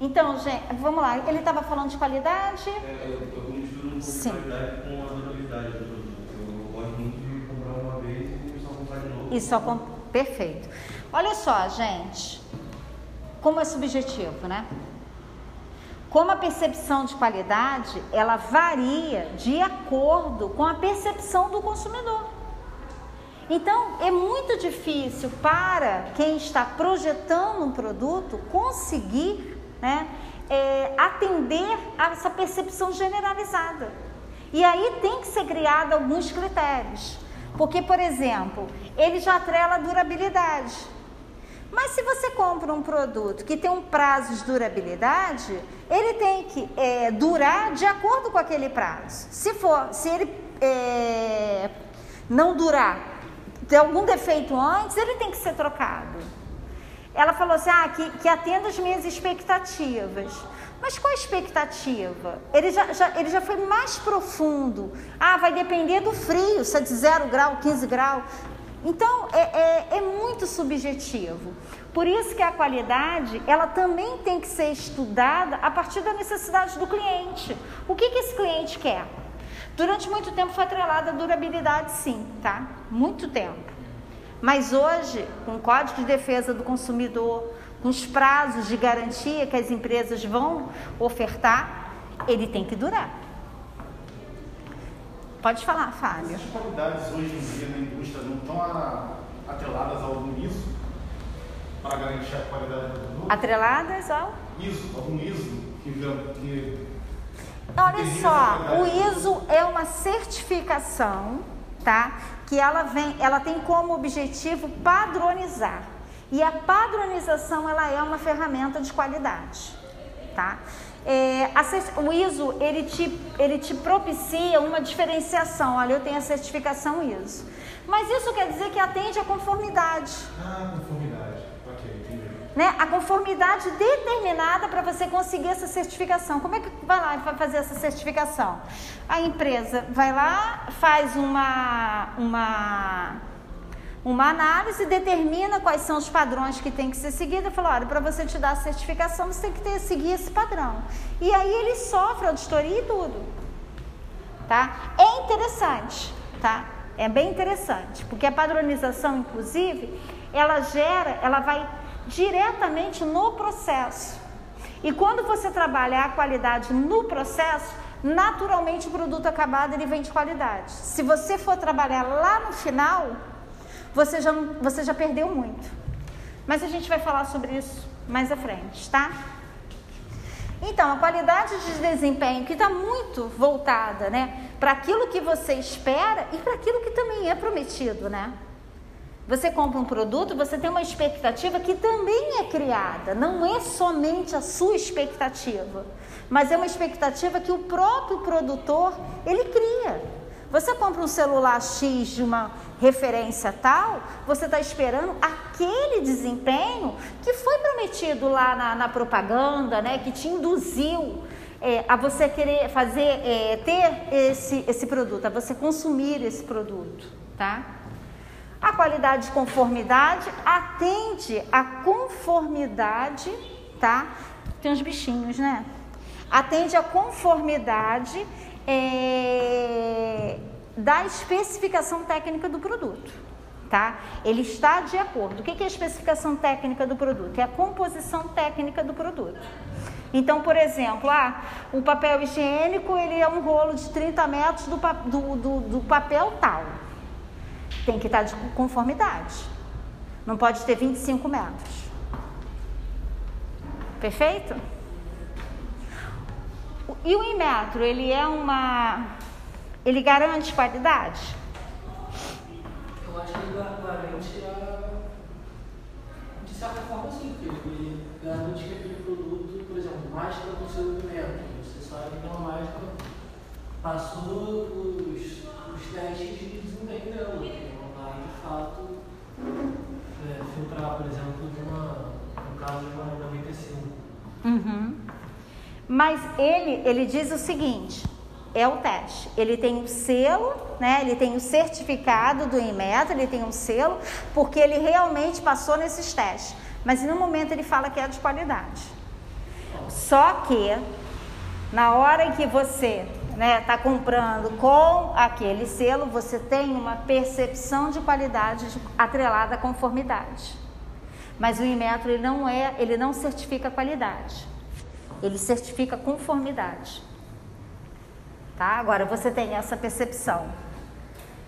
Então, gente, vamos lá. Ele estava falando de qualidade. É, eu, eu misturo um pouco Sim. de qualidade com a durabilidade do produto. Eu gosto muito de comprar uma vez e só comprar de novo. E só com... Perfeito. Olha só, gente. Como é subjetivo, né? Como a percepção de qualidade, ela varia de acordo com a percepção do consumidor. Então, é muito difícil para quem está projetando um produto conseguir né, é, atender a essa percepção generalizada. E aí tem que ser criado alguns critérios. Porque, por exemplo, ele já atrela a durabilidade. Mas se você compra um produto que tem um prazo de durabilidade, ele tem que é, durar de acordo com aquele prazo. Se for, se ele é, não durar, ter algum defeito antes, ele tem que ser trocado. Ela falou assim, ah, que, que atenda as minhas expectativas. Mas qual a expectativa? Ele já, já, ele já foi mais profundo. Ah, vai depender do frio, se é de 0 grau, 15 graus. Então, é, é, é, muito subjetivo. Por isso que a qualidade, ela também tem que ser estudada a partir da necessidade do cliente. O que, que esse cliente quer? Durante muito tempo foi atrelada a durabilidade, sim, tá? Muito tempo. Mas hoje, com o Código de Defesa do Consumidor, com os prazos de garantia que as empresas vão ofertar, ele tem que durar. Pode falar, Fábio. As qualidades hoje em dia na indústria não estão atreladas ao algum ISO para garantir a qualidade do produto? Atreladas ao? ISO, algum ISO que, que Olha só, o ISO é uma certificação, tá? Que ela vem, ela tem como objetivo padronizar. E a padronização ela é uma ferramenta de qualidade, tá? É, a, o ISO ele te, ele te propicia uma diferenciação. Olha, eu tenho a certificação ISO. Mas isso quer dizer que atende à conformidade. Ah, conformidade. Né? A conformidade determinada para você conseguir essa certificação. Como é que vai lá e vai fazer essa certificação? A empresa vai lá, faz uma, uma, uma análise, determina quais são os padrões que tem que ser seguidos e fala, olha, para você te dar a certificação, você tem que ter, seguir esse padrão. E aí ele sofre auditoria e tudo. Tá? É interessante, tá? É bem interessante, porque a padronização, inclusive, ela gera, ela vai diretamente no processo. E quando você trabalha a qualidade no processo, naturalmente o produto acabado ele vem de qualidade. Se você for trabalhar lá no final, você já, você já perdeu muito. Mas a gente vai falar sobre isso mais à frente, tá? Então, a qualidade de desempenho que está muito voltada, né, para aquilo que você espera e para aquilo que também é prometido, né? Você compra um produto, você tem uma expectativa que também é criada, não é somente a sua expectativa, mas é uma expectativa que o próprio produtor ele cria. Você compra um celular X de uma referência tal, você está esperando aquele desempenho que foi prometido lá na, na propaganda, né, que te induziu é, a você querer fazer, é, ter esse, esse produto, a você consumir esse produto, tá? A qualidade de conformidade atende à conformidade, tá? Tem uns bichinhos, né? Atende à conformidade é, da especificação técnica do produto, tá? Ele está de acordo. O que é a especificação técnica do produto? É a composição técnica do produto. Então, por exemplo, ah, o papel higiênico ele é um rolo de 30 metros do, do, do, do papel tal tem que estar de conformidade. Não pode ter 25 metros. Perfeito? E o Inmetro, ele é uma. Ele garante qualidade? Eu acho que ele garante a. De certa forma, sim, porque ele garante que aquele produto, por exemplo, máscara com seu metro. Você sabe que uma máscara passou os, os testes de desempenho dela, que não vai de fato é, filtrar, por exemplo, de uma, no caso de uma 95. Uhum. Mas ele, ele diz o seguinte: é o teste. Ele tem o um selo, né? Ele tem o um certificado do Inmetro, ele tem um selo, porque ele realmente passou nesses testes. Mas no momento ele fala que é de qualidade. Só que na hora em que você né, tá comprando com aquele selo, você tem uma percepção de qualidade atrelada à conformidade. Mas o Inmetro ele não é, ele não certifica qualidade. Ele certifica conformidade. Tá? Agora você tem essa percepção.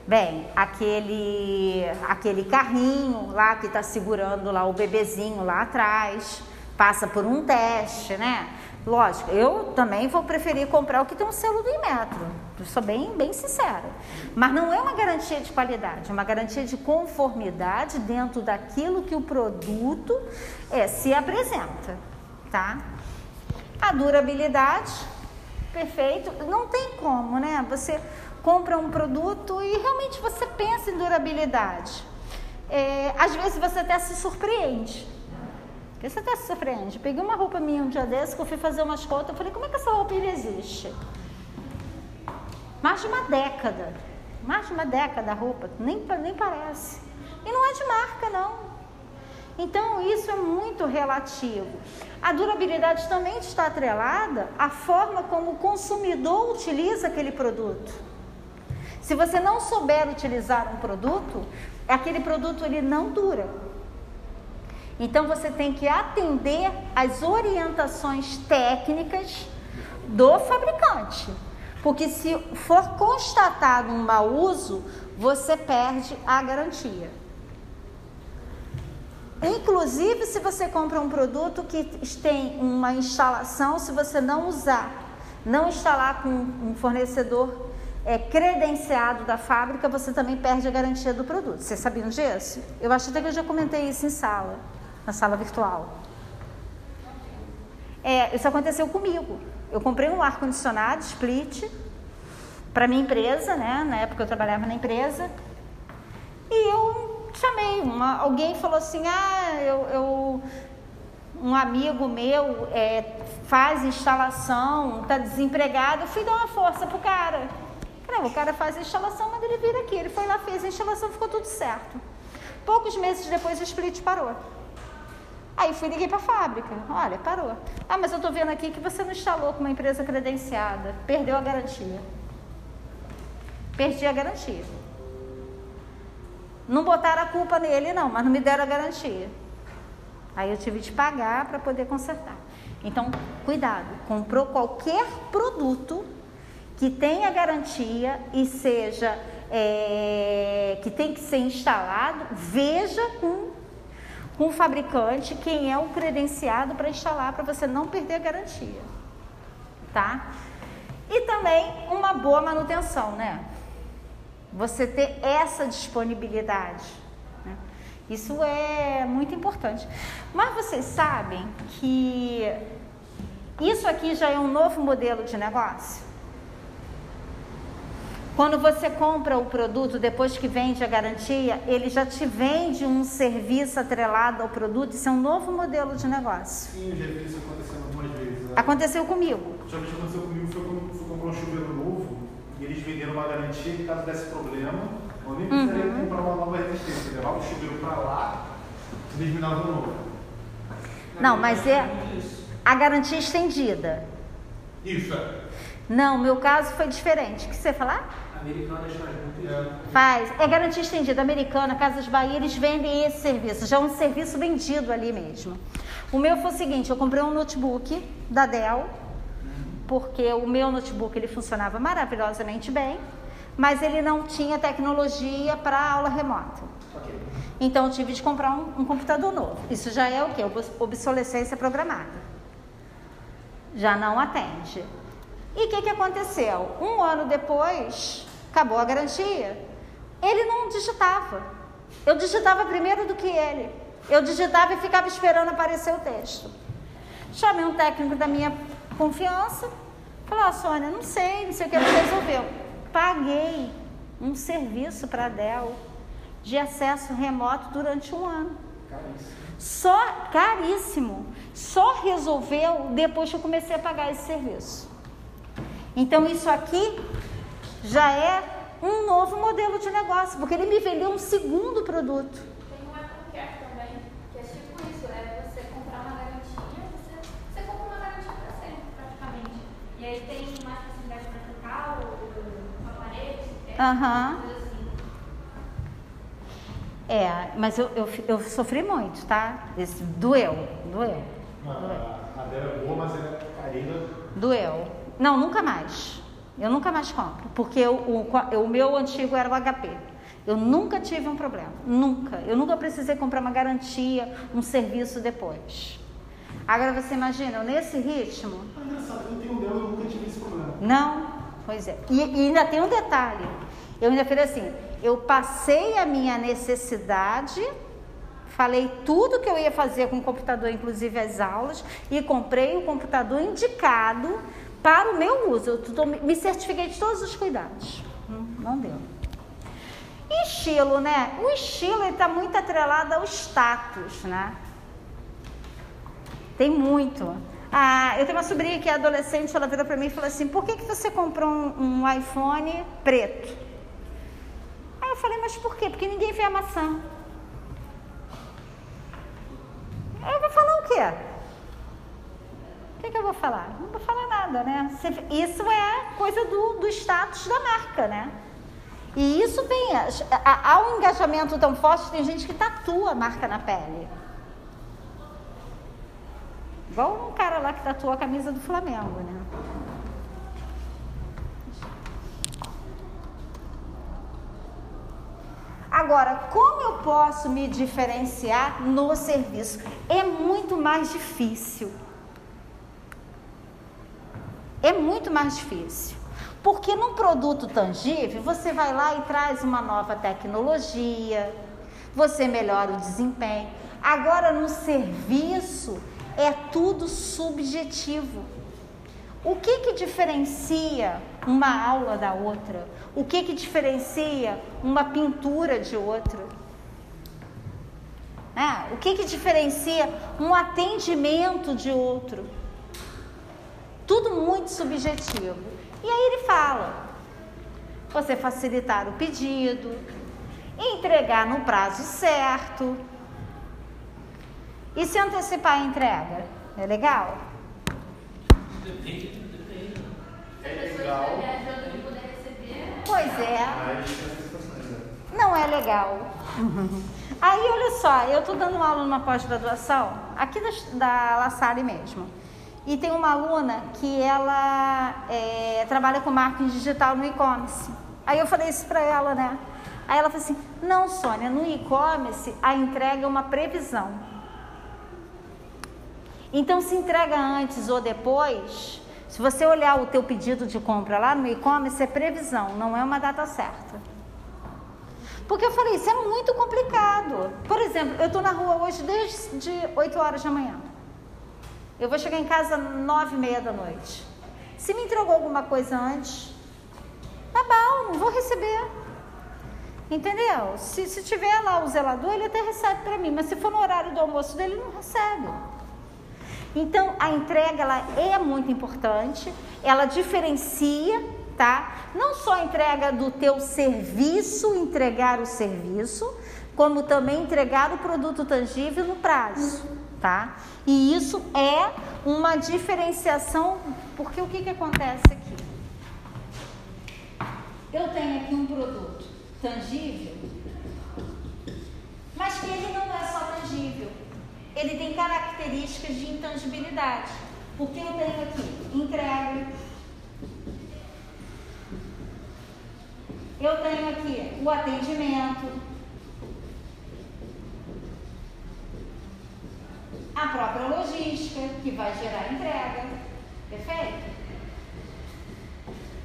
Bem, aquele aquele carrinho lá que está segurando lá o bebezinho lá atrás, passa por um teste, né? Lógico, eu também vou preferir comprar o que tem um selo do Inmetro. Eu sou bem, bem sincera. Mas não é uma garantia de qualidade, é uma garantia de conformidade dentro daquilo que o produto é, se apresenta, tá? A durabilidade, perfeito. Não tem como, né? Você compra um produto e realmente você pensa em durabilidade. É, às vezes você até se surpreende. Porque você até se surpreende. Peguei uma roupa minha um dia desse que eu fui fazer umas contas. Eu falei, como é que essa roupa ainda existe? Mais de uma década. Mais de uma década a roupa. Nem, nem parece. E não é de marca, não. Então, isso é muito relativo. A durabilidade também está atrelada à forma como o consumidor utiliza aquele produto. Se você não souber utilizar um produto, aquele produto ele não dura. Então você tem que atender às orientações técnicas do fabricante. Porque se for constatado um mau uso, você perde a garantia. Inclusive, se você compra um produto que tem uma instalação, se você não usar, não instalar com um fornecedor é, credenciado da fábrica, você também perde a garantia do produto. Vocês sabiam disso? Eu acho até que eu já comentei isso em sala na sala virtual. É, isso aconteceu comigo. Eu comprei um ar-condicionado split para minha empresa, né? Na época eu trabalhava na empresa. E eu chamei uma, alguém falou assim, ah, eu, eu um amigo meu é, faz instalação, está desempregado, eu fui dar uma força pro cara. O cara faz a instalação, mas ele vira aqui. Ele foi lá, fez a instalação, ficou tudo certo. Poucos meses depois o split parou. Aí fui liguei para a fábrica. Olha, parou. Ah, mas eu estou vendo aqui que você não instalou com uma empresa credenciada. Perdeu a garantia. Perdi a garantia. Não botaram a culpa nele, não, mas não me deram a garantia. Aí eu tive de pagar para poder consertar. Então, cuidado, comprou qualquer produto que tenha garantia e seja é, que tem que ser instalado, veja com com o fabricante quem é o credenciado para instalar para você não perder a garantia, tá? E também uma boa manutenção, né? Você ter essa disponibilidade. Né? Isso é muito importante. Mas vocês sabem que isso aqui já é um novo modelo de negócio? Quando você compra o produto, depois que vende a garantia, ele já te vende um serviço atrelado ao produto. Isso é um novo modelo de negócio. Sim, eu já vi isso acontecendo algumas vezes. Né? Aconteceu comigo. Já que aconteceu comigo foi quando fui comprar um chuveiro novo e eles venderam uma garantia que caso desse problema, eu nem precisaria uhum. comprar uma nova resistência. Eu levava o chuveiro para lá e eles me davam um novo. Não, mas é a garantia estendida. Isso, é. Não, meu caso foi diferente. O que você falar? Americana faz muito isso. Faz. É garantia estendida. Americana, Casas Bahia, eles vendem esse serviço. Já é um serviço vendido ali mesmo. O meu foi o seguinte, eu comprei um notebook da Dell, porque o meu notebook ele funcionava maravilhosamente bem, mas ele não tinha tecnologia para aula remota. Então eu tive de comprar um, um computador novo. Isso já é o que? Obsolescência programada. Já não atende. E o que, que aconteceu? Um ano depois, acabou a garantia. Ele não digitava. Eu digitava primeiro do que ele. Eu digitava e ficava esperando aparecer o texto. Chamei um técnico da minha confiança. Falei, ó, oh, Sônia, não sei, não sei o que ele resolveu. Paguei um serviço para a Dell de acesso remoto durante um ano. Caríssimo. Só caríssimo. Só resolveu depois que eu comecei a pagar esse serviço. Então isso aqui já é um novo modelo de negócio, porque ele me vendeu um segundo produto. Tem um AppleCare também, que é tipo isso, é você comprar uma garantia, você, você compra uma garantia para sempre, praticamente. E aí tem mais facilidade para trocar o, aparelho, é, uhum. assim. É, mas eu, eu, eu, sofri muito, tá? Esse, doeu, doeu. Doeu. A, a dela é boa, mas ela é carina. Doeu. Não, nunca mais. Eu nunca mais compro, porque eu- o, o meu antigo era o HP. Eu nunca tive um problema, nunca. Eu nunca precisei comprar uma garantia, um serviço depois. Agora você imagina, eu nesse ritmo, Ah, engraçado, eu tenho um dela eu nunca tive esse problema. Não, pois é. E, e ainda tem um detalhe. Eu ainda falei assim, eu passei a minha necessidade, falei tudo que eu ia fazer com o computador, inclusive as aulas, e comprei o computador indicado para o meu uso. Eu tô- me certifiquei de todos os cuidados. Não, não deu. E estilo, né? O estilo está muito atrelado ao status, né? Tem muito. Ah, eu tenho uma sobrinha que é adolescente, ela virou para mim e falou assim: por que, que você comprou um, um iPhone preto? Aí eu falei, mas por quê? Porque ninguém vê a maçã. Aí eu vou falar o quê? Que, que eu vou falar? Não vou falar nada, né? Isso é coisa do, do status da marca, né? E isso há- Há um engajamento tão forte, tem gente que tatua a marca na pele. Igual um cara lá que tatuou a camisa do Flamengo, né? Agora, como eu posso me diferenciar no serviço? É muito mais difícil. É muito mais difícil. Porque num produto tangível, você vai lá e traz uma nova tecnologia, você melhora o desempenho. Agora, no serviço, é tudo subjetivo. O que que diferencia uma aula da outra? O que que diferencia uma pintura de outra? né? O que que diferencia um atendimento de outro? Tudo muito subjetivo. E aí ele fala: você facilitar o pedido, entregar no prazo certo e se antecipar a entrega. É legal? Depende, depende. É legal. Pois é. né? Não é legal. Aí, olha só, eu estou dando aula numa pós-graduação, aqui da, da La Salle mesmo. E tem uma aluna que ela é, trabalha com marketing digital no e-commerce. Aí eu falei isso para ela, né? Aí ela falou assim: não, Sônia, no e-commerce a entrega é uma previsão. Então, se entrega antes ou depois, se você olhar o teu pedido de compra lá no e-commerce, é previsão, não é uma data certa. Porque eu falei, isso é muito complicado. Por exemplo, eu estou na rua hoje desde de 8 horas da manhã. Eu vou chegar em casa nove e meia da noite. Se me entregou alguma coisa antes, tá bom, não vou receber. Entendeu? Se, se tiver lá o zelador, ele até recebe para mim, mas se for no horário do almoço dele, ele não recebe. Então, a entrega ela é muito importante, ela diferencia, tá? Não só a entrega do teu serviço, entregar o serviço, como também entregar o produto tangível no prazo, tá? E isso é uma diferenciação, porque o que, que acontece aqui? Eu tenho aqui um produto tangível, mas que ele não é só tangível ele tem características de intangibilidade. Porque eu tenho aqui entrega, eu tenho aqui o atendimento, a própria logística, que vai gerar entrega. Perfeito?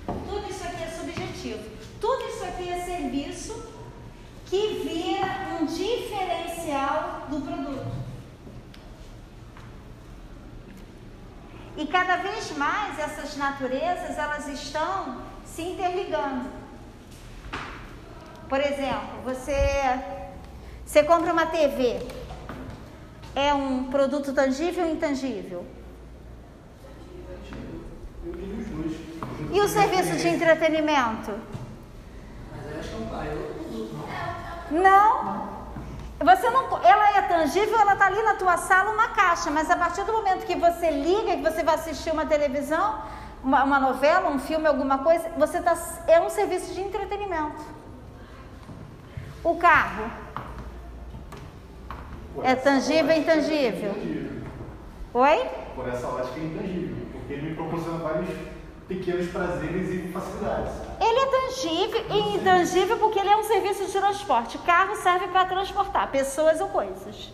Tudo isso aqui é subjetivo. Tudo isso aqui é serviço que vira um diferencial do produto. E cada vez mais essas naturezas elas estão se interligando. Por exemplo, você você compra uma TV. É um produto tangível ou intangível? E o serviço de entretenimento? Não. Você não, ela é tangível, ela está ali na tua sala uma caixa, mas a partir do momento que você liga, que você vai assistir uma televisão, uma, uma novela, um filme, alguma coisa, você tá, é um serviço de entretenimento. O carro é tangível intangível? é intangível. Oi? Por essa ótica é intangível, porque ele me proporciona vários pequenos prazeres e facilidades. Ele é tangível e intangível porque ele é um serviço de transporte. O carro serve para transportar pessoas ou coisas.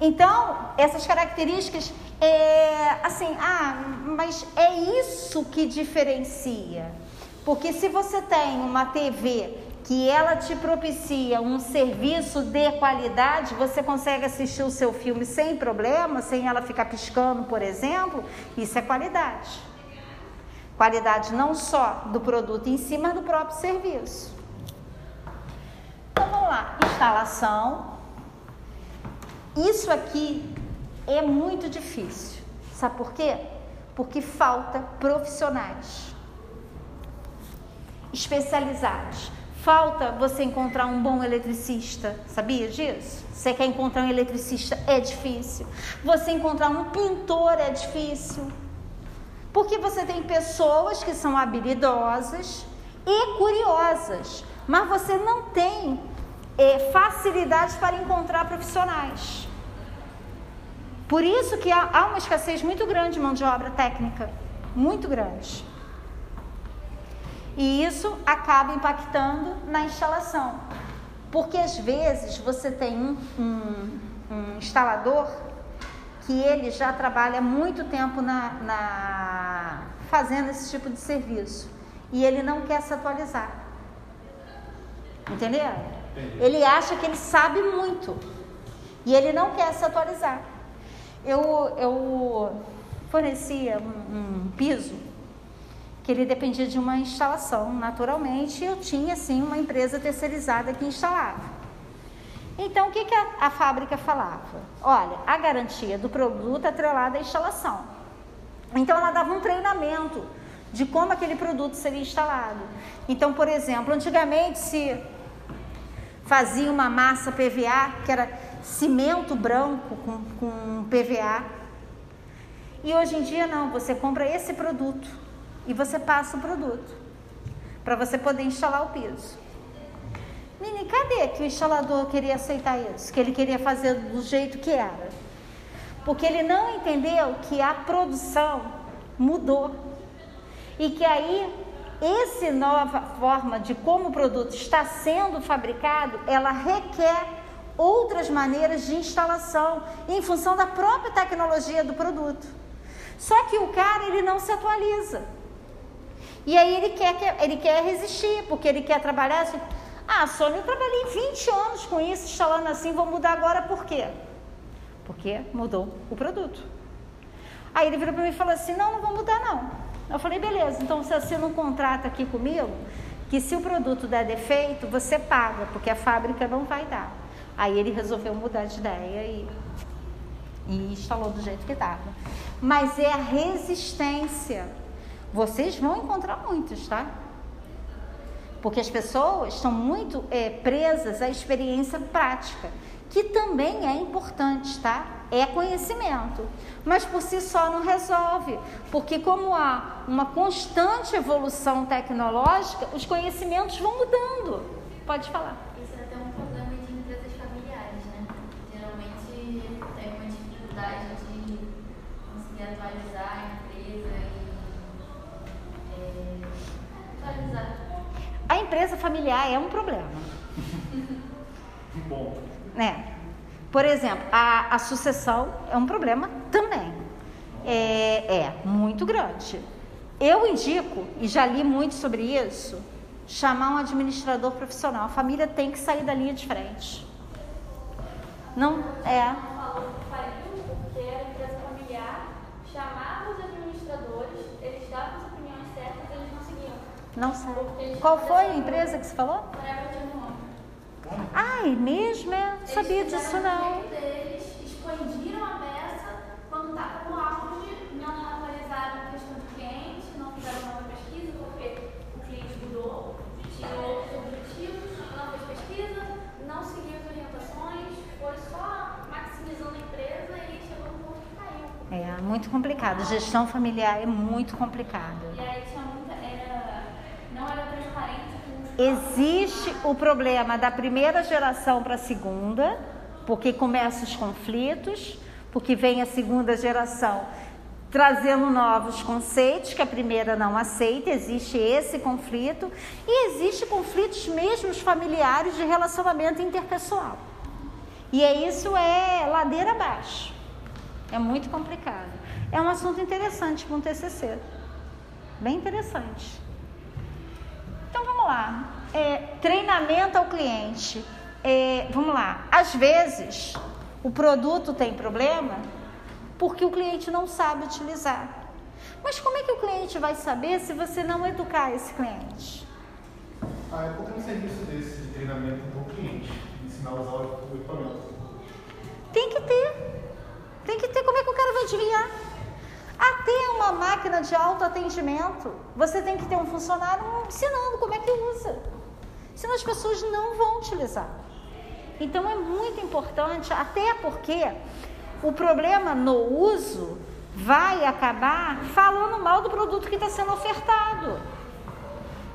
Então, essas características, é, assim, ah, mas é isso que diferencia. Porque se você tem uma TV que ela te propicia um serviço de qualidade, você consegue assistir o seu filme sem problema, sem ela ficar piscando, por exemplo, isso é qualidade. Qualidade não só do produto em si, mas do próprio serviço. Então vamos lá, instalação. Isso aqui é muito difícil. Sabe por quê? Porque falta profissionais especializados. Falta você encontrar um bom eletricista, sabia disso? Você quer encontrar um eletricista é difícil. Você encontrar um pintor é difícil. Porque você tem pessoas que são habilidosas e curiosas, mas você não tem é, facilidade para encontrar profissionais. Por isso que há, há uma escassez muito grande de mão de obra técnica, muito grande. E isso acaba impactando na instalação. Porque às vezes você tem um, um, um instalador que ele já trabalha muito tempo na, na, fazendo esse tipo de serviço e ele não quer se atualizar. Entendeu? Entendi. Ele acha que ele sabe muito e ele não quer se atualizar. Eu, eu fornecia um, um piso que ele dependia de uma instalação, naturalmente, eu tinha sim uma empresa terceirizada que instalava. Então, o que, que a, a fábrica falava? Olha, a garantia do produto é atrelada à instalação. Então, ela dava um treinamento de como aquele produto seria instalado. Então, por exemplo, antigamente se fazia uma massa PVA, que era cimento branco com, com PVA. E hoje em dia não, você compra esse produto e você passa o produto para você poder instalar o piso. Menino, cadê que o instalador queria aceitar isso? Que ele queria fazer do jeito que era? Porque ele não entendeu que a produção mudou e que aí essa nova forma de como o produto está sendo fabricado, ela requer outras maneiras de instalação em função da própria tecnologia do produto. Só que o cara ele não se atualiza. E aí ele quer, ele quer resistir, porque ele quer trabalhar assim. Ah, Sônia, eu trabalhei 20 anos com isso, instalando assim, vou mudar agora por quê? Porque mudou o produto. Aí ele virou para mim e falou assim: não, não vou mudar não. Eu falei, beleza, então você assina um contrato aqui comigo, que se o produto der defeito, você paga, porque a fábrica não vai dar. Aí ele resolveu mudar de ideia e, e instalou do jeito que estava. Mas é a resistência. Vocês vão encontrar muitos, tá? Porque as pessoas estão muito é, presas à experiência prática, que também é importante, tá? É conhecimento, mas por si só não resolve, porque como há uma constante evolução tecnológica, os conhecimentos vão mudando. Pode falar. Isso é até um problema de empresas familiares, né? Geralmente tem uma dificuldade de conseguir atualizar A empresa familiar é um problema. Bom, né? Por exemplo, a, a sucessão é um problema também. É, é muito grande. Eu indico, e já li muito sobre isso, chamar um administrador profissional. A família tem que sair da linha de frente. Não é. falou que faliu porque era empresa familiar, chamava os administradores, eles davam as opiniões certas, eles não seguiam. Não sei. Qual foi a empresa que você falou? Ai, mesmo é? Não sabia Eles disso não. deles, expandiram a peça, quando estava no auge, não atualizaram a questão do cliente, não fizeram nova pesquisa, porque o cliente mudou, tinha outros objetivos, não fez pesquisa, não seguiu as orientações, foi só maximizando a empresa e chegou no ponto que caiu. É muito complicado. Gestão familiar é muito complicado. E aí tinha muita. Era, não era transparente com os Existe o problema da primeira geração para a segunda, porque começam os conflitos, porque vem a segunda geração trazendo novos conceitos que a primeira não aceita, existe esse conflito e existe conflitos mesmo familiares de relacionamento interpessoal. E é isso é ladeira abaixo. É muito complicado. É um assunto interessante para um TCC. Bem interessante. Lá. É, treinamento ao cliente. É, vamos lá. Às vezes o produto tem problema porque o cliente não sabe utilizar. Mas como é que o cliente vai saber se você não educar esse cliente? Ah, é um serviço desse de treinamento para o cliente, ensinar a usar o equipamento. Tem que ter. Tem que ter. Como é que o cara vai adivinhar? Até uma máquina de autoatendimento, você tem que ter um funcionário ensinando como é que usa. Senão as pessoas não vão utilizar. Então é muito importante, até porque o problema no uso vai acabar falando mal do produto que está sendo ofertado.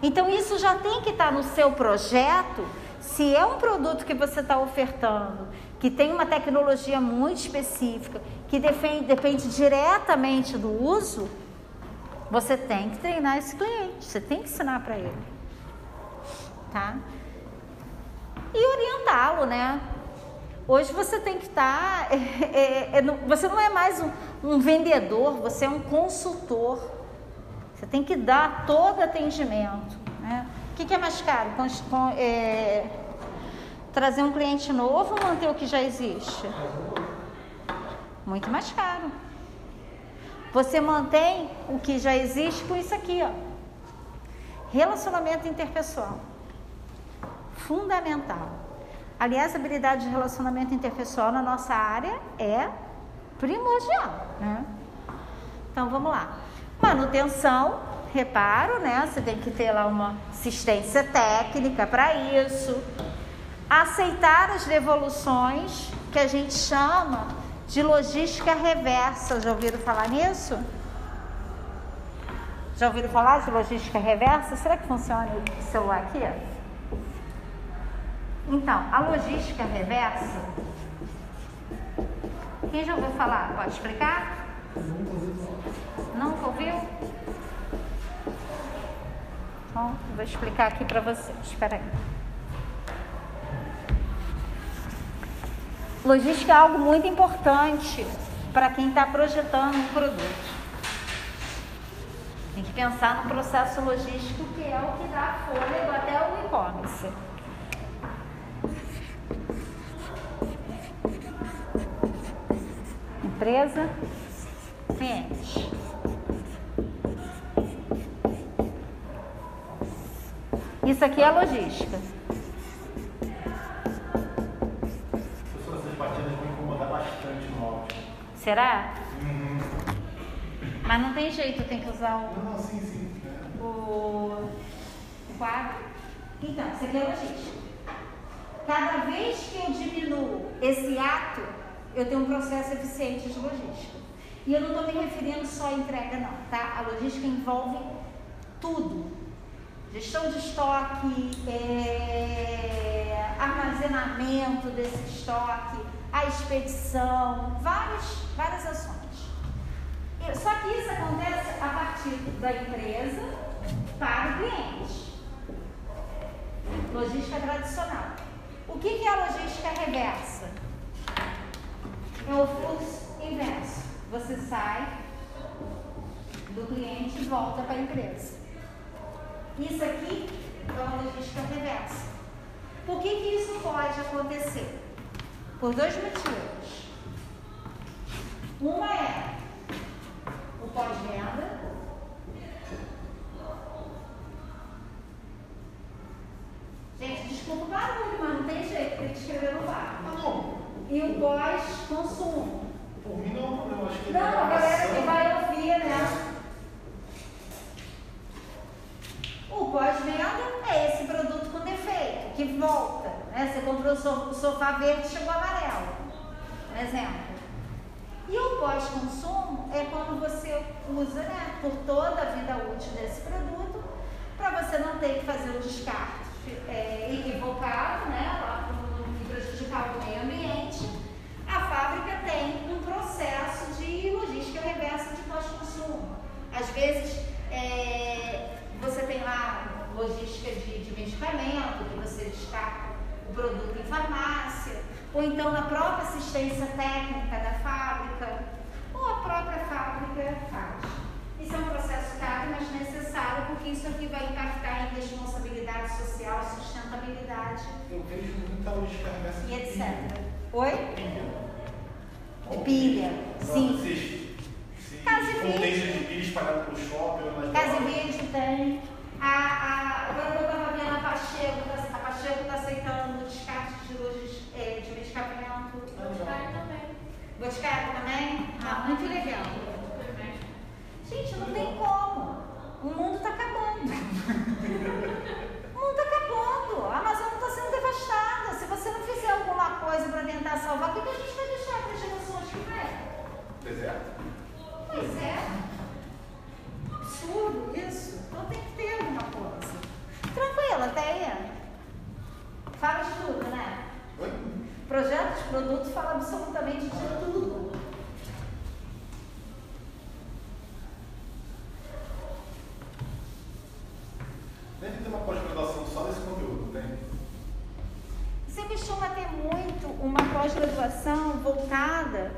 Então isso já tem que estar no seu projeto. Se é um produto que você está ofertando, que tem uma tecnologia muito específica, que depende, depende diretamente do uso, você tem que treinar esse cliente, você tem que ensinar para ele. Tá? E orientá-lo, né? Hoje você tem que estar. Tá, é, é, é, você não é mais um, um, vendedor, você é um consultor. Você tem que dar todo atendimento. Né? O que, que é mais caro? Com, com, é, trazer um cliente novo ou manter o que já existe? Muito mais caro. Você mantém o que já existe com isso aqui, ó. Relacionamento interpessoal. Fundamental. Aliás, a habilidade de relacionamento interpessoal na nossa área é primordial, né? Então vamos lá. Manutenção, reparo, né? Você tem que ter lá uma assistência técnica para isso. Aceitar as devoluções, que a gente chama de logística reversa. Já ouviram falar nisso? Já ouviram falar de logística reversa? Será que funciona o celular aqui? Então, a logística reversa. Quem já ouviu falar? Pode explicar? Nunca ouviu? Bom, vou explicar aqui para vocês. Espera aí. Logística é algo muito importante para quem está projetando um produto. Tem que pensar no processo logístico que é o que dá fôlego até o e-commerce. empresa, cliente. Isso aqui é logística. Será? Uhum. Mas não tem jeito, tem que usar o, Não, sim, sim. É. o, o quadro. Então, isso aqui é logística. Cada vez que eu diminuo esse ato, eu tenho um processo eficiente de logística. E eu não estou me referindo só à entrega, não, tá? A logística envolve tudo. Gestão de estoque, é, armazenamento desse estoque, a expedição, várias, várias ações. Só que isso acontece a partir da empresa para o cliente. Logística tradicional. O que é a logística reversa? é o fluxo inverso. Você sai do cliente e volta para a empresa. Isso aqui é uma logística reversa. Por que, que isso pode acontecer? Por dois motivos. Uma é o pós-venda. Gente, desculpa o barulho, mas não tem jeito, tem que escrever no bar. Tá bom e o pós-consumo. Por mim não é um problema, acho que Não, a galera que vai ouvir, né? O pós-venda é esse produto com defeito, que volta. Né? Você comprou o sofá verde chegou amarelo. Um exemplo. E o pós pós-consumo é quando você usa né, por toda a vida útil desse produto, para você não ter que fazer o descarte é, equivocado, né, lá pro- e prejudicar o meio ambiente. A fábrica tem um processo de logística reversa de pós-consumo. Às vezes, é, você tem lá logística de, de medicamento, que você descarta o produto em farmácia, ou então na própria assistência técnica da fábrica, ou a própria fábrica faz. Isso é um processo caro, mas necessário, porque isso aqui vai impactar em responsabilidade social, sustentabilidade Eu vejo muita e etc. Oi? pilha. De pilha, sim. Esses, esses Casa e containers vídeo. de pilha espalhados pelo shopping. Verde tem. A, a, agora eu estava vendo a Pacheco, tá- Pacheco está aceitando descarte de, logis, é, de medicamento. Boticário também. Boticário também? Ah, muito legal. Gente, não tem como. O mundo está acabando. o mundo está acabando. A Amazônia está sendo devastada. Se você não fizer alguma coisa para tentar salvar, o que, que a gente vai deixar para as gerações que vêm? Deserto? Pois é. Absurdo isso. Então tem que ter alguma coisa. Tranquila, Teia. Fala de tudo, né? Oi? Projeto de produto fala absolutamente de tudo. Deve ter uma pós-graduação só desse conteúdo, tem? Você costuma ter muito uma pós-graduação voltada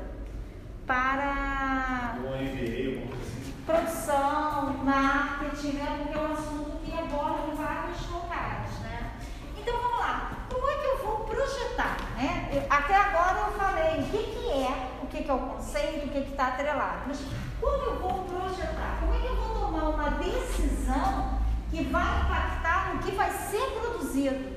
para um MBA, alguma coisa assim. produção, marketing, né? Porque é um assunto que aborda vários locais, né? Então vamos lá. Como é que eu vou projetar, né? Até agora eu falei o que, que é, o que, que é o conceito, o que está atrelado. Mas como eu vou projetar? Como é que eu vou tomar uma decisão que vai impactar no que vai ser produzido,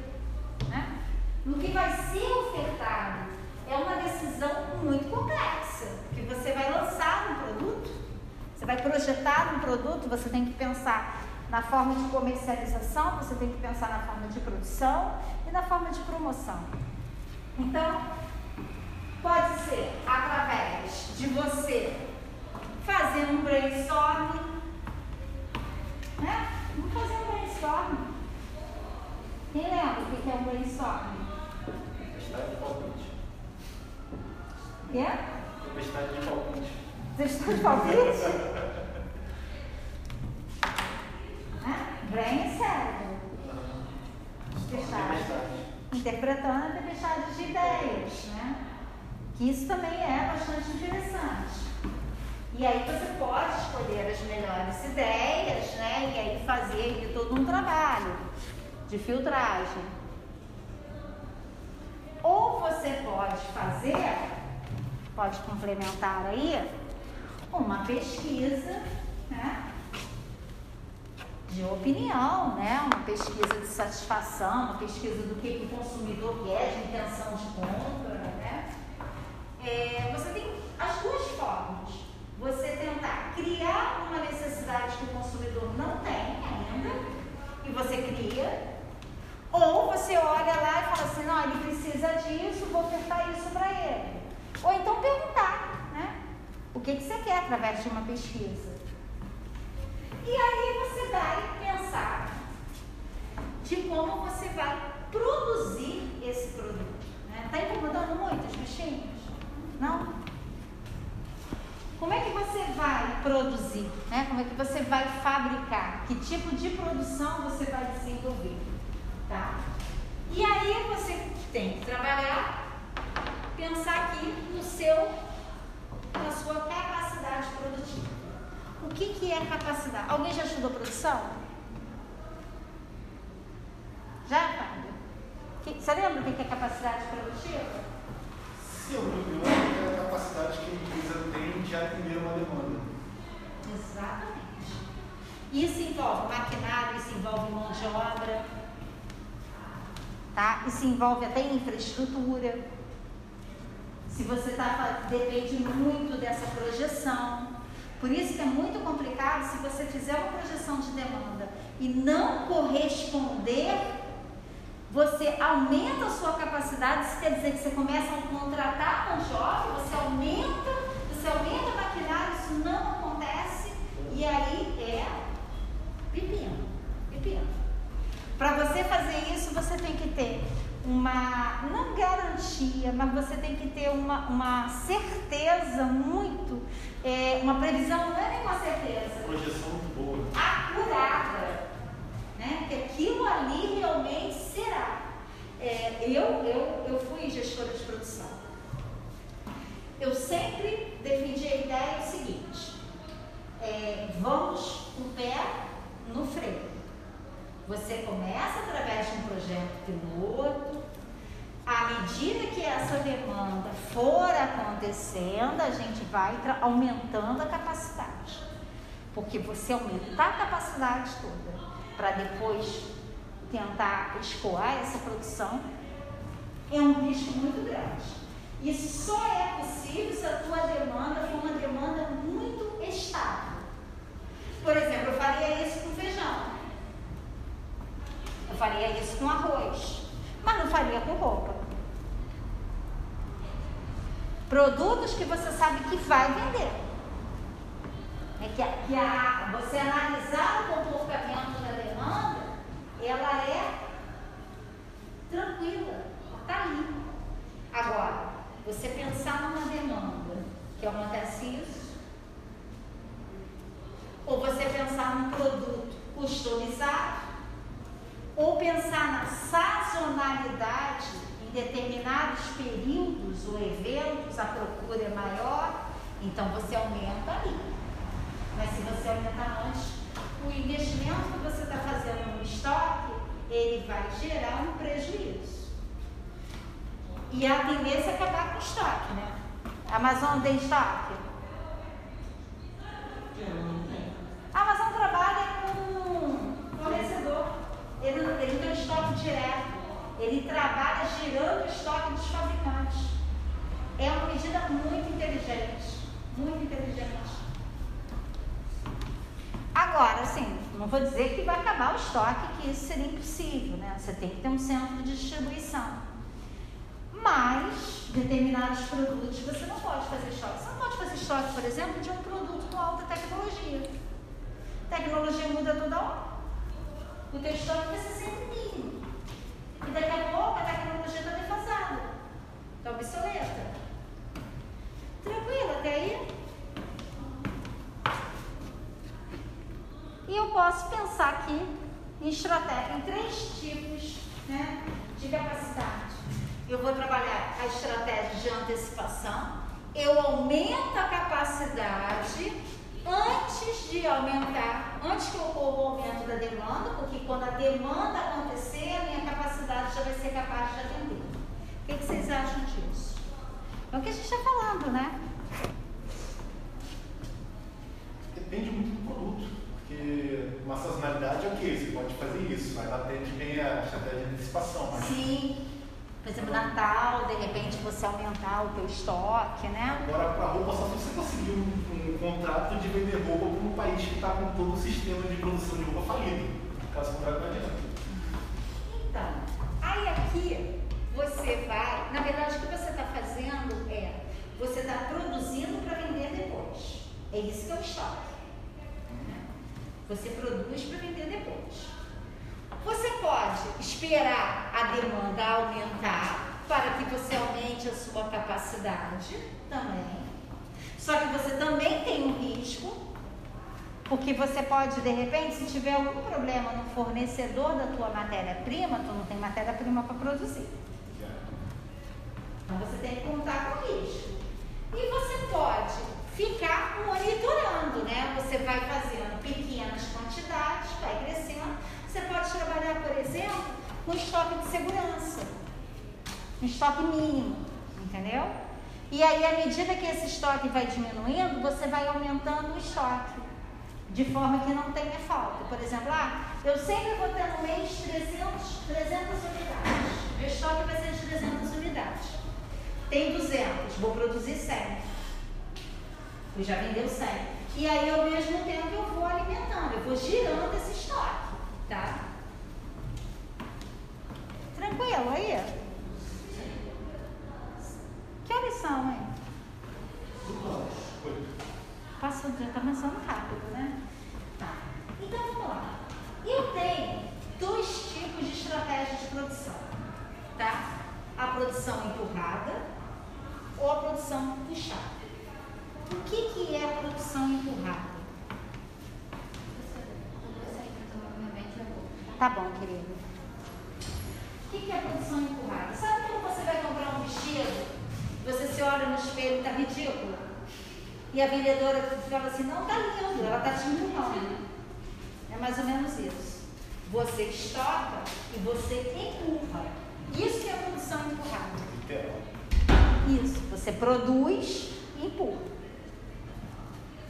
né? No que vai ser ofertado? É uma decisão muito complexa, que você vai lançar um produto você vai projetar um produto, você tem que pensar na forma de comercialização, você tem que pensar na forma de produção e na forma de promoção. Então, pode ser através de você fazer um brainstorming, né? Vamos fazer um brainstorming. Quem lembra o que é um brainstorming? Tempestade de palpite. Quê? Tempestade de palpite. Estão de palpite? Né? Brain cérebro. Tempestade. Interpretando a tempestade de ideias, né? Que isso também é bastante interessante. E aí você pode escolher as melhores ideias, né? E aí fazer todo um trabalho de filtragem. Ou você pode fazer, pode complementar aí, uma pesquisa? De opinião, né? uma pesquisa de satisfação, uma pesquisa do que, o consumidor quer, de intenção de compra. Né? É, você tem as duas formas. Você tentar criar uma necessidade que o consumidor não tem ainda, e você cria, ou você olha lá e fala assim, não, ele precisa disso, vou ofertar isso para ele. Ou então perguntar, né? O que, que você quer através de uma pesquisa. E aí você vai pensar de como você vai produzir esse produto. Está incomodando muito os bichinhos? Não? Como é que você vai produzir? Né? Como é que você vai fabricar? Que tipo de produção você vai desenvolver? Tá? E aí você tem que trabalhar, pensar aqui no seu, na sua capacidade produtiva. O que, que é capacidade? Alguém já estudou produção? Já, Fábio? Que- Você lembra o que é capacidade produtiva? Se eu me engano, é a capacidade que a empresa tem de atender uma demanda. Exatamente. Isso envolve maquinário, isso envolve mão de obra, tá? Isso envolve até infraestrutura. Se você tá, depende muito dessa projeção. Por isso que é muito complicado se você fizer uma projeção de demanda e não corresponder, você aumenta a sua capacidade, isso quer dizer que você começa a contratar com jovem, você aumenta, você aumenta a maquinária, isso não acontece e aí é pepino, pepino. Para você fazer isso, você tem que ter uma, não garantia, mas você tem que ter uma, uma certeza muito é, uma previsão, não é nem uma certeza, Projeção muito boa. acurada, né? Que aquilo ali realmente será. É, eu, eu, eu fui gestora de produção. Eu sempre defendi a ideia seguinte: é, vamos com o pé no freio. Você começa através de um projeto piloto. Medida que essa demanda for acontecendo, a gente vai aumentando a capacidade. Porque você aumentar a capacidade toda para depois tentar escoar essa produção é um risco muito grande. Isso só é possível se a tua demanda for uma demanda muito estável. Por exemplo, eu faria isso com feijão. Eu faria isso com arroz. Mas não faria com roupa. Produtos que você sabe que vai vender. É que, a- que a, você analisar o comportamento da demanda, ela é tranquila, está ali. Agora, você pensar numa demanda que acontece isso, ou você pensar num produto customizado, ou pensar na sazonalidade em determinados períodos ou eventos, a procura é maior, então você aumenta ali. Mas se você aumentar antes, o investimento que você está fazendo no estoque, ele vai gerar um prejuízo. E a tendência é acabar com o estoque, né? A Amazon tem estoque? A Amazon trabalha com fornecedor. Ele, não- tem estoque direto. Ele trabalha girando o estoque dos fabricantes. É uma medida muito inteligente. Muito inteligente. Agora, assim, não vou dizer que vai acabar o estoque, que isso seria impossível, né? Você tem que ter um centro de distribuição. Mas determinados produtos você não pode fazer estoque. Você não pode fazer estoque, por exemplo, de um produto com alta tecnologia. Tecnologia muda toda hora. O teu estoque vai ser sempre mínimo. E daqui a pouco a tecnologia está defasada. Está obsoleta. Tranquilo até aí? E eu posso pensar aqui em estratégia, em três tipos né, de capacidade. Eu vou trabalhar a estratégia de antecipação, eu aumento a capacidade antes de aumentar, antes que ocorra o aumento da demanda, porque quando a demanda acontecer, a minha capacidade já vai ser capaz de atender. O que, que vocês acham disso? É o que a gente está falando, né? Depende muito do produto. Porque uma sazonalidade é o quê? Você pode fazer isso, mas atende bem a estratégia de antecipação. Mas Sim. Por exemplo, Natal, de repente você aumentar o teu estoque, né? agora para roupa, só se você conseguir um, contrato de vender roupa para um país que está com todo o sistema de produção de roupa falido. Caso contrário, não adianta. Então, aí aqui você vai, na verdade o que você está fazendo é, você está produzindo para vender depois. É isso que é o estoque. né? Você produz para vender depois. Você pode esperar a demanda aumentar para que você aumente a sua capacidade também. Só que você também tem um risco, porque você pode, de repente, se tiver algum problema no fornecedor da tua matéria-prima, tu não tem matéria-prima para produzir. Então você tem que contar com risco. E você pode ficar monitorando, né? Você vai fazendo pequenas quantidades, vai crescendo. Você pode trabalhar, por exemplo, com estoque de segurança. Um estoque mínimo, entendeu? E aí, à medida que esse estoque vai diminuindo, você vai aumentando o estoque. De forma que não tenha falta. Por exemplo, ah, eu sempre vou ter no mês 300, 300 unidades. Meu estoque vai ser de 300 unidades. Tem 200, vou produzir 100. Tu já vendeu 100. E aí, ao mesmo tempo, eu vou alimentando, eu vou girando esse estoque, tá? Tranquilo aí? Que horas são, hein? Passou, já tá passando rápido, né? Tá. Então vamos lá. Eu tenho dois tipos de estratégia de produção, tá? a produção empurrada ou a produção puxada. O que, que é a produção empurrada? Tá bom, querido. O que, que é a produção empurrada? Sabe quando você vai comprar um vestido, você se olha no espelho está ridículo? E a vendedora fala assim, não tá lindo, ela tá te empurrando. É mais ou menos isso. Você estoca e você empurra. Isso que é a produção empurrada. Isso, você produz e empurra.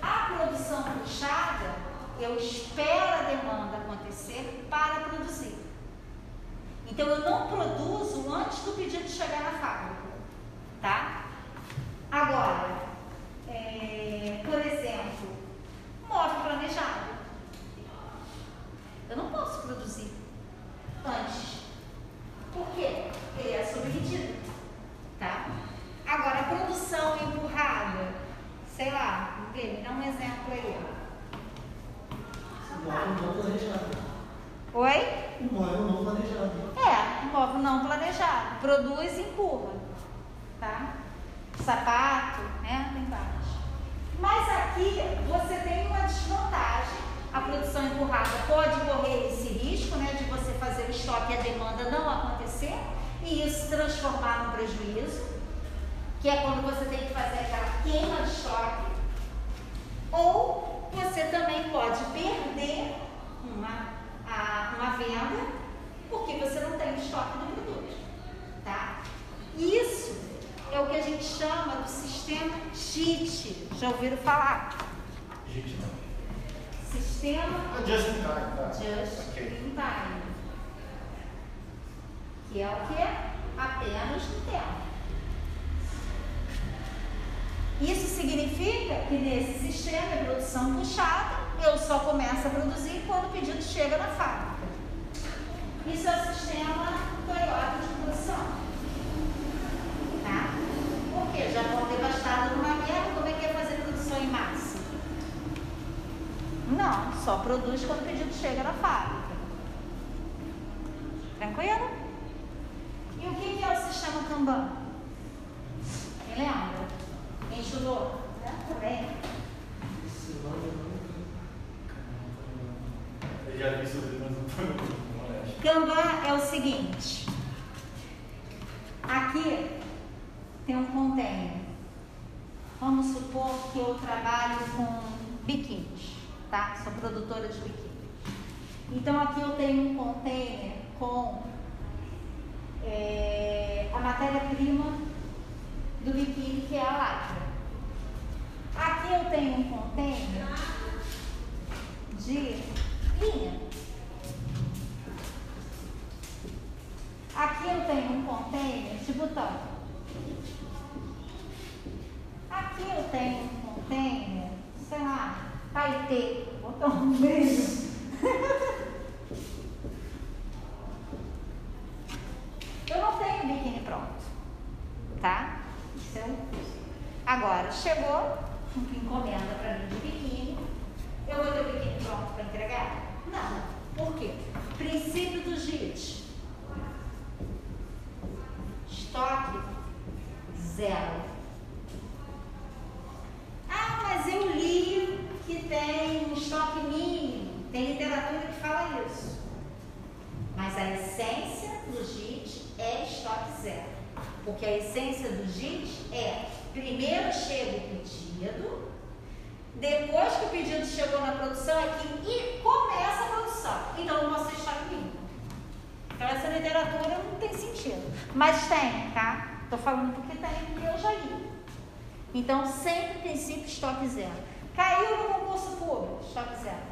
A produção puxada, eu espero a demanda acontecer para produzir. Então eu não produzo antes do pedido chegar na fábrica, tá? Agora, é, por exemplo, móvel planejado. Eu não posso produzir antes. Por quê? Ele é sob medida, tá? Agora, a produção empurrada, sei lá, me dá um exemplo aí. Móvel não planejado. Oi? Móvel não planejado. É, móvel não planejado. Produz e empurra. Tá? Sapato, né? Tem vários. Mas aqui você tem uma desvantagem. A produção empurrada pode correr esse risco, né? De você fazer o estoque e a demanda não acontecer e isso transformar num prejuízo, que é quando você tem que fazer aquela queima de estoque. Ou você também pode perder uma, a, uma venda porque você não tem estoque do produto. Tá? Isso é o que a gente chama do sistema JIT. Já ouviram falar? Gente, não. Sistema Ah, Just in time, tá? Just Ok. in Time. Que é o que? Apenas no tempo. Isso significa que nesse sistema de produção puxada, eu só começo a produzir quando o pedido chega na fábrica. Isso é o sistema Toyota de produção. Tá? Porque já vão devastado numa guerra, como é que é fazer produção em massa? Não, só produz quando o pedido chega na fábrica. Tranquilo? E o que é o sistema Kanban? Quem lembra? Quem estudou? Eu também. Eu já vi sobre, mas não foi. Kanban é o seguinte. Aqui tem um container. Vamos supor que eu trabalho com biquínis, tá? Sou produtora de biquíni. Então aqui eu tenho um container com é, a matéria-prima do biquíni, que é a lycra. Aqui eu tenho um container de linha. Aqui eu tenho um container de botão. Aqui eu tenho um container, sei lá, paetê, botão no meio. Eu não tenho biquíni pronto, tá? Isso um custo. Agora, chegou encomenda para mim de biquíni, eu vou ter o biquíni pronto para entregar? Não. Por quê? Princípio do JIT. Estoque zero. Ah, mas eu li que tem um estoque mínimo. Tem literatura que fala isso. Mas a essência do JIT é estoque zero. Porque a essência do JIT é primeiro chega o pedido, depois que o pedido chegou na produção é que começa a produção. Então eu mostro estoque mínimo. Então essa literatura não tem sentido. Mas tem, tá? Estou falando porque tem, porque eu já li. Então sempre princípio estoque zero. Caiu no concurso público, estoque zero.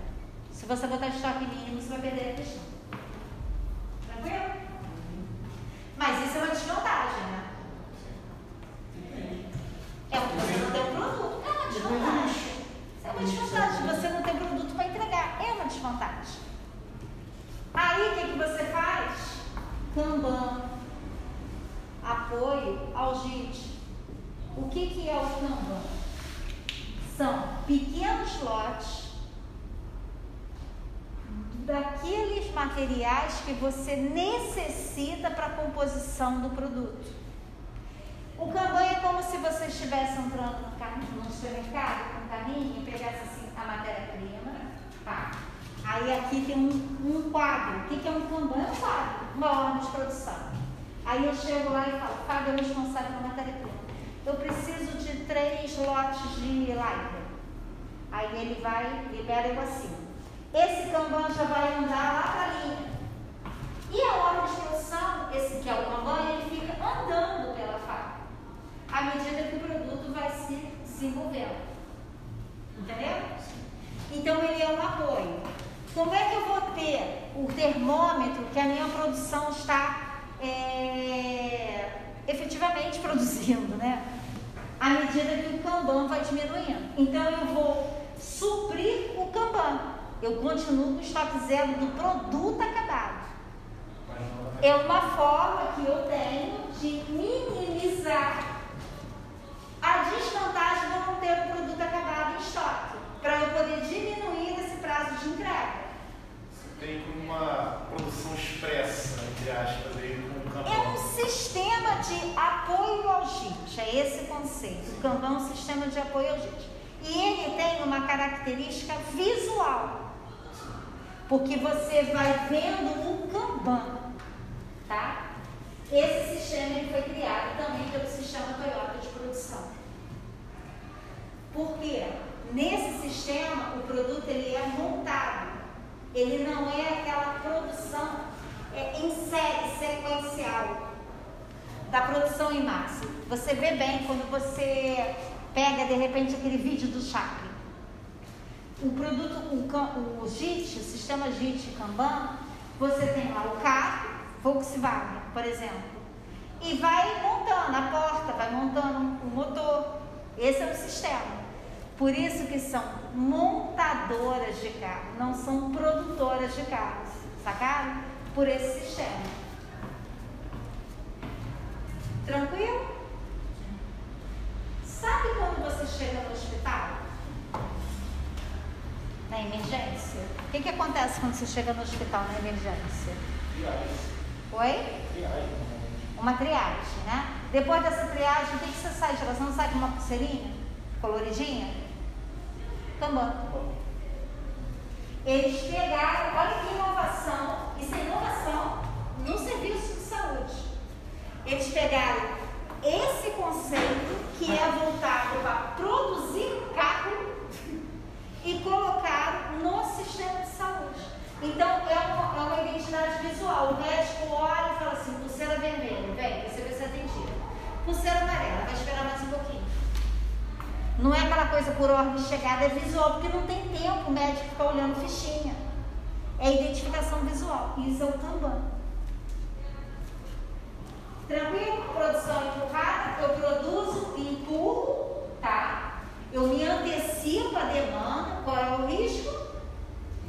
Se você botar estoque mínimo, você vai perder a questão. Tranquilo? Mas isso é uma desvantagem, né? É porque você não tem um produto. É uma desvantagem. É uma desvantagem. Você não tem produto para entregar. É uma desvantagem. Aí o que, que você faz? Kanban. Apoio ao JIT. O que, que é o Kanban? São pequenos lotes daqueles materiais que você necessita para a composição do produto. O Kanban é como se você estivesse entrando no, no supermercado com um carrinho e pegasse assim a matéria-prima. Aí aqui tem um, um quadro. O que, que é um Kanban? É um quadro, uma ordem de produção. Aí eu chego lá e falo, Fábio é responsável pela matéria-prima. Eu preciso de três lotes de lycra. Aí ele vai, libera eu assim. Esse Kanban já vai andar lá para a linha. E a ordem de esse que é o Kanban, ele fica andando pela fábrica. À medida que o produto vai se desenvolvendo. Entendeu? Então ele é um apoio. Como é que eu vou ter o termômetro que a minha produção está é, efetivamente produzindo, né? À medida que o Kanban vai diminuindo. Então eu vou suprir o Kanban. Eu continuo com o estoque zero do produto acabado. É uma forma que eu tenho de minimizar a desvantagem de eu não ter o produto acabado em estoque, para eu poder diminuir esse prazo de entrega. Tem como uma produção expressa, entre aspas, aí com o Kanban. É um sistema de apoio ao JIT, é esse conceito. O Kanban é um sistema de apoio ao JIT. E ele tem uma característica visual, porque você vai vendo o Kanban, tá? Esse sistema ele foi criado também pelo sistema Toyota de produção. Porque nesse sistema o produto ele é montado, ele não é aquela produção é, em série sequencial da produção em massa. Você vê bem quando você pega de repente aquele vídeo do Chakra. O produto, o, o JIT, o sistema JIT Kanban, você tem lá o carro, Volkswagen, por exemplo, e vai montando a porta, vai montando o motor. Esse é o sistema. Por isso que são montadoras de carro, não são produtoras de carros, sacaram? Por esse sistema. Tranquilo? Sabe quando você chega no hospital? Na emergência? O que, que acontece quando você chega no hospital na emergência? Triagem. Oi? Triagem. Uma triagem, né? Depois dessa triagem, o que, que você sai de lá? Você não sai com uma pulseirinha coloridinha? Kanban. Eles pegaram, olha que inovação, isso é inovação no serviço de saúde. Eles pegaram esse conceito que é voltado para produzir carro e colocaram no sistema de saúde. Então é uma, é uma identidade visual. O médico olha e fala assim, pulseira vermelha, vem, você vai ser atendida. Pulseira amarela, vai esperar mais um pouquinho. Não é aquela coisa por ordem de chegada, é visual, porque não tem tempo o médico ficar olhando fichinha. É identificação visual. Isso é o Kanban. Tranquilo? Produção empurrada, eu produzo e empurro, tá? Eu me antecipo a demanda. Qual é o risco?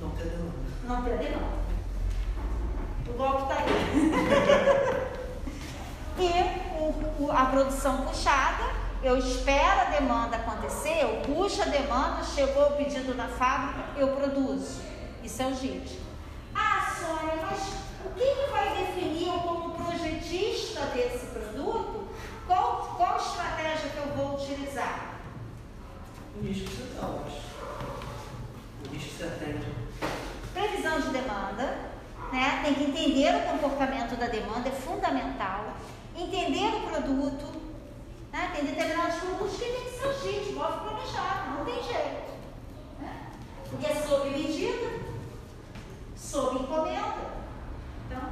Não ter demanda. Não ter demanda. O golpe tá aí. e o- o- a produção puxada, eu espero a demanda acontecer, eu puxo a demanda, chegou o pedido da fábrica, eu produzo. Isso é o JIT. Ah, Sônia, mas o que, que vai definir eu como projetista desse produto? Qual, qual estratégia que eu vou utilizar? O risco tá. O risco atende. Previsão de demanda, né? Tem que entender o comportamento da demanda, é fundamental. Entender o produto, né? Tem determinados produtos que tem que ser JIT, move planejado, não tem jeito. Né? Porque é sob medida, sob encomenda. Então,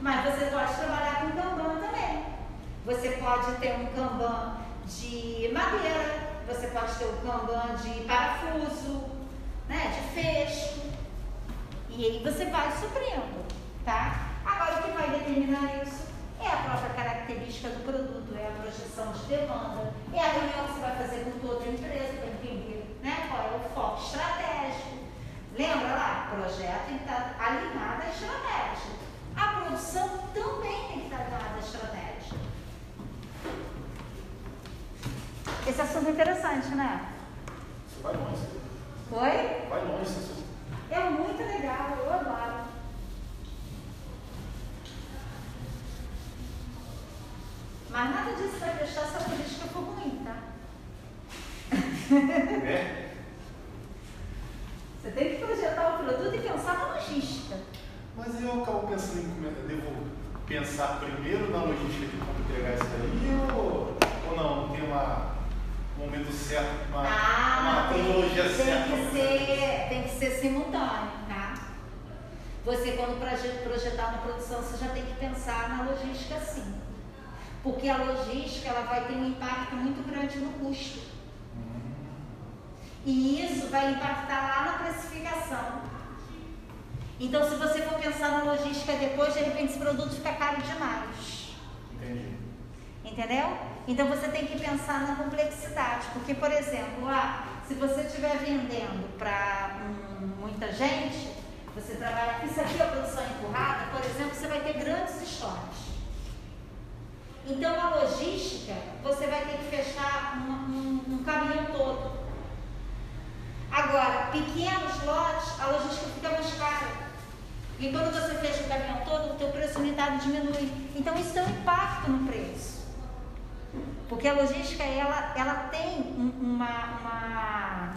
mas você pode trabalhar com Kanban também. Você pode ter um Kanban de madeira, você pode ter um Kanban de parafuso, né? de fecho. E aí você vai suprindo, tá? Agora o que vai determinar isso é a própria característica do produto, é a projeção de demanda, é a reunião que você vai fazer com toda a empresa para entender né, qual é o foco estratégico. Lembra lá? O projeto tem que estar alinhado à estratégia. A produção também tem que estar alinhada à estratégia. Esse assunto é interessante, né? Isso vai longe. Oi? Vai longe esse assunto. É muito legal, eu adoro. Mas nada disso vai deixar essa política for ruim, tá? É? Você tem que projetar o produto e pensar na logística. Mas eu acabo pensando em devo pensar primeiro na logística de como entregar isso daí ou, ou não? Tem uma, um momento certo, uma, uma tem, cronologia tem certa. que ser, tem que ser simultâneo, tá? Você quando proje- projetar uma produção, você já tem que pensar na logística sim. Porque a logística ela vai ter um impacto muito grande no custo. E isso vai impactar lá na precificação. Então, se você for pensar na logística depois, de repente esse produto fica caro demais. Entendi. Entendeu? Então você tem que pensar na complexidade, porque, por exemplo, ah, se você estiver vendendo para muita gente, você trabalha. Isso aqui é produção empurrada, por exemplo, você vai ter grandes estoques. Então a logística, você vai ter que fechar um, um- caminhão todo. Agora, pequenos lotes, a logística fica mais cara. E quando você fecha o caminhão todo, o teu preço unitário diminui. Então isso tem um impacto no preço. Porque a logística, ela, ela tem um- uma, uma,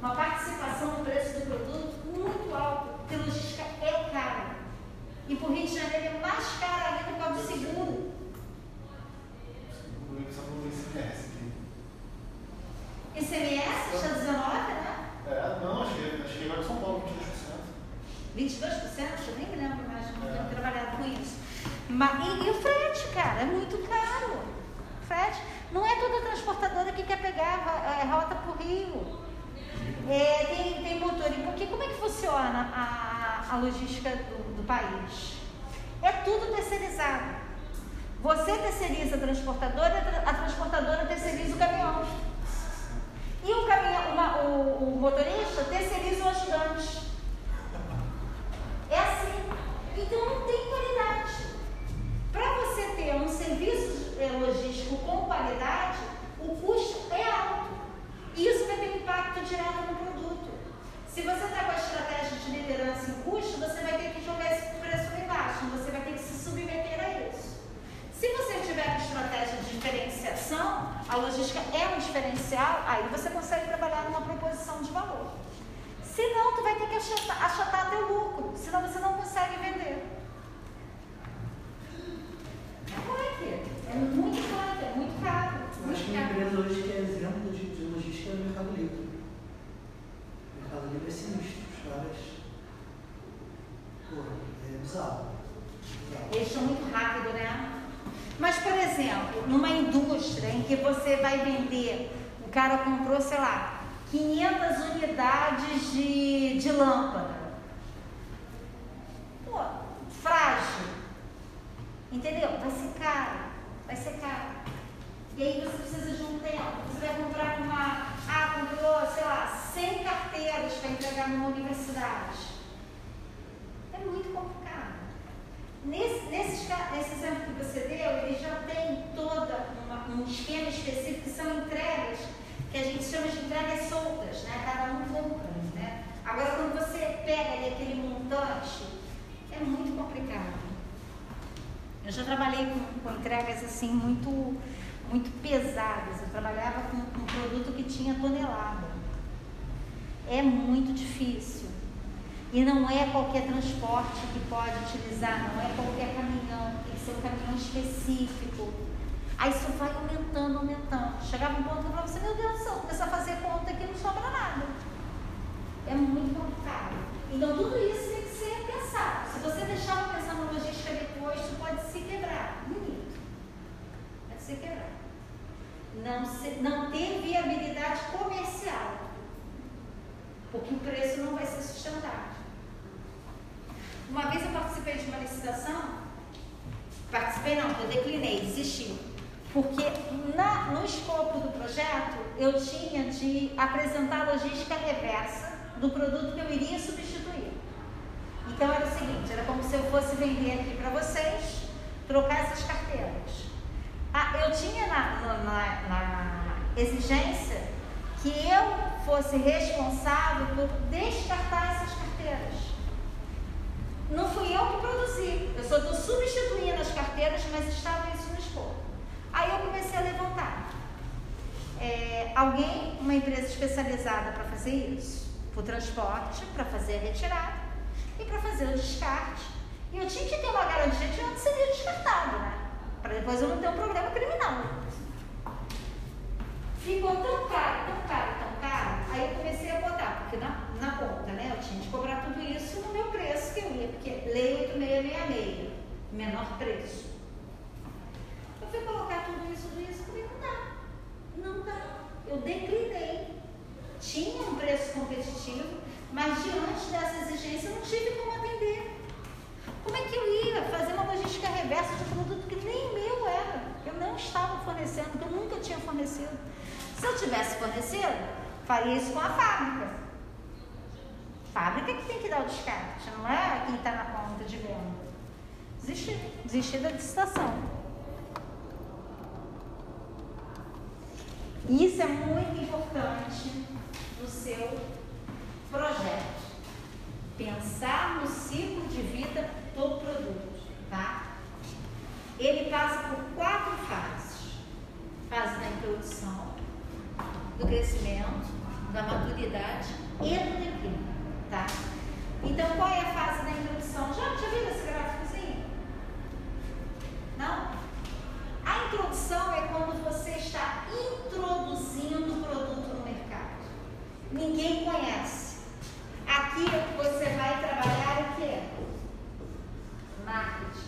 uma participação no preço do produto muito alta, porque a logística é cara. E por Rio de Janeiro é mais cara ainda por causa do seguro. ICMS aqui. ICMS, está 19, né? É, não, achei, achei agora em São Paulo, 22%. 22%, eu nem me lembro mais, não É. tenho trabalhado com isso. Mas, e, e o frete, cara, é muito caro. Frete. Não é toda transportadora que quer pegar a, a rota para o Rio. É, tem, tem. E porque como é que funciona a, a logística do, do país? É tudo terceirizado. Você terceiriza a transportadora, a tra- a transportadora terceiriza o caminhão. E o, caminhão, uma- o, o motorista terceiriza o ajudante. É assim. Então não tem qualidade. Para você ter um serviço eh, logístico com qualidade, o custo é alto. Isso vai ter impacto direto no produto. Se você está com a estratégia de liderança em custo, você vai ter que jogar esse preço lá embaixo. Você vai ter que se submeter a isso. Se você tiver com estratégia de diferenciação, a logística é um diferencial, aí você consegue trabalhar numa proposição de valor. Senão, tu vai ter que achatar, achatar teu lucro, senão você não consegue vender. É é muito punk, é muito caro. Acho que uma caro. empresa hoje que é exemplo de, de logística é o Mercado Livre. É sinistro, os caras. Porra, é bizarro. Eles são muito rápidos, né? Mas, por exemplo, numa indústria em que você vai vender, o cara comprou, sei lá, 500 unidades de, de lâmpada. Pô, frágil. Entendeu? Vai ser caro. Vai ser caro. E aí você precisa de um tempo. Você vai comprar uma. Ah, comprou, sei lá, 100 carteiras para entregar numa universidade. É muito complicado. Nesse, nesses nesse exemplo que você deu, ele já tem toda um esquema específico que são entregas que a gente chama de entregas soltas, né? Cada um compra, né? Agora, quando você pega ali aquele montante, é muito complicado. Eu já trabalhei com, com entregas assim muito, muito pesadas. Eu trabalhava com, um produto que tinha tonelada. É muito difícil. E não é qualquer transporte que pode utilizar, não é qualquer caminhão, tem que ser um caminhão específico. Aí isso vai aumentando, aumentando. Chegava um ponto que eu falava assim, meu Deus do céu, começar a fazer conta que não sobra nada. É muito complicado. Então tudo isso tem que ser pensado. Se você deixar para pensar na logística depois, isso pode se quebrar. Bonito. Pode se quebrar. Não, se, não ter viabilidade comercial. Porque o preço não vai ser sustentável. Uma vez eu participei de uma licitação, participei não, eu declinei, desisti. Porque na, no escopo do projeto eu tinha de apresentar a logística reversa do produto que eu iria substituir. Então era o seguinte, era como se eu fosse vender aqui para vocês, trocar essas carteiras. Ah, eu tinha na, na- na- exigência que eu fosse responsável por descartar essas carteiras. Não fui eu que produzi, eu só estou substituindo as carteiras, mas estava isso no escopo. Aí eu comecei a levantar. É, alguém, uma empresa especializada para fazer isso, para o transporte, para fazer a retirada e para fazer o descarte. E eu tinha que ter uma garantia de onde seria descartado, né? Para depois eu não ter um problema criminal. Ficou tão caro, tão caro, tão caro, aí eu comecei a botar, porque na, na conta, né, eu tinha de cobrar tudo isso no meu preço que eu ia, porque lei 8666, menor preço. Eu fui colocar tudo isso, tudo isso, falei, não dá, não dá. Eu declinei. Tinha um preço competitivo, mas diante dessa exigência eu não tive como atender. Como é que eu ia fazer uma logística reversa de produto nem meu era? Eu não estava fornecendo, que eu nunca tinha fornecido. Se eu tivesse fornecido, faria isso com a fábrica. Fábrica que tem que dar o descarte, não é quem está na ponta de venda. Desistir, desistir da licitação. Isso é muito importante no seu projeto. Pensar no ciclo de vida do produto, tá? Ele passa por quatro fases: fase da introdução, do crescimento, da maturidade e do declínio, tá? Então, qual é a fase da introdução? Já, já viu esse gráficozinho? Não? A introdução é quando você está introduzindo o produto no mercado. Ninguém conhece. Aqui você vai trabalhar o quê? Marketing.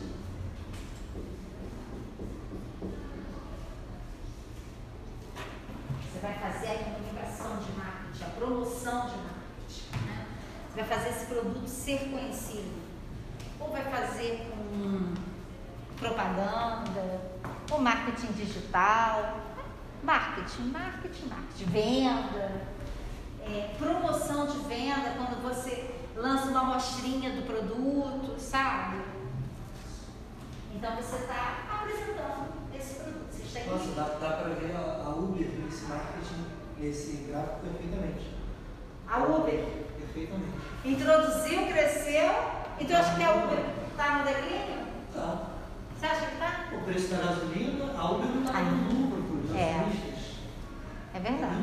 Você vai fazer a comunicação de marketing, a promoção de marketing. Né? Você vai fazer esse produto ser conhecido. Ou vai fazer com propaganda, ou marketing digital. Marketing, marketing, marketing, venda, é, promoção de venda, quando você lança uma amostrinha do produto, sabe? Então você está apresentando esse produto. Nossa, dá, dá para ver a, a Uber nesse marketing, nesse gráfico perfeitamente. A Uber Perfeitamente. introduziu, cresceu, então acho que a Uber está no declínio? Tá. Você acha que está? O preço da gasolina, a Uber não está dando lucro para os É. É verdade.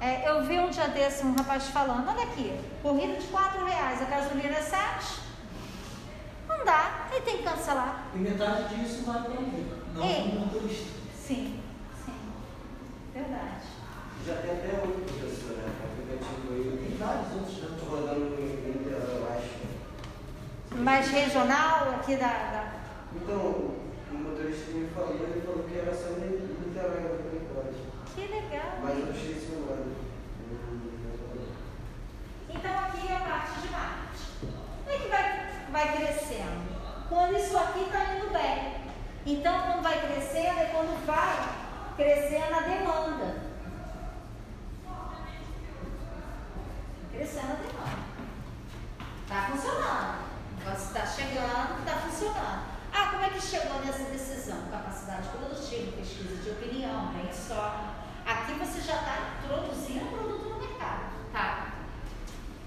É, eu vi um dia desse um rapaz falando, olha aqui, corrida de 4 reais, a gasolina é 7. Não dá, ele tem que cancelar. E metade disso vai para a Uber, não É. motorista. Sim, sim. Verdade. Já tem até outro professor, né? Aplicativo aí. Tem vários outros já. Tô rodando no Inter, eu acho. Mais regional aqui da. da- Então, o motorista me falou, ele falou que era só em Niterói, falei, pode. Que legal. Mas eu esqueci o nome. Hum, Então aqui é a parte de marketing. Como é que vai, vai crescendo? Quando isso aqui está indo bem. Então, quando vai crescendo, é quando vai crescendo a demanda. Crescendo a demanda. Está funcionando. Está chegando, está funcionando. Ah, como é que chegou nessa decisão? Capacidade produtiva, pesquisa de opinião, brainstorm. Aqui você já está introduzindo o produto no mercado, tá?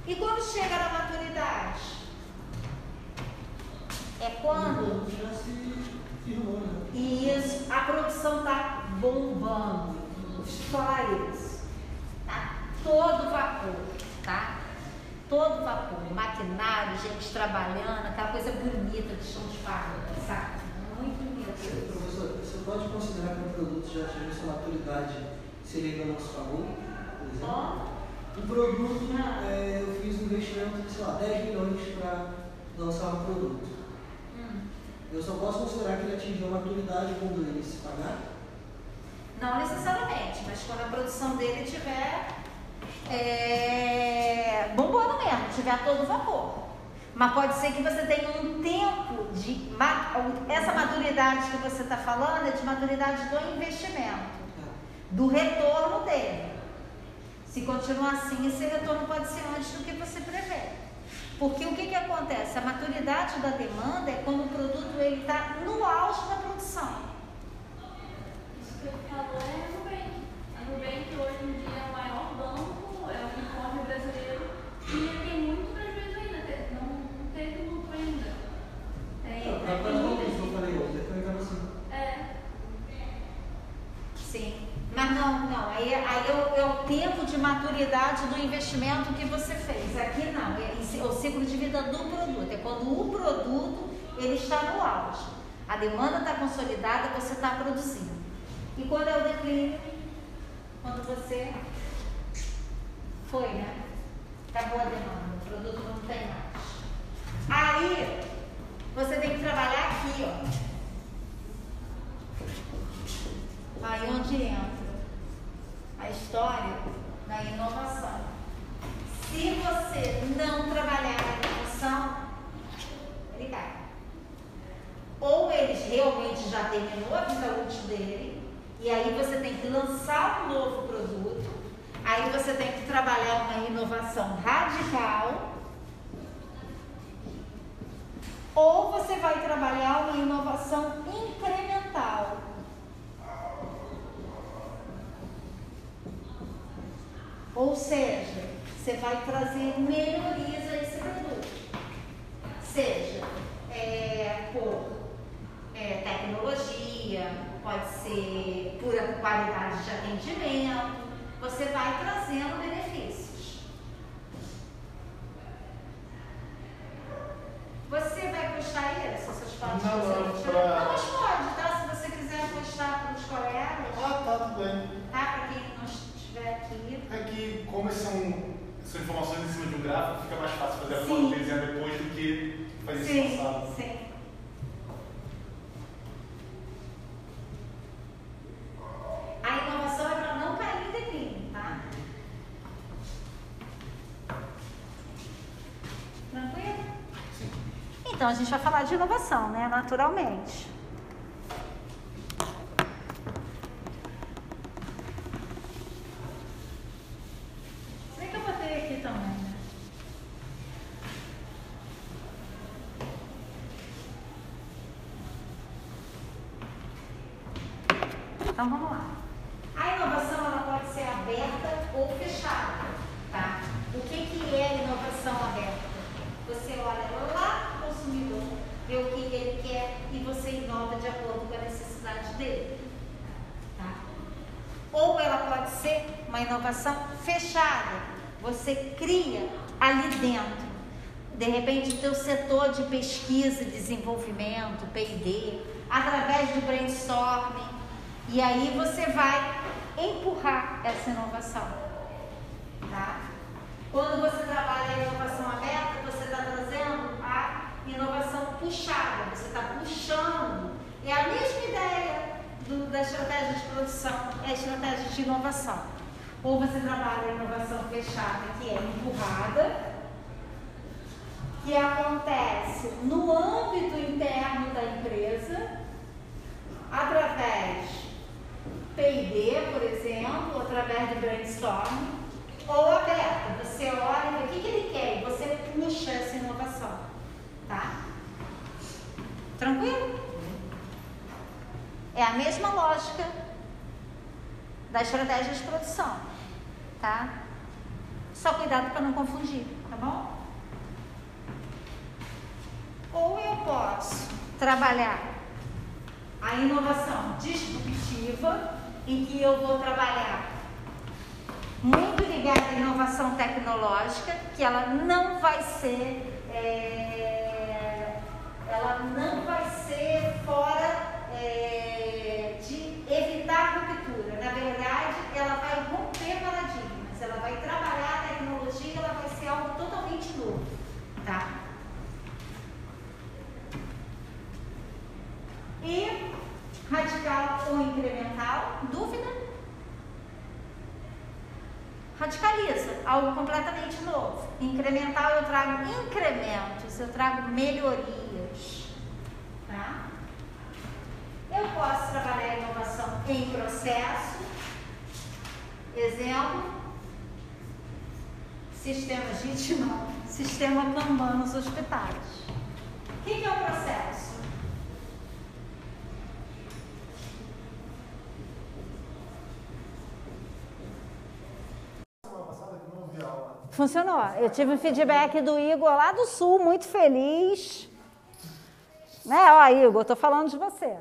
E quando chega na maturidade? É quando Né? isso, a produção está bombando. Os flyers, tá todo vapor, tá? Todo vapor, maquinário, gente trabalhando, aquela coisa bonita de chão de fábrica, sabe? Muito bonito. Professor, você pode considerar que um produto já atingiu sua maturidade se ele ainda não se pagou, por exemplo? Um produto, Ah. é, eu fiz um investimento de, sei lá, 10 milhões para lançar um produto. Eu só posso considerar que ele atingiu a maturidade quando ele se pagar? Não necessariamente, mas quando a produção dele tiver é, bombando mesmo, tiver a todo vapor. Mas pode ser que você tenha um tempo de. Essa maturidade que você está falando é de maturidade do investimento, do retorno dele. Se continuar assim, esse retorno pode ser antes do que você prevê. Porque o que, que acontece? A maturidade da demanda é quando o produto está no auge da produção. Isso que ele falou é hoje em dia é o maior banco tempo de maturidade do investimento que você fez. Aqui não, é o ciclo de vida do produto. É quando o produto ele está no auge. A demanda está consolidada, você está produzindo. E quando é o declínio? Quando você foi, né? Acabou a demanda, o produto não tem mais. Aí, você tem que trabalhar aqui, ó. Aí onde entra a história da inovação. Se você não trabalhar a inovação, cai. Ou ele realmente já terminou a vida útil dele, e aí você tem que lançar um novo produto, aí você tem que trabalhar uma inovação radical, ou você vai trabalhar uma inovação incremental. Ou seja, você vai trazer melhorias a esse produto. Seja é, por é, tecnologia, pode ser por qualidade de atendimento, você vai trazendo benefícios. Você vai postar isso, essas fotos Não, você não, pra- Não, mas pode, tá? Se você quiser postar para os colegas, Ah, tá, tudo bem. tá? Para quem não estiver aqui. É que, como são, são informações em cima de um gráfico, fica mais fácil fazer a Sim. foto desenhar depois do que fazer isso Sim, passado. sim. A inovação é para não cair em declínio, tá? Tranquilo? Então a gente vai falar de inovação, né? Naturalmente. Se bem que eu botei aqui também, né? Então vamos lá. A inovação ela pode ser aberta ou fechada, tá? O que, que é inovação aberta? Você olha lá no consumidor, vê o que, que ele quer e você inova de acordo com a necessidade dele. Tá? Ou ela pode ser uma inovação fechada. Você cria ali dentro. De repente, o teu setor de pesquisa e desenvolvimento, P&D, através do brainstorming, e aí você vai empurrar essa inovação. Tá? Quando você trabalha a inovação aberta, você está trazendo a inovação puxada, você está puxando. É a mesma ideia do- da estratégia de produção, é a estratégia de inovação. Ou você trabalha a inovação fechada, que é empurrada, que acontece no âmbito interno da empresa, através P&D, por exemplo, através do brainstorming, ou aberta. Você olha o que, que ele quer e você puxa essa inovação. Tá? Tranquilo? É a mesma lógica da estratégia de produção. Tá? Só cuidado para não confundir, tá bom? Ou eu posso trabalhar a inovação disruptiva, em que eu vou trabalhar muito ligada à inovação tecnológica, que ela não vai ser, é, ela não vai ser fora é, de evitar ruptura. Na verdade, ela vai romper paradigmas, ela vai trabalhar a tecnologia, ela vai ser algo totalmente novo, tá? E radical ou incremental? Dúvida? Radicaliza, algo completamente novo. Incremental eu trago incrementos, eu trago melhorias. Tá? Eu posso trabalhar a inovação em processo. Exemplo, sistemas de sistema Kanban nos hospitais. O que, que é o processo? Semana passada que eu não ouvi aula. Funcionou. Eu tive um feedback do Igor lá do Sul, muito feliz. Né? Ó, Igor, tô falando de você.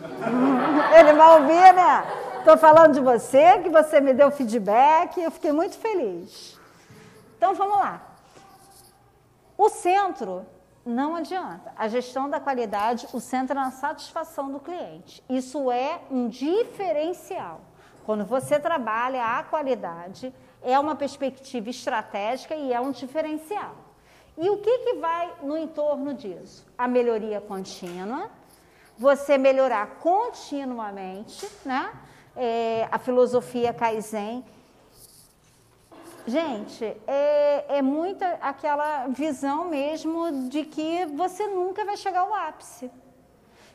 Ele vai ouvir, né? Estou falando de você, que você me deu feedback, eu fiquei muito feliz. Então vamos lá. O centro não adianta. A gestão da qualidade, o centro é na satisfação do cliente. Isso é um diferencial. Quando você trabalha a qualidade, é uma perspectiva estratégica e é um diferencial. E o que, que vai no entorno disso? A melhoria contínua, você melhorar continuamente, né? É, a filosofia Kaizen. Gente, é, é muita aquela visão mesmo de que você nunca vai chegar ao ápice.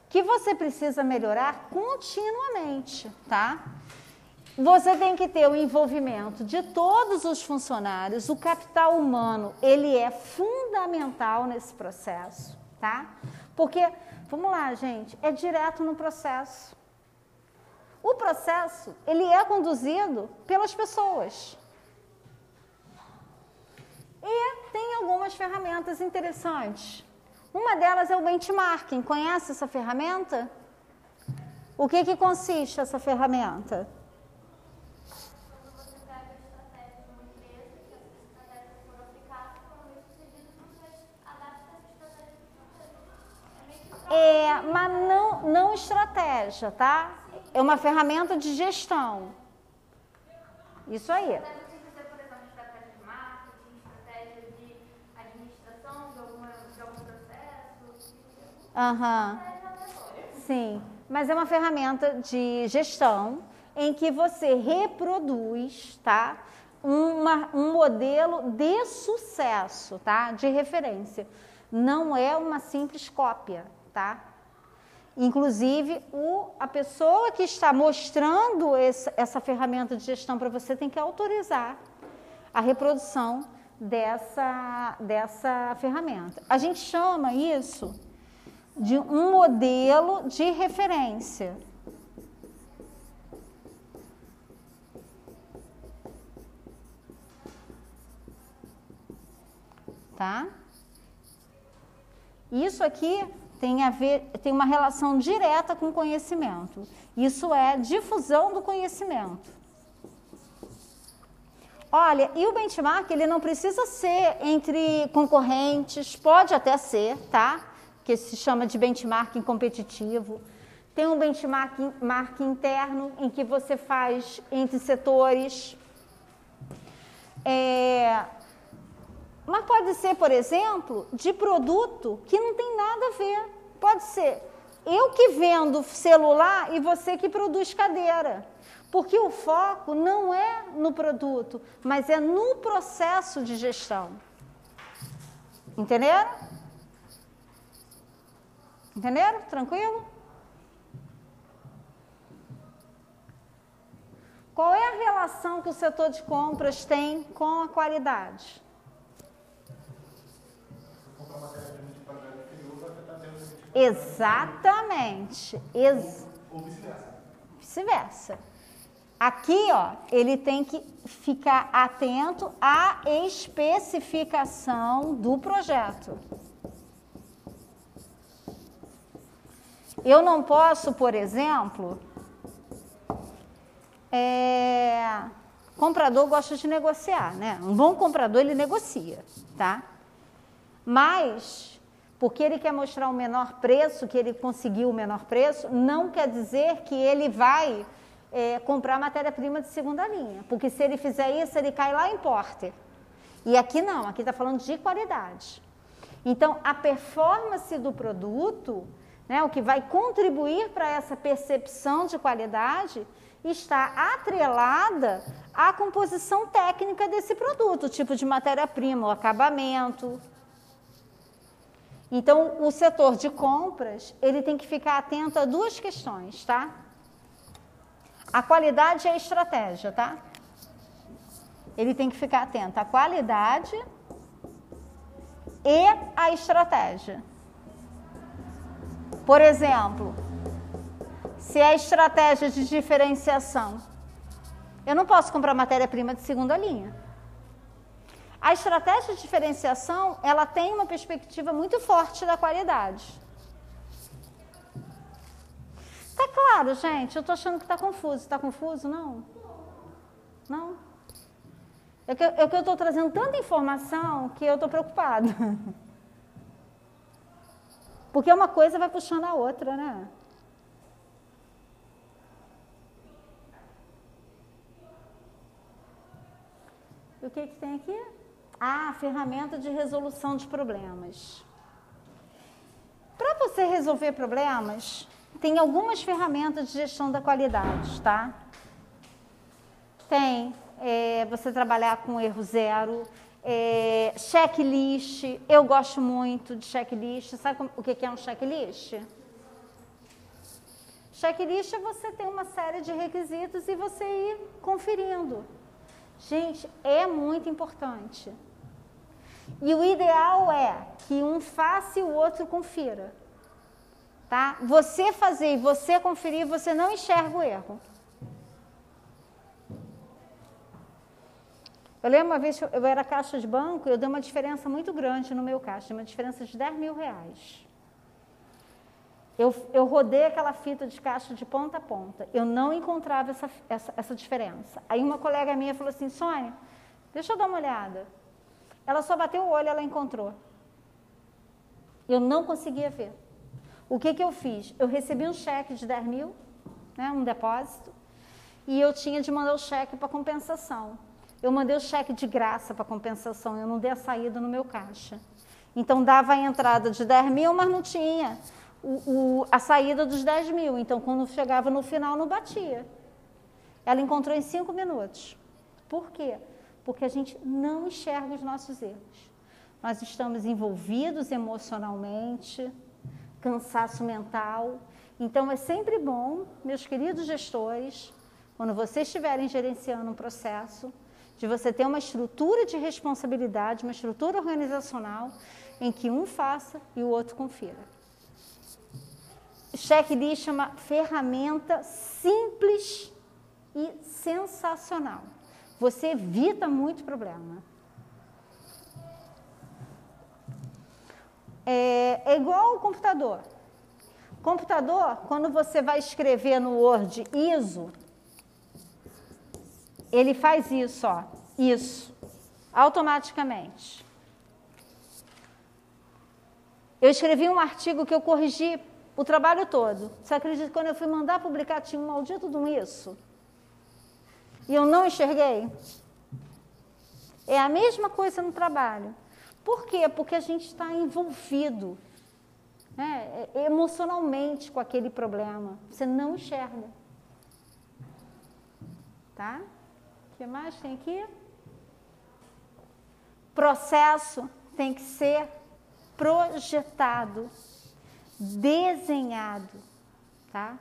Que você precisa melhorar continuamente, tá? Você tem que ter o envolvimento de todos os funcionários, o capital humano, ele é fundamental nesse processo, tá? Porque, vamos lá, gente, é direto no processo. O processo, ele é conduzido pelas pessoas. E tem algumas ferramentas interessantes. Uma delas é o benchmarking. Conhece essa ferramenta? O que, que consiste essa ferramenta? É, mas não, não estratégia, tá? É uma ferramenta de gestão. Isso aí. Aham. Sim, mas é uma ferramenta de gestão em que você reproduz, tá? Uma, um modelo de sucesso, tá? De referência. Não é uma simples cópia, tá? Inclusive, o, a pessoa que está mostrando esse, essa ferramenta de gestão para você tem que autorizar a reprodução dessa, dessa ferramenta. A gente chama isso de um modelo de referência. Tá? Isso aqui tem a ver, tem uma relação direta com conhecimento. Isso é difusão do conhecimento. Olha, e o benchmark ele não precisa ser entre concorrentes, pode até ser, tá? Que se chama de benchmarking competitivo. Tem um benchmark interno em que você faz entre setores. É, mas pode ser, por exemplo, de produto que não tem nada a ver. Pode ser eu que vendo celular e você que produz cadeira. Porque o foco não é no produto, mas é no processo de gestão. Entenderam? Entenderam? Tranquilo? Qual é a relação que o setor de compras tem com a qualidade? Exatamente. Ex Ou vice-versa. vice-versa. Aqui, ó, ele tem que ficar atento à especificação do projeto. Eu não posso, por exemplo, é, comprador gosta de negociar, né? Um bom comprador ele negocia, tá? Mas porque ele quer mostrar o menor preço, que ele conseguiu o menor preço, não quer dizer que ele vai é, comprar matéria-prima de segunda linha. Porque se ele fizer isso, ele cai lá em porter. E aqui não, aqui está falando de qualidade. Então, a performance do produto, né, o que vai contribuir para essa percepção de qualidade, está atrelada à composição técnica desse produto, tipo de matéria-prima, o acabamento, então, o setor de compras, ele tem que ficar atento a duas questões, tá? A qualidade e a estratégia, tá? Ele tem que ficar atento à qualidade e à estratégia. Por exemplo, se é estratégia de diferenciação, eu não posso comprar matéria-prima de segunda linha. A estratégia de diferenciação, ela tem uma perspectiva muito forte da qualidade. Tá claro, gente? Eu tô achando que tá confuso. Tá confuso, não? Não? É que, é que eu estou trazendo tanta informação que eu estou preocupada. Porque uma coisa vai puxando a outra, né? O que, que tem aqui? Ah, ferramenta de resolução de problemas. Para você resolver problemas, tem algumas ferramentas de gestão da qualidade, tá? Tem é, você trabalhar com erro zero, é, checklist. Eu gosto muito de checklist. Sabe como, o que é um checklist? Checklist é você ter uma série de requisitos e você ir conferindo. Gente, é muito importante. E o ideal é que um faça e o outro confira. Tá? Você fazer e você conferir, você não enxerga o erro. Eu lembro uma vez eu era caixa de banco, eu dei uma diferença muito grande no meu caixa, uma diferença de 10 mil reais. Eu, eu rodei aquela fita de caixa de ponta a ponta. Eu não encontrava essa, essa, essa diferença. Aí uma colega minha falou assim, Sônia, deixa eu dar uma olhada. Ela só bateu o olho, ela encontrou. Eu não conseguia ver. O que, que eu fiz? Eu recebi um cheque de 10 mil, né, um depósito, e eu tinha de mandar o cheque para compensação. Eu mandei o cheque de graça para compensação, eu não dei a saída no meu caixa. Então dava a entrada de 10 mil, mas não tinha o, o, a saída dos 10 mil. Então, quando chegava no final, não batia. Ela encontrou em cinco minutos. Por quê? Porque a gente não enxerga os nossos erros. Nós estamos envolvidos emocionalmente, cansaço mental. Então, é sempre bom, meus queridos gestores, quando vocês estiverem gerenciando um processo, de você ter uma estrutura de responsabilidade, uma estrutura organizacional em que um faça e o outro confira. Checklist é uma ferramenta simples e sensacional. Você evita muito problema. É, é igual o computador. Computador, quando você vai escrever no Word ISO, ele faz isso, ó, isso, automaticamente. Eu escrevi um artigo que eu corrigi o trabalho todo. Você acredita que quando eu fui mandar publicar tinha um maldito de um isso? E eu não enxerguei? É a mesma coisa no trabalho. Por quê? Porque a gente está envolvido né, emocionalmente com aquele problema. Você não enxerga. Tá? O que mais tem aqui? Processo tem que ser projetado, desenhado, tá?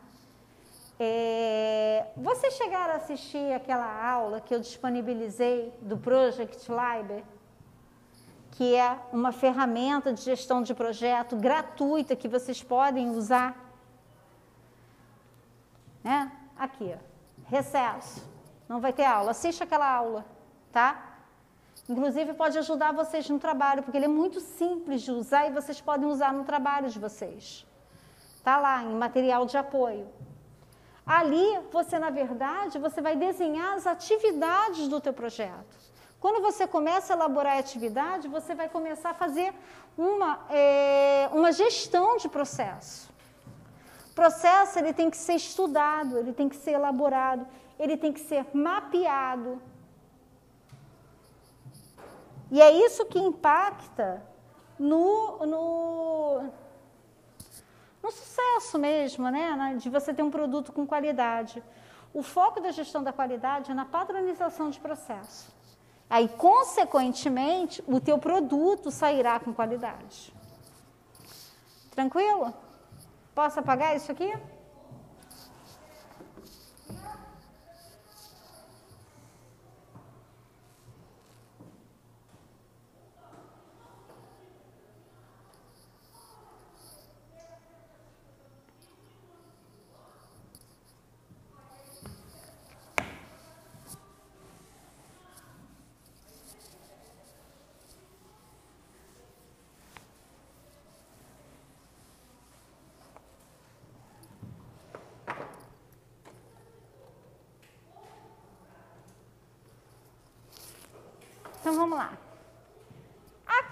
É, vocês chegaram a assistir aquela aula que eu disponibilizei do Project Library, que é uma ferramenta de gestão de projeto gratuita que vocês podem usar? Né? Aqui, recesso. Não vai ter aula. Assiste aquela aula, tá? Inclusive pode ajudar vocês no trabalho, porque ele é muito simples de usar e vocês podem usar no trabalho de vocês. Tá lá em material de apoio. Ali, você na verdade, você vai desenhar as atividades do teu projeto. Quando você começa a elaborar a atividade, você vai começar a fazer uma, é, uma gestão de processo. Processo ele tem que ser estudado, ele tem que ser elaborado ele tem que ser mapeado. E é isso que impacta no, no, no sucesso mesmo, né? de você ter um produto com qualidade. O foco da gestão da qualidade é na padronização de processo. Aí, consequentemente, o teu produto sairá com qualidade. Tranquilo? Posso apagar isso aqui?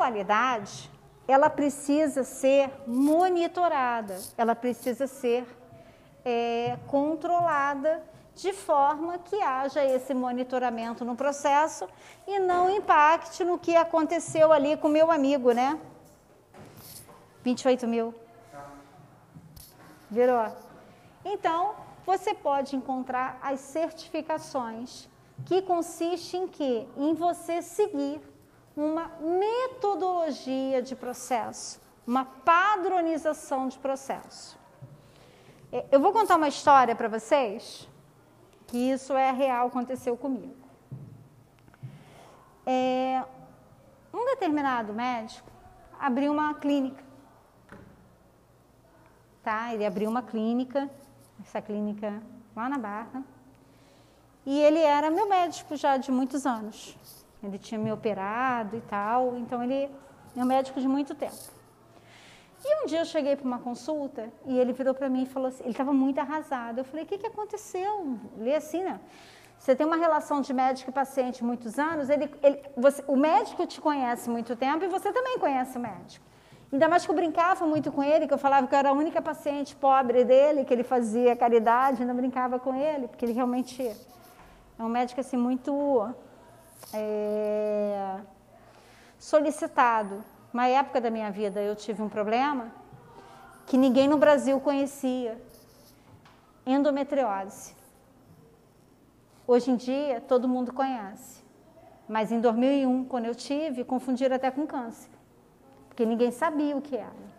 Qualidade, ela precisa ser monitorada, ela precisa ser é, controlada de forma que haja esse monitoramento no processo e não impacte no que aconteceu ali com meu amigo, né? 28 mil. Virou? Então, você pode encontrar as certificações, que consiste em quê? Em você seguir uma metodologia de processo, uma padronização de processo. É, eu vou contar uma história para vocês, que isso é real, aconteceu comigo. É, um determinado médico abriu uma clínica. Tá? Ele abriu uma clínica, essa clínica lá na Barra. E ele era meu médico já de muitos anos. Ele tinha me operado e tal, então ele é meu médico de muito tempo. E um dia eu cheguei para uma consulta e ele virou para mim e falou assim, ele estava muito arrasado. Eu falei, o que, que aconteceu? Ele é assim, né? Você tem uma relação de médico e paciente muitos anos, ele, ele, você, o médico te conhece muito tempo e você também conhece o médico. Ainda mais que eu brincava muito com ele, que eu falava que eu era a única paciente pobre dele, que ele fazia caridade, ainda brincava com ele, porque ele realmente é um médico assim muito é, solicitado. Uma época da minha vida eu tive um problema que ninguém no Brasil conhecia, endometriose. Hoje em dia todo mundo conhece, mas em 2001, quando eu tive, confundiram até com câncer, porque ninguém sabia o que era.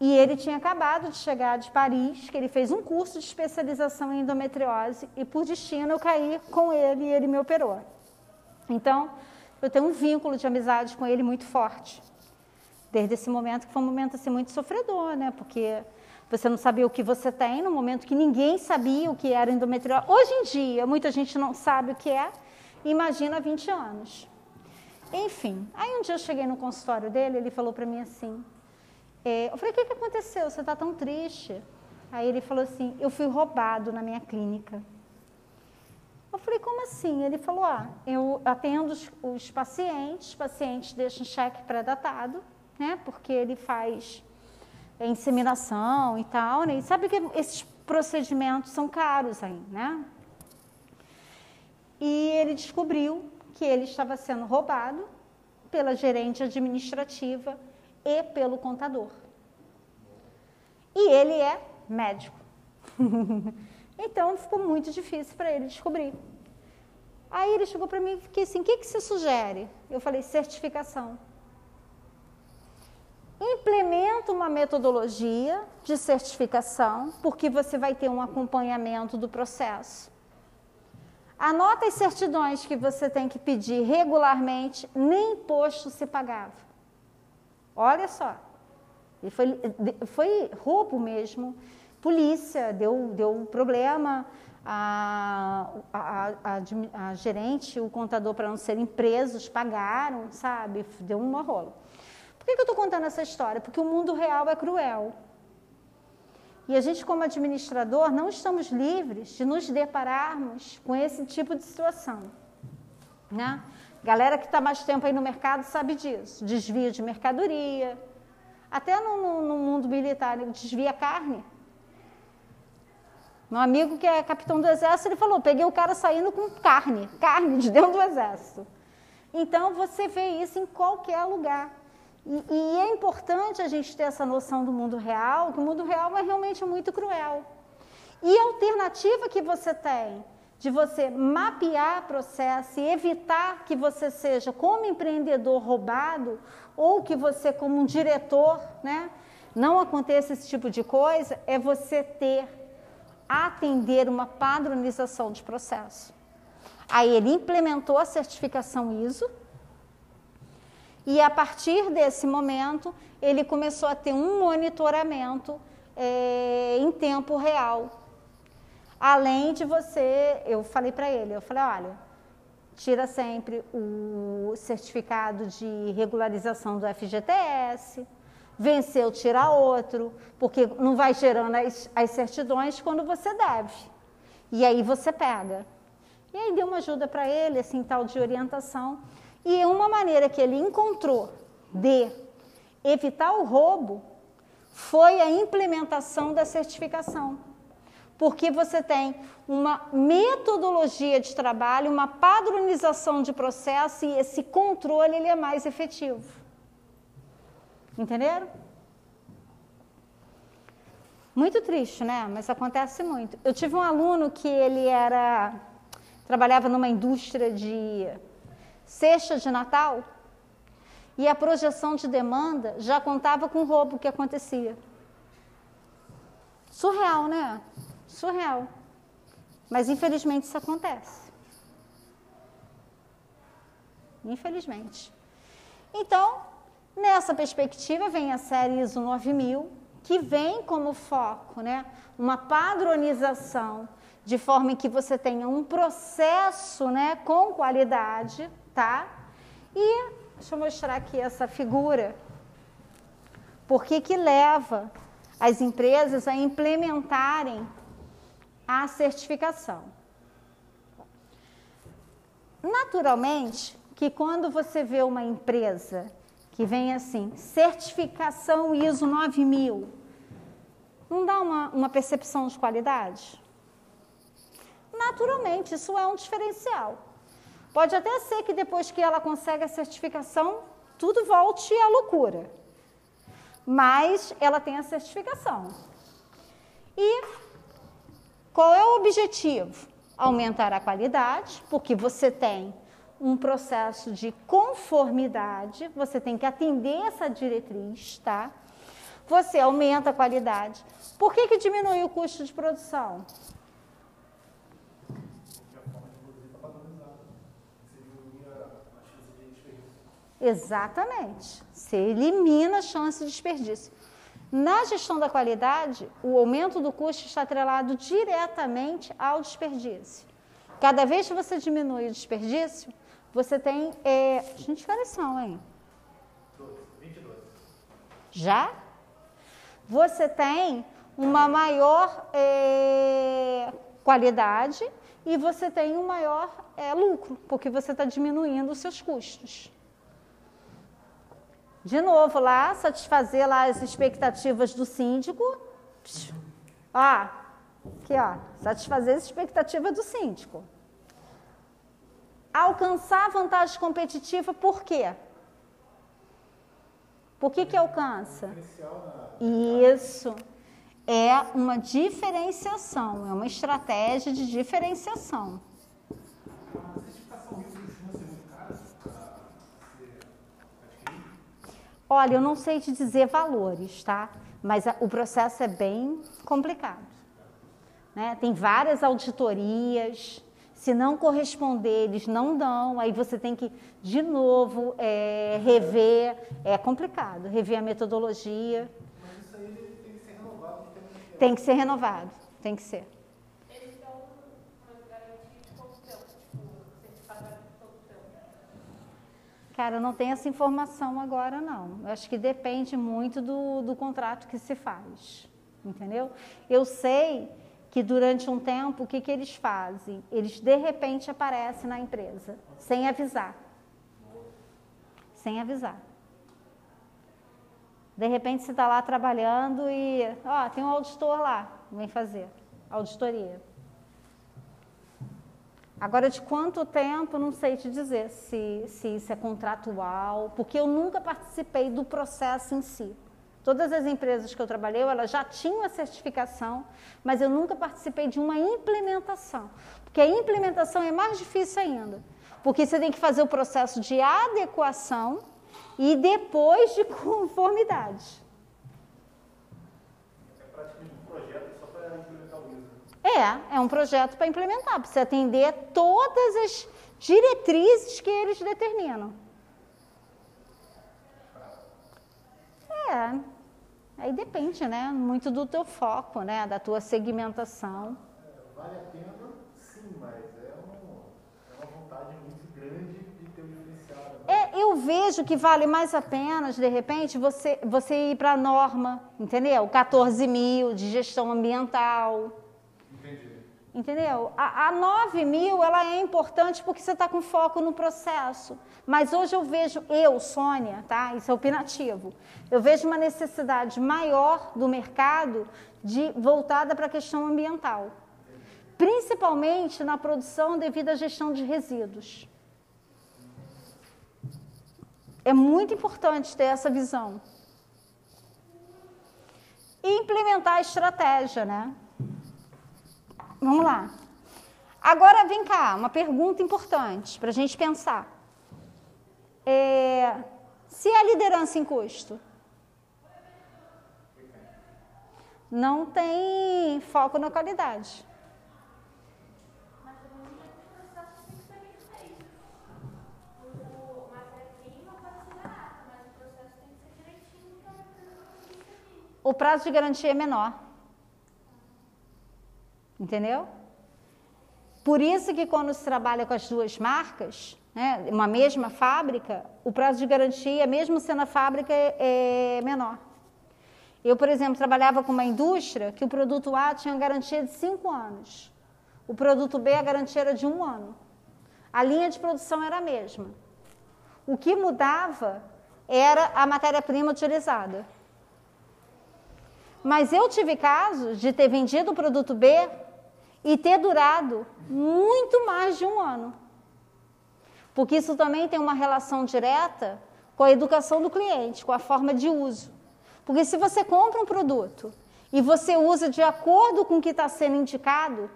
E ele tinha acabado de chegar de Paris, que ele fez um curso de especialização em endometriose e por destino eu caí com ele e ele me operou. Então, eu tenho um vínculo de amizade com ele muito forte. Desde esse momento, que foi um momento assim, muito sofredor, né? Porque você não sabia o que você tem, no momento que ninguém sabia o que era endometriose. Hoje em dia, muita gente não sabe o que é, imagina há 20 anos. Enfim, aí um dia eu cheguei no consultório dele, ele falou para mim assim, é, eu falei, o que, que aconteceu? Você está tão triste? Aí ele falou assim, eu fui roubado na minha clínica. Eu falei, como assim? Ele falou, ah, eu atendo os, os pacientes, os pacientes deixam cheque pré-datado, né? Porque ele faz inseminação e tal, né? E sabe que esses procedimentos são caros aí, né? E ele descobriu que ele estava sendo roubado pela gerente administrativa e pelo contador. E ele é médico. Então ficou muito difícil para ele descobrir. Aí ele chegou para mim e fiquei assim: o que, que você sugere? Eu falei: certificação. Implementa uma metodologia de certificação, porque você vai ter um acompanhamento do processo. Anota as certidões que você tem que pedir regularmente, nem imposto se pagava. Olha só. E foi, foi roubo mesmo polícia, deu, deu problema, a, a, a, a gerente, o contador, para não serem presos, pagaram, sabe? Deu um rolo. Por que, que eu estou contando essa história? Porque o mundo real é cruel. E a gente, como administrador, não estamos livres de nos depararmos com esse tipo de situação. Né? Galera que está mais tempo aí no mercado sabe disso. Desvio de mercadoria. Até no, no, no mundo militar, desvia carne. Meu amigo que é capitão do exército, ele falou: peguei o cara saindo com carne, carne de dentro do exército. Então você vê isso em qualquer lugar. E, e, é importante a gente ter essa noção do mundo real, que o mundo real é realmente muito cruel. E a alternativa que você tem de você mapear processo e evitar que você seja, como empreendedor, roubado, ou que você, como um diretor, né, não aconteça esse tipo de coisa, é você ter atender uma padronização de processo. Aí ele implementou a certificação ISO e a partir desse momento ele começou a ter um monitoramento é, em tempo real. Além de você, eu falei para ele, eu falei, olha, tira sempre o certificado de regularização do FGTS, venceu, tira outro, porque não vai gerando as, as certidões quando você deve. E aí você pega. E aí deu uma ajuda para ele, assim, tal de orientação. E uma maneira que ele encontrou de evitar o roubo foi a implementação da certificação. Porque você tem uma metodologia de trabalho, uma padronização de processo e esse controle ele é mais efetivo. Entenderam? Muito triste, né? Mas acontece muito. Eu tive um aluno que ele era trabalhava numa indústria de cesta de Natal e a projeção de demanda já contava com o roubo que acontecia. Surreal, né? Surreal. Mas infelizmente isso acontece. Infelizmente. Então, nessa perspectiva vem a série ISO 9000, que vem como foco, né, uma padronização de forma que você tenha um processo, né, com qualidade, tá? E deixa eu mostrar aqui essa figura. Por que que leva as empresas a implementarem a certificação? Naturalmente, que quando você vê uma empresa que vem assim, certificação ISO 9000, não dá uma, uma percepção de qualidade? Naturalmente, isso é um diferencial. Pode até ser que depois que ela consegue a certificação, tudo volte à loucura. Mas ela tem a certificação. E qual é o objetivo? Aumentar a qualidade, porque você tem um processo de conformidade, você tem que atender essa diretriz, tá? Você aumenta a qualidade. Por que, que diminui o custo de produção? Exatamente. Você elimina a chance de desperdício. Na gestão da qualidade, o aumento do custo está atrelado diretamente ao desperdício. Cada vez que você diminui o desperdício, você tem. É... Gente, que horas são, hein? 22. Já? Você tem uma maior é, qualidade e você tem um maior é, lucro, porque você está diminuindo os seus custos. De novo, lá, satisfazer lá as expectativas do síndico. Ó, aqui, ó, satisfazer as expectativas do síndico. Alcançar vantagem competitiva, por quê? Por que que alcança? Isso. É uma diferenciação, é uma estratégia de diferenciação. Olha, eu não sei te dizer valores, tá? Mas o processo é bem complicado. Né? Tem várias auditorias. Se não corresponder, eles não dão. Aí você tem que, de novo, é, rever. É complicado, rever a metodologia. Mas isso aí tem que ser renovado. Tem que ser renovado, tem que ser. Cara, eu não tenho essa informação agora, não. Eu acho que depende muito do, do contrato que se faz, entendeu? Eu sei que durante um tempo, o que, que eles fazem? Eles, de repente, aparecem na empresa, sem avisar. Sem avisar. De repente, você está lá trabalhando e, ó, tem um auditor lá, vem fazer auditoria. Agora, de quanto tempo, não sei te dizer se, se isso é contratual, porque eu nunca participei do processo em si. Todas as empresas que eu trabalhei, elas já tinham a certificação, mas eu nunca participei de uma implementação. Porque a implementação é mais difícil ainda, porque você tem que fazer o processo de adequação e depois de conformidade. É, é um projeto para implementar, para você atender todas as diretrizes que eles determinam. É, aí depende, né? Muito do teu foco, né? Da tua segmentação. É, vale a pena, sim, mas é, é uma vontade muito grande de ter um diferencial. Né? É, eu vejo que vale mais a pena, de repente, você, você ir para a norma, entendeu? 14 mil de gestão ambiental Entendeu? A, a 9 mil ela é importante porque você está com foco no processo. Mas hoje eu vejo, eu, Sônia, tá? Isso é opinativo. Eu vejo uma necessidade maior do mercado de voltada para a questão ambiental. Principalmente na produção devido à gestão de resíduos. É muito importante ter essa visão. E implementar a estratégia, né? Vamos lá. Agora vem cá, uma pergunta importante para a gente pensar. É, se a liderança em custo não tem foco na qualidade. O prazo de garantia é menor. Entendeu? Por isso que quando se trabalha com as duas marcas, né, uma mesma fábrica, o prazo de garantia, mesmo sendo a fábrica, é, é menor. Eu, por exemplo, trabalhava com uma indústria que o produto A tinha garantia de cinco anos. O produto B, a garantia era de um ano. A linha de produção era a mesma. O que mudava era a matéria-prima utilizada. Mas eu tive casos de ter vendido o produto B e ter durado muito mais de um ano. Porque isso também tem uma relação direta com a educação do cliente, com a forma de uso. Porque se você compra um produto e você usa de acordo com o que está sendo indicado,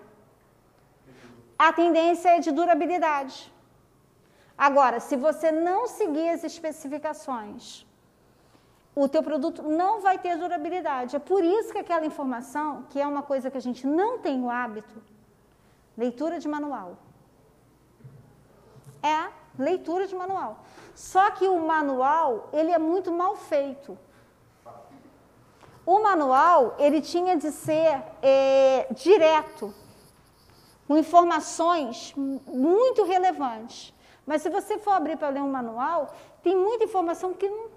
a tendência é de durabilidade. Agora, se você não seguir as especificações, o teu produto não vai ter durabilidade. É por isso que aquela informação, que é uma coisa que a gente não tem o hábito, leitura de manual. É leitura de manual. Só que o manual, ele é muito mal feito. O manual, ele tinha de ser é, direto, com informações muito relevantes. Mas se você for abrir para ler um manual, tem muita informação que não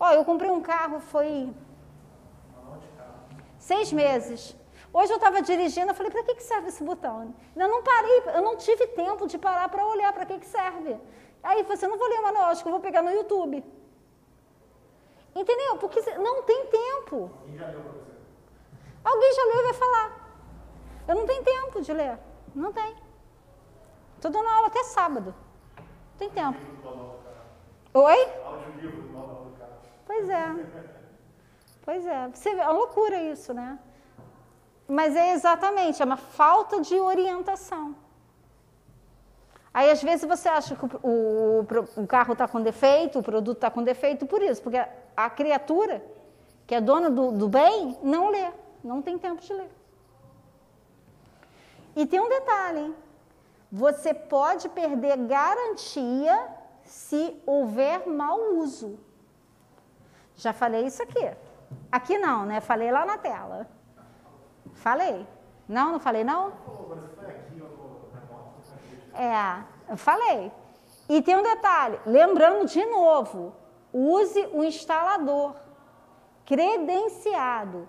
Ó, eu comprei um carro, foi seis meses. Hoje eu estava dirigindo, eu falei, para que, que serve esse botão? Eu não parei, eu não tive tempo de parar para olhar para que, que serve. Aí você não vou ler o manual, acho que eu vou pegar no YouTube. Entendeu? Porque não tem tempo. Alguém já leu e vai falar. Eu não tenho tempo de ler. Não tem. Estou dando aula até sábado. Não tem tempo. Oi? Pois é. Pois é. Você é loucura isso, né? Mas é exatamente, é uma falta de orientação. Aí, às vezes, você acha que o, o, o carro está com defeito, o produto está com defeito, por isso, porque a, a criatura, que é dona do, do bem, não lê, não tem tempo de ler. E tem um detalhe, hein? Você pode perder garantia se houver mau uso. Já falei isso aqui. Aqui não, né? Falei lá na tela. Falei. Não, não falei não? É, eu falei. E tem um detalhe, lembrando de novo, use o instalador credenciado.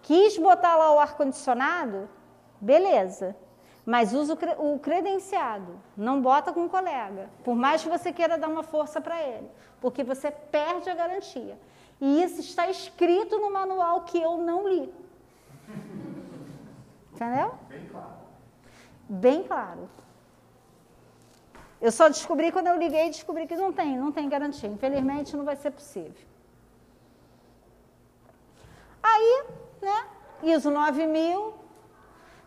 Quis botar lá o ar-condicionado? Beleza. Mas usa o credenciado, não bota com um colega, por mais que você queira dar uma força para ele, porque você perde a garantia. E isso está escrito no manual que eu não li. Entendeu? Bem claro. Bem claro. Eu só descobri quando eu liguei e descobri que não tem, não tem garantia. Infelizmente não vai ser possível. Aí, né, ISO 9000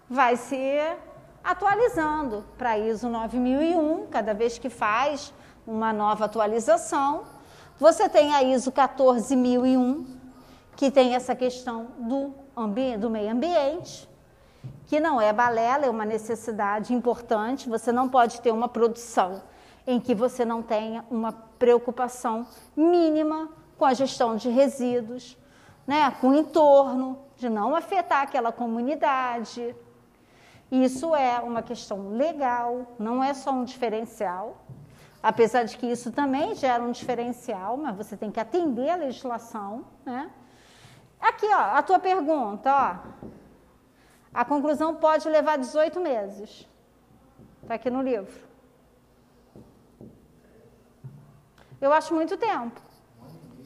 vai ser atualizando para ISO 9001, cada vez que faz uma nova atualização. Você tem a ISO 14001, que tem essa questão do, do meio ambiente, que não é balela, é uma necessidade importante. Você não pode ter uma produção em que você não tenha uma preocupação mínima com a gestão de resíduos, né, com o entorno, de não afetar aquela comunidade, isso é uma questão legal, não é só um diferencial, apesar de que isso também gera um diferencial, mas você tem que atender a legislação, né? Aqui, ó, a tua pergunta, ó. A conclusão pode levar 18 meses. Está aqui no livro. Eu acho muito tempo.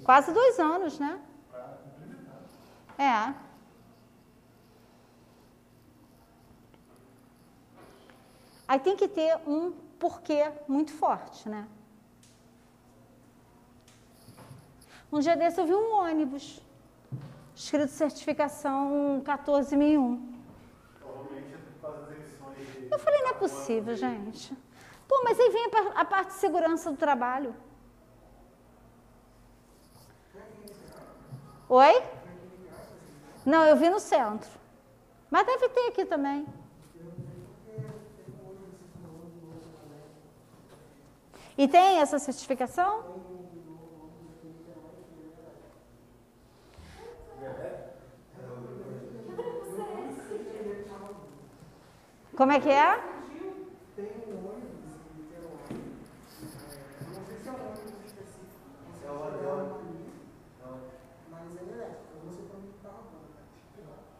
Quase dois anos, né? É. Aí tem que ter um porquê muito forte, né? Um dia desse eu vi um ônibus escrito certificação 14001. Eu falei, não é possível, gente. Pô, mas aí vem a, a parte de segurança do trabalho. Oi? Não, eu vi no centro. Mas deve ter aqui também. E tem essa certificação? Como é que é?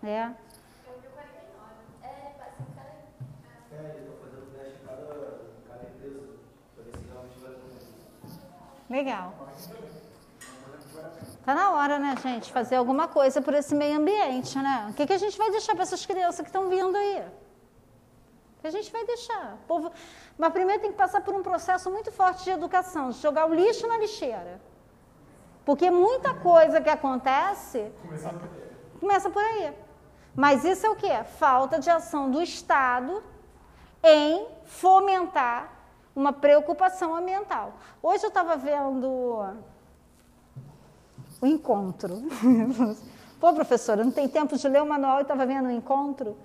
É. Legal. Tá na hora, né, gente, fazer alguma coisa por esse meio ambiente, né? O que, que a gente vai deixar para essas crianças que estão vindo aí? O que a gente vai deixar? O povo... Mas primeiro tem que passar por um processo muito forte de educação, de jogar o lixo na lixeira. Porque muita coisa que acontece começa por aí. Mas isso é o que? Falta de ação do Estado em fomentar uma preocupação ambiental. Hoje eu estava vendo o encontro. Pô, professora, não tem tempo de ler o manual e estava vendo o encontro?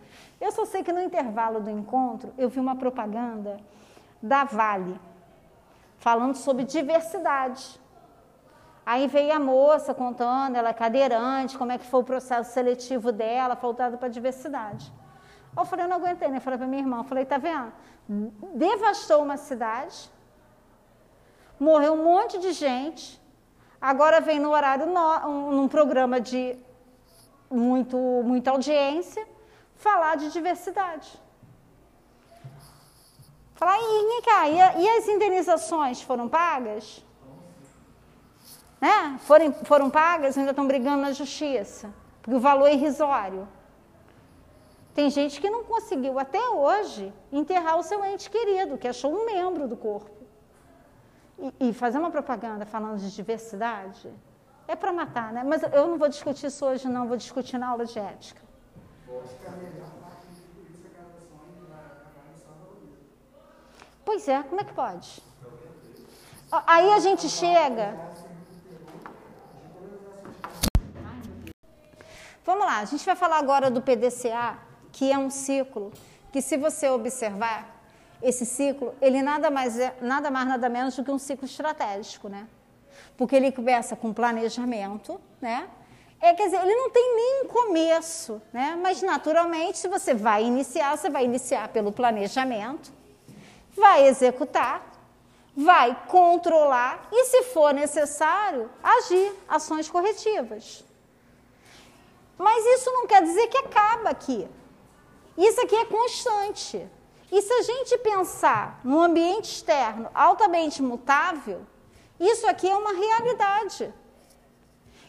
Eu só sei que no intervalo do encontro eu vi uma propaganda da Vale falando sobre diversidade. Aí veio a moça contando, ela é cadeirante, como é que foi o processo seletivo dela, faltado para diversidade. Eu falei, eu não aguentei, né? Falei para minha irmã, falei, tá vendo? Devastou uma cidade, morreu um monte de gente, agora vem no horário, no, num programa de muito, muita audiência, falar de diversidade. Falar, e, e, e as indenizações foram pagas? né, foram, foram pagas, ainda estão brigando na justiça, porque o valor é irrisório. Tem gente que não conseguiu até hoje enterrar o seu ente querido, que achou um membro do corpo. E, e fazer uma propaganda falando de diversidade é para matar, né? Mas eu não vou discutir isso hoje, não, vou discutir na aula de ética. Pois é, como é que pode? Aí a gente chega Vamos lá, a gente vai falar agora do PDCA, que é um ciclo que, se você observar, esse ciclo, ele nada mais, é, nada mais, nada menos do que um ciclo estratégico, né? Porque ele começa com planejamento, né? É, quer dizer, ele não tem nem começo, né? Mas, naturalmente, se você vai iniciar, você vai iniciar pelo planejamento, vai executar, vai controlar e, se for necessário, agir ações corretivas. Mas isso não quer dizer que acaba aqui. Isso aqui é constante. E se a gente pensar no ambiente externo altamente mutável, isso aqui é uma realidade.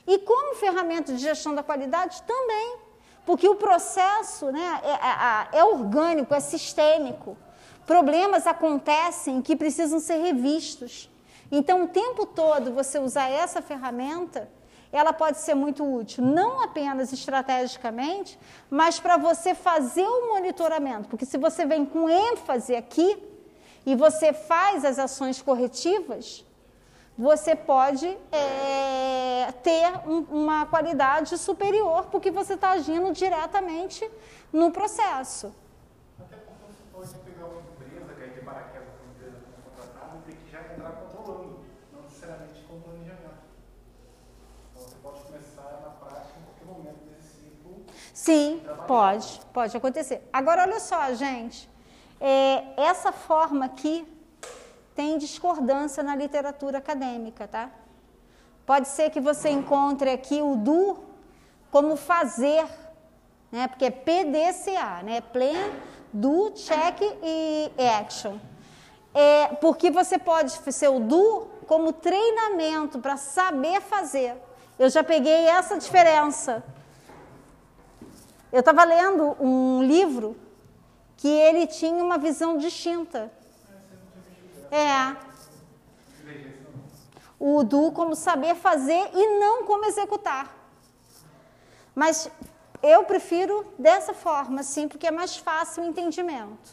E como ferramenta de gestão da qualidade também, porque o processo né, é, é, é orgânico, é sistêmico. Problemas acontecem que precisam ser revistos. Então, o tempo todo você usar essa ferramenta ela pode ser muito útil, não apenas estrategicamente, mas para você fazer o monitoramento. Porque se você vem com ênfase aqui e você faz as ações corretivas, você pode é, ter um, uma qualidade superior, porque você está agindo diretamente no processo. Até porque você pode pegar uma empresa, que é de paraquedas, uma empresa contratada, e tem que já entrar controlando, não necessariamente com planejamento. Sim, pode, pode acontecer. Agora, olha só, gente, é, essa forma aqui tem discordância na literatura acadêmica, tá? Pode ser que você encontre aqui o do como fazer né? Porque é PDCA, né? Plan, Do, Check e Action. É, porque você pode ser o Do como treinamento para saber fazer. Eu já peguei essa diferença. Eu estava lendo um livro que ele tinha uma visão distinta. É. O do como saber fazer e não como executar. Mas eu prefiro dessa forma, sim, porque é mais fácil o entendimento.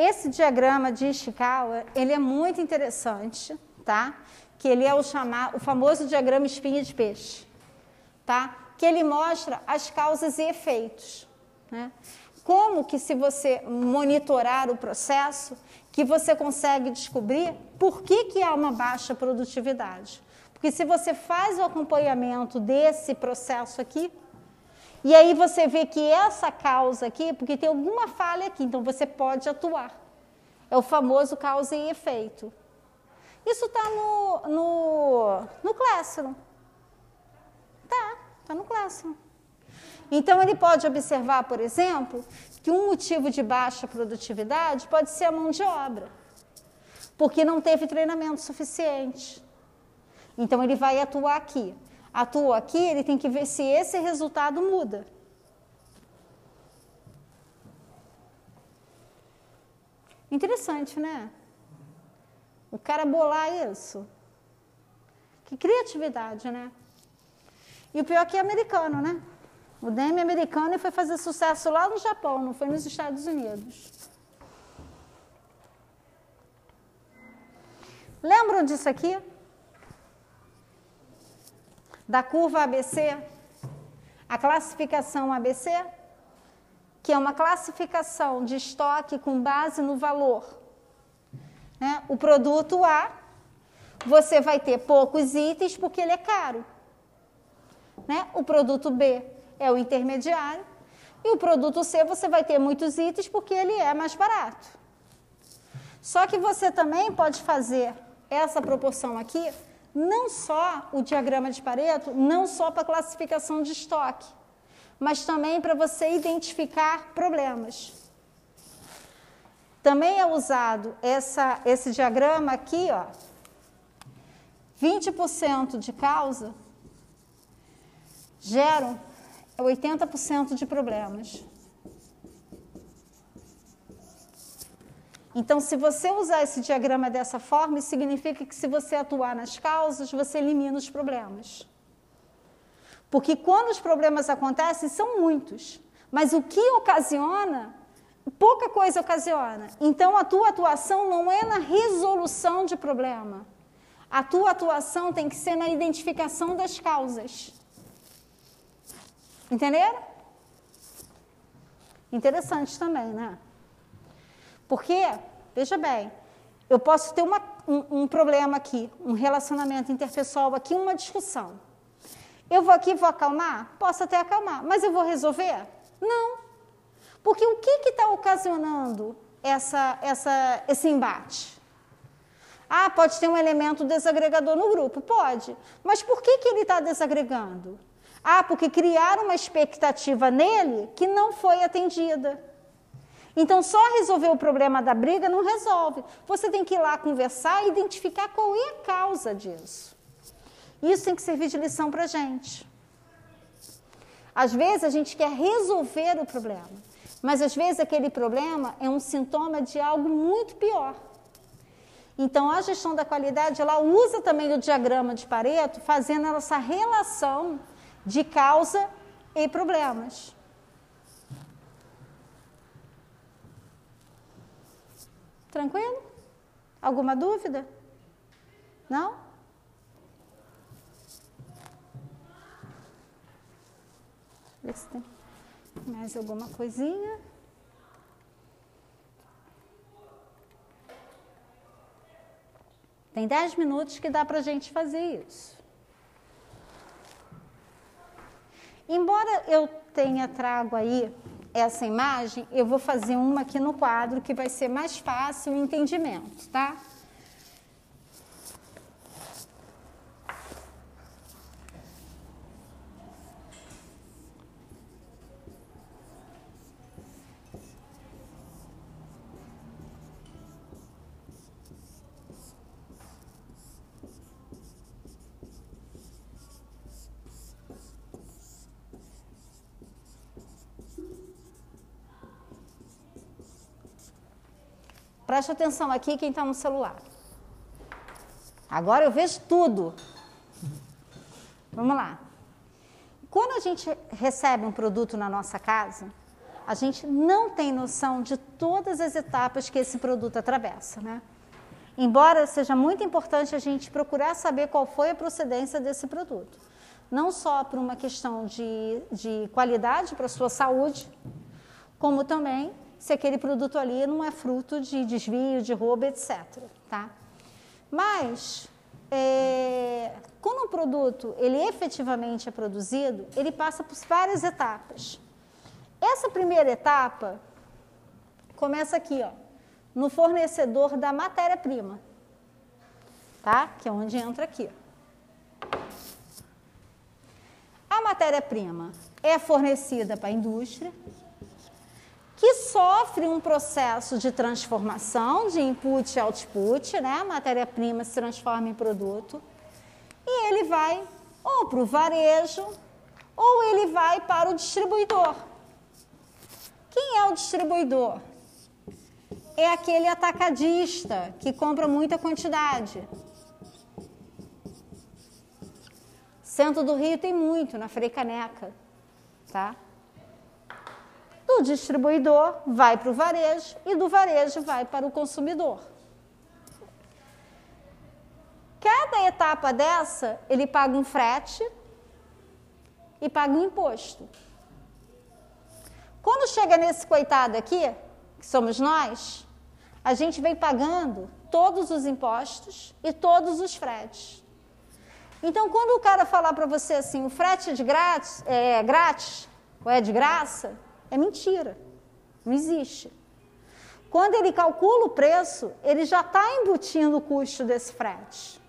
Esse diagrama de Ishikawa, ele é muito interessante, tá? Que ele é o chamar, o famoso diagrama espinha de peixe, tá? Que ele mostra as causas e efeitos, né? Como que se você monitorar o processo, que você consegue descobrir por que, que há uma baixa produtividade. Porque se você faz o acompanhamento desse processo aqui, e aí você vê que essa causa aqui, porque tem alguma falha aqui, então você pode atuar. É o famoso causa e efeito. Isso está no, no, no Classroom. Tá, está no Classroom. Então ele pode observar, por exemplo, que um motivo de baixa produtividade pode ser a mão de obra, porque não teve treinamento suficiente. Então ele vai atuar aqui atua aqui, ele tem que ver se esse resultado muda. Interessante, né? O cara bolar isso. Que criatividade, né? E o pior é que é americano, né? O Demi é americano foi fazer sucesso lá no Japão, não foi nos Estados Unidos. Lembram disso aqui? Da curva ABC, a classificação ABC, que é uma classificação de estoque com base no valor. Né? O produto A, você vai ter poucos itens porque ele é caro. Né? O produto B é o intermediário. E o produto C você vai ter muitos itens porque ele é mais barato. Só que você também pode fazer essa proporção aqui não só o diagrama de Pareto, não só para classificação de estoque, mas também para você identificar problemas. Também é usado essa, esse diagrama aqui, ó, 20% de causa geram 80% de problemas. Então, se você usar esse diagrama dessa forma, significa que se você atuar nas causas, você elimina os problemas. Porque quando os problemas acontecem, são muitos. Mas o que ocasiona, pouca coisa ocasiona. Então, a tua atuação não é na resolução de problema. A tua atuação tem que ser na identificação das causas. Entenderam? Interessante também, né? Porque, veja bem, eu posso ter uma, um, um, problema aqui, um relacionamento interpessoal aqui, uma discussão. Eu vou aqui, vou acalmar? Posso até acalmar, mas eu vou resolver? Não. Porque o que está ocasionando essa, essa, esse embate? Ah, pode ter um elemento desagregador no grupo? Pode. Mas por que, que ele está desagregando? Ah, porque criaram uma expectativa nele que não foi atendida. Então, só resolver o problema da briga não resolve. Você tem que ir lá conversar e identificar qual é a causa disso. Isso tem que servir de lição para a gente. Às vezes a gente quer resolver o problema, mas às vezes aquele problema é um sintoma de algo muito pior. Então, a gestão da qualidade, ela usa também o diagrama de Pareto, fazendo essa relação de causa e problemas. Tranquilo? Alguma dúvida? Não? Ver se tem mais alguma coisinha. Tem 10 minutos que dá para a gente fazer isso. Embora eu tenha trago aí essa imagem, eu vou fazer uma aqui no quadro que vai ser mais fácil o entendimento, tá? Preste atenção aqui quem está no celular. Agora eu vejo tudo. Vamos lá. Quando a gente recebe um produto na nossa casa, a gente não tem noção de todas as etapas que esse produto atravessa, né? Embora seja muito importante a gente procurar saber qual foi a procedência desse produto. Não só por uma questão de, de qualidade para a sua saúde, como também se aquele produto ali não é fruto de desvio, de roubo, etc. Tá? Mas, é, quando um produto ele efetivamente é produzido, ele passa por várias etapas. Essa primeira etapa começa aqui, ó, no fornecedor da matéria-prima, tá? Que é onde entra aqui. A matéria-prima é fornecida para a indústria, sofre um processo de transformação de input e output, né? A matéria-prima se transforma em produto e ele vai ou para o varejo ou ele vai para o distribuidor. Quem é o distribuidor? É aquele atacadista que compra muita quantidade. Centro do Rio tem muito, na Frei Caneca, tá? Do distribuidor vai para o varejo e do varejo vai para o consumidor. Cada etapa dessa, ele paga um frete e paga um imposto. Quando chega nesse coitado aqui, que somos nós, a gente vem pagando todos os impostos e todos os fretes. Então, quando o cara falar para você assim, o frete é de grátis, é grátis ou é de graça, é mentira. Não existe. Quando ele calcula o preço, ele já está embutindo o custo desse frete.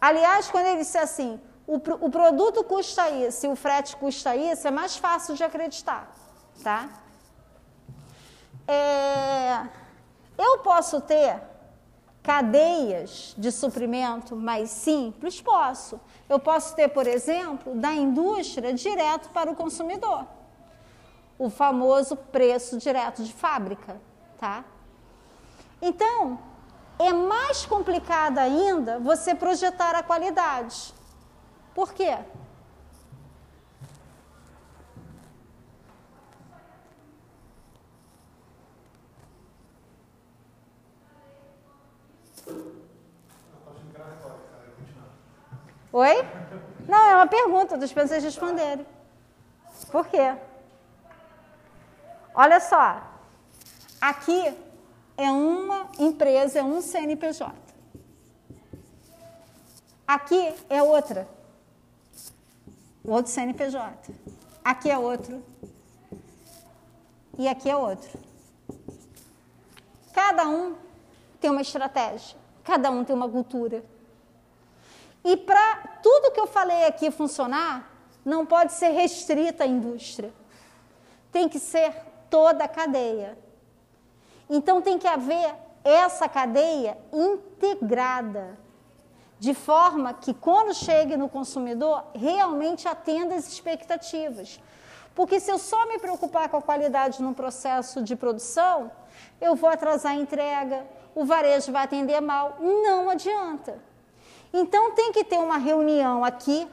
Aliás, quando ele disse assim, o, o produto custa isso e o frete custa isso, é mais fácil de acreditar, tá? É, eu posso ter cadeias de suprimento mais simples? Posso. Eu posso ter, por exemplo, da indústria direto para o consumidor o famoso preço direto de fábrica, tá? Então, é mais complicado ainda você projetar a qualidade. Por quê? Oi? Não, é uma pergunta, dos vocês responderem. Por quê? Olha só, aqui é uma empresa, é um CNPJ. Aqui é outra, outro CNPJ. Aqui é outro. E aqui é outro. Cada um tem uma estratégia, cada um tem uma cultura. E para tudo que eu falei aqui funcionar, não pode ser restrita à indústria. Tem que ser toda a cadeia. Então tem que haver essa cadeia integrada, de forma que quando chegue no consumidor, realmente atenda as expectativas. Porque se eu só me preocupar com a qualidade no processo de produção, eu vou atrasar a entrega, o varejo vai atender mal, não adianta. Então tem que ter uma reunião aqui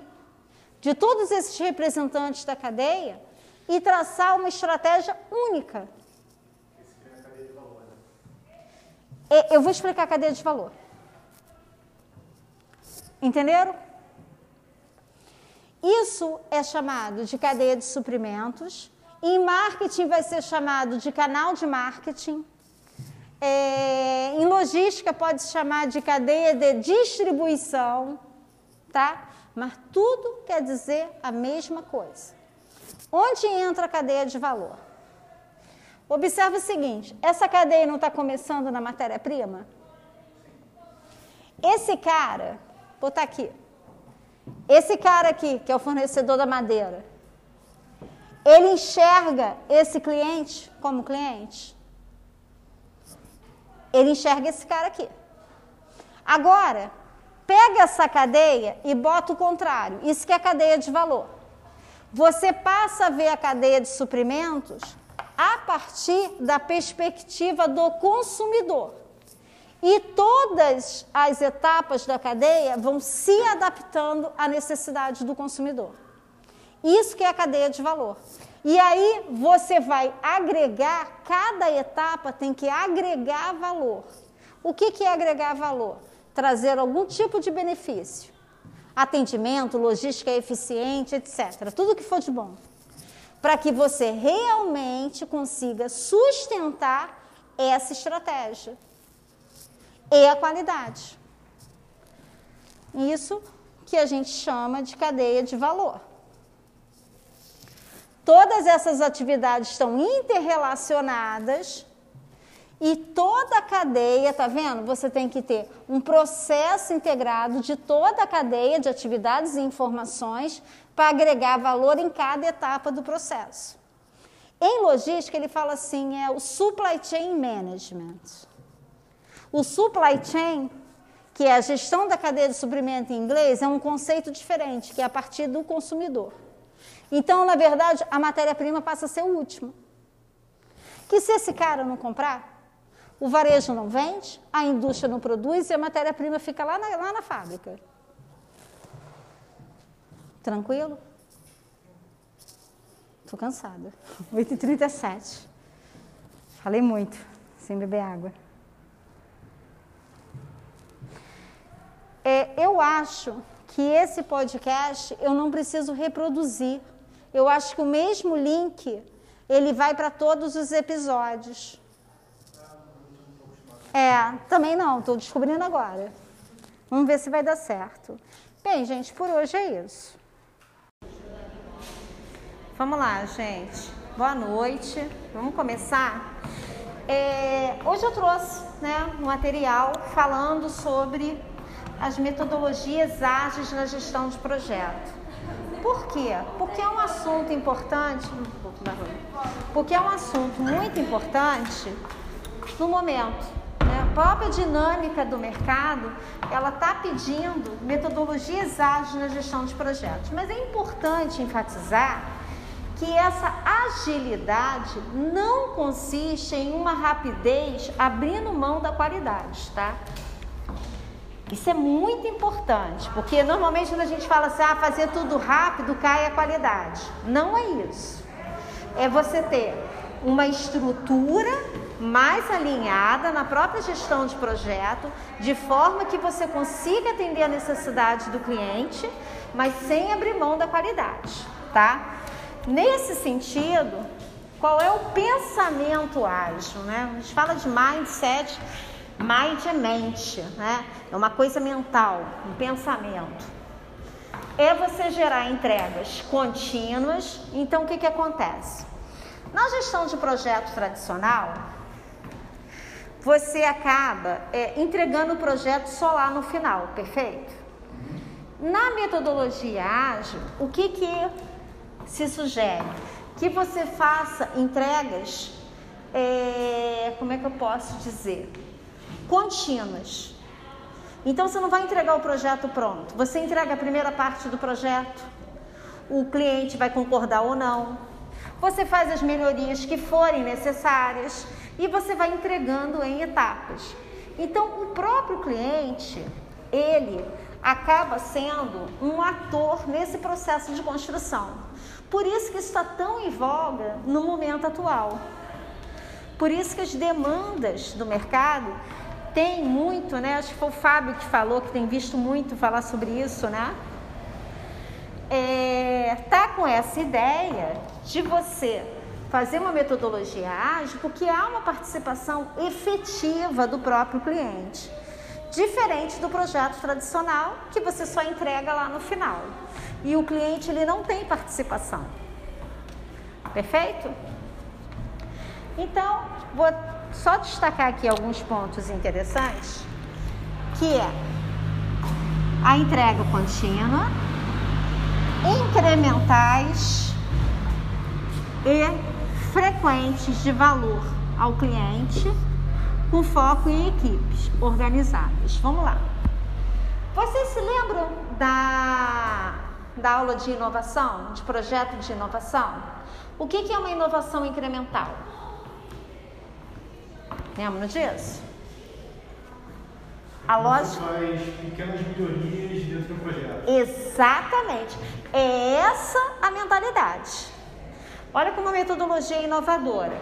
de todos esses representantes da cadeia e traçar uma estratégia única. É, eu vou explicar a cadeia de valor. Entenderam? Isso é chamado de cadeia de suprimentos. Em marketing vai ser chamado de canal de marketing. É, em logística pode se chamar de cadeia de distribuição, tá? Mas tudo quer dizer a mesma coisa. Onde entra a cadeia de valor? Observe o seguinte: essa cadeia não está começando na matéria-prima? Esse cara, vou botar aqui, esse cara aqui, que é o fornecedor da madeira, ele enxerga esse cliente como cliente? Ele enxerga esse cara aqui. Agora, pega essa cadeia e bota o contrário. Isso que é cadeia de valor. Você passa a ver a cadeia de suprimentos a partir da perspectiva do consumidor. E todas as etapas da cadeia vão se adaptando à necessidade do consumidor. Isso que é a cadeia de valor. E aí você vai agregar, cada etapa tem que agregar valor. O que, é agregar valor? Trazer algum tipo de benefício. Atendimento, logística eficiente, etc. Tudo que for de bom. Para que você realmente consiga sustentar essa estratégia e a qualidade. Isso que a gente chama de cadeia de valor. Todas essas atividades estão interrelacionadas e toda a cadeia, tá vendo? Você tem que ter um processo integrado de toda a cadeia de atividades e informações para agregar valor em cada etapa do processo. Em logística, ele fala assim, é o supply chain management. O supply chain, que é a gestão da cadeia de suprimento em inglês, é um conceito diferente, que é a partir do consumidor. Então, na verdade, a matéria-prima passa a ser o último. Que se esse cara não comprar, o varejo não vende, a indústria não produz e a matéria-prima fica lá na, lá na fábrica. Tranquilo? Estou cansada. 8h37. Falei muito, sem beber água. É, eu acho que esse podcast eu não preciso reproduzir eu acho que o mesmo link ele vai para todos os episódios. É, também não, estou descobrindo agora. Vamos ver se vai dar certo. Bem, gente, por hoje é isso. Vamos lá, gente. Boa noite. Vamos começar. É, hoje eu trouxe né, um material falando sobre as metodologias ágeis na gestão de projeto. Por quê? Porque é um assunto importante, porque é um assunto muito importante no momento. Né? A própria dinâmica do mercado, ela está pedindo metodologias ágeis na gestão de projetos. Mas é importante enfatizar que essa agilidade não consiste em uma rapidez abrindo mão da qualidade, tá? Isso é muito importante, porque normalmente quando a gente fala assim, ah, fazer tudo rápido, cai a qualidade. Não é isso. É você ter uma estrutura mais alinhada na própria gestão de projeto, de forma que você consiga atender a necessidade do cliente, mas sem abrir mão da qualidade, tá? Nesse sentido, qual é o pensamento ágil, né? A gente fala de mindset, Mind é mente, né? É uma coisa mental, um pensamento. É você gerar entregas contínuas. Então, o que, que acontece? Na gestão de projeto tradicional, você acaba é, entregando o projeto só lá no final, perfeito? Na metodologia ágil, o que, que se sugere? Que você faça entregas, é, como é que eu posso dizer? contínuas. Então você não vai entregar o projeto pronto. Você entrega a primeira parte do projeto, o cliente vai concordar ou não. Você faz as melhorias que forem necessárias e você vai entregando em etapas. Então o próprio cliente, ele acaba sendo um ator nesse processo de construção. Por isso que está tão em voga no momento atual. Por isso que as demandas do mercado tem muito, né? Acho que foi o Fábio que falou, que tem visto muito falar sobre isso, né? É, tá com essa ideia de você fazer uma metodologia ágil, porque há uma participação efetiva do próprio cliente, diferente do projeto tradicional que você só entrega lá no final e o cliente ele não tem participação. Perfeito? Então, vou só destacar aqui alguns pontos interessantes, que é a entrega contínua, incrementais e frequentes de valor ao cliente, com foco em equipes organizadas. Vamos lá. Vocês se lembram da, da aula de inovação, de projeto de inovação? O que, que é uma inovação incremental? Lembram disso? A lógica. Faz pequenas melhorias dentro do projeto. Exatamente. É essa a mentalidade. Olha como a metodologia é inovadora.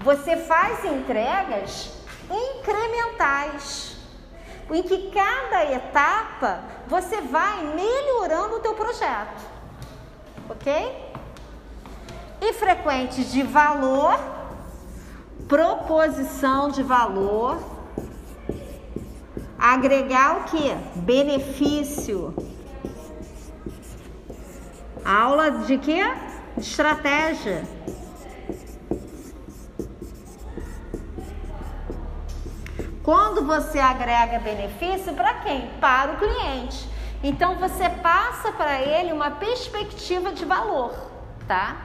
Você faz entregas incrementais, em que cada etapa você vai melhorando o teu projeto. OK? E frequentes de valor, proposição de valor, agregar o que? Benefício. Aula de quê? Estratégia. Quando você agrega benefício para quem? Para o cliente. Então você passa para ele uma perspectiva de valor, tá?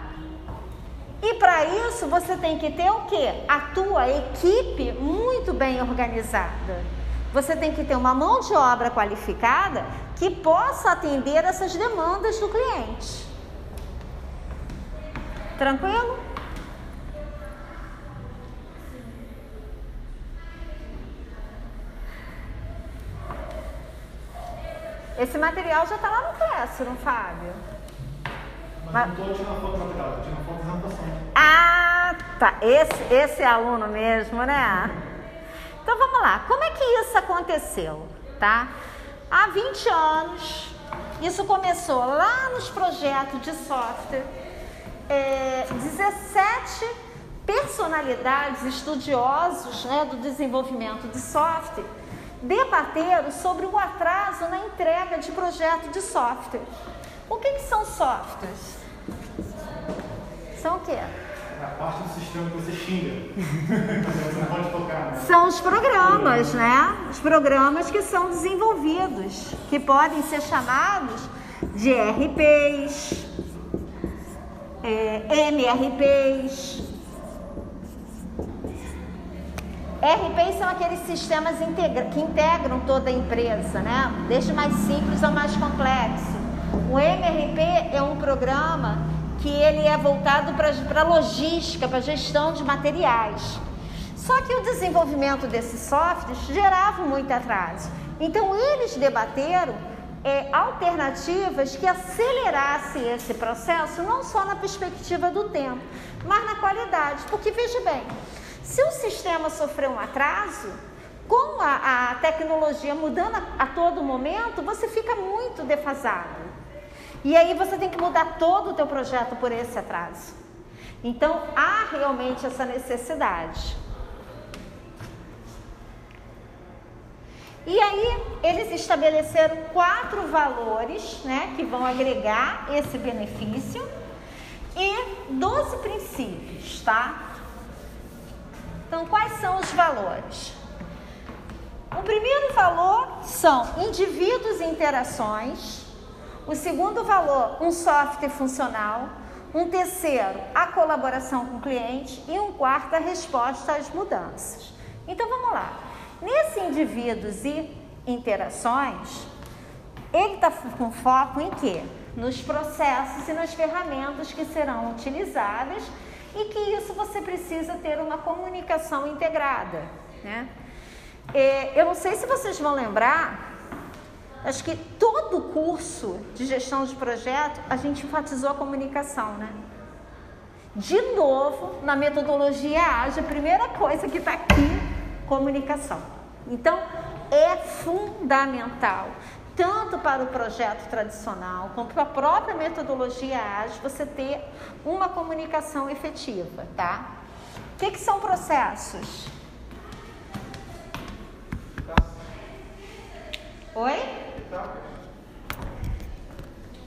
E para isso você tem que ter o quê? A tua equipe muito bem organizada. Você tem que ter uma mão de obra qualificada que possa atender essas demandas do cliente. Tranquilo? Esse material já está lá no Classroom, Fábio. Mas, Mas- não estou tirando foto do material, estou tirando foto da. Ah, tá. Esse, esse é aluno mesmo, né? Então vamos lá. Como é que isso aconteceu, tá? Há 20 anos, isso começou lá nos projetos de software. É, 17 personalidades, estudiosos né, do desenvolvimento de software, debateram sobre o atraso na entrega de projeto de software. O que, que são softwares? São o quê? É a parte do sistema que você xinga. você não pode tocar, né? São os programas, né? Os programas que são desenvolvidos, que podem ser chamados de RPs, é, MRPs. RPs são aqueles sistemas integra- que integram toda a empresa, né? Desde mais simples ao mais complexo. O MRP é um programa que ele é voltado para logística, para gestão de materiais. Só que o desenvolvimento desses softwares gerava muito atraso. Então eles debateram é, alternativas que acelerassem esse processo, não só na perspectiva do tempo, mas na qualidade. Porque veja bem, se o sistema sofreu um atraso, com a, a tecnologia mudando a, a todo momento, você fica muito defasado. E aí você tem que mudar todo o teu projeto por esse atraso. Então há realmente essa necessidade. E aí eles estabeleceram quatro valores, né, que vão agregar esse benefício e 12 princípios, tá? Então quais são os valores? O primeiro valor são indivíduos e interações. O segundo valor, um software funcional. Um terceiro, a colaboração com o cliente. E um quarto, a resposta às mudanças. Então vamos lá. Nesse indivíduos e interações, ele está com foco em quê? Nos processos e nas ferramentas que serão utilizadas e que isso você precisa ter uma comunicação integrada, né? É, eu não sei se vocês vão lembrar, acho que todo curso de gestão de projeto a gente enfatizou a comunicação, né? De novo, na metodologia ágil, a primeira coisa que está aqui, comunicação. Então, é fundamental, tanto para o projeto tradicional, como para a própria metodologia ágil, você ter uma comunicação efetiva, tá? O que, que são processos? Oi?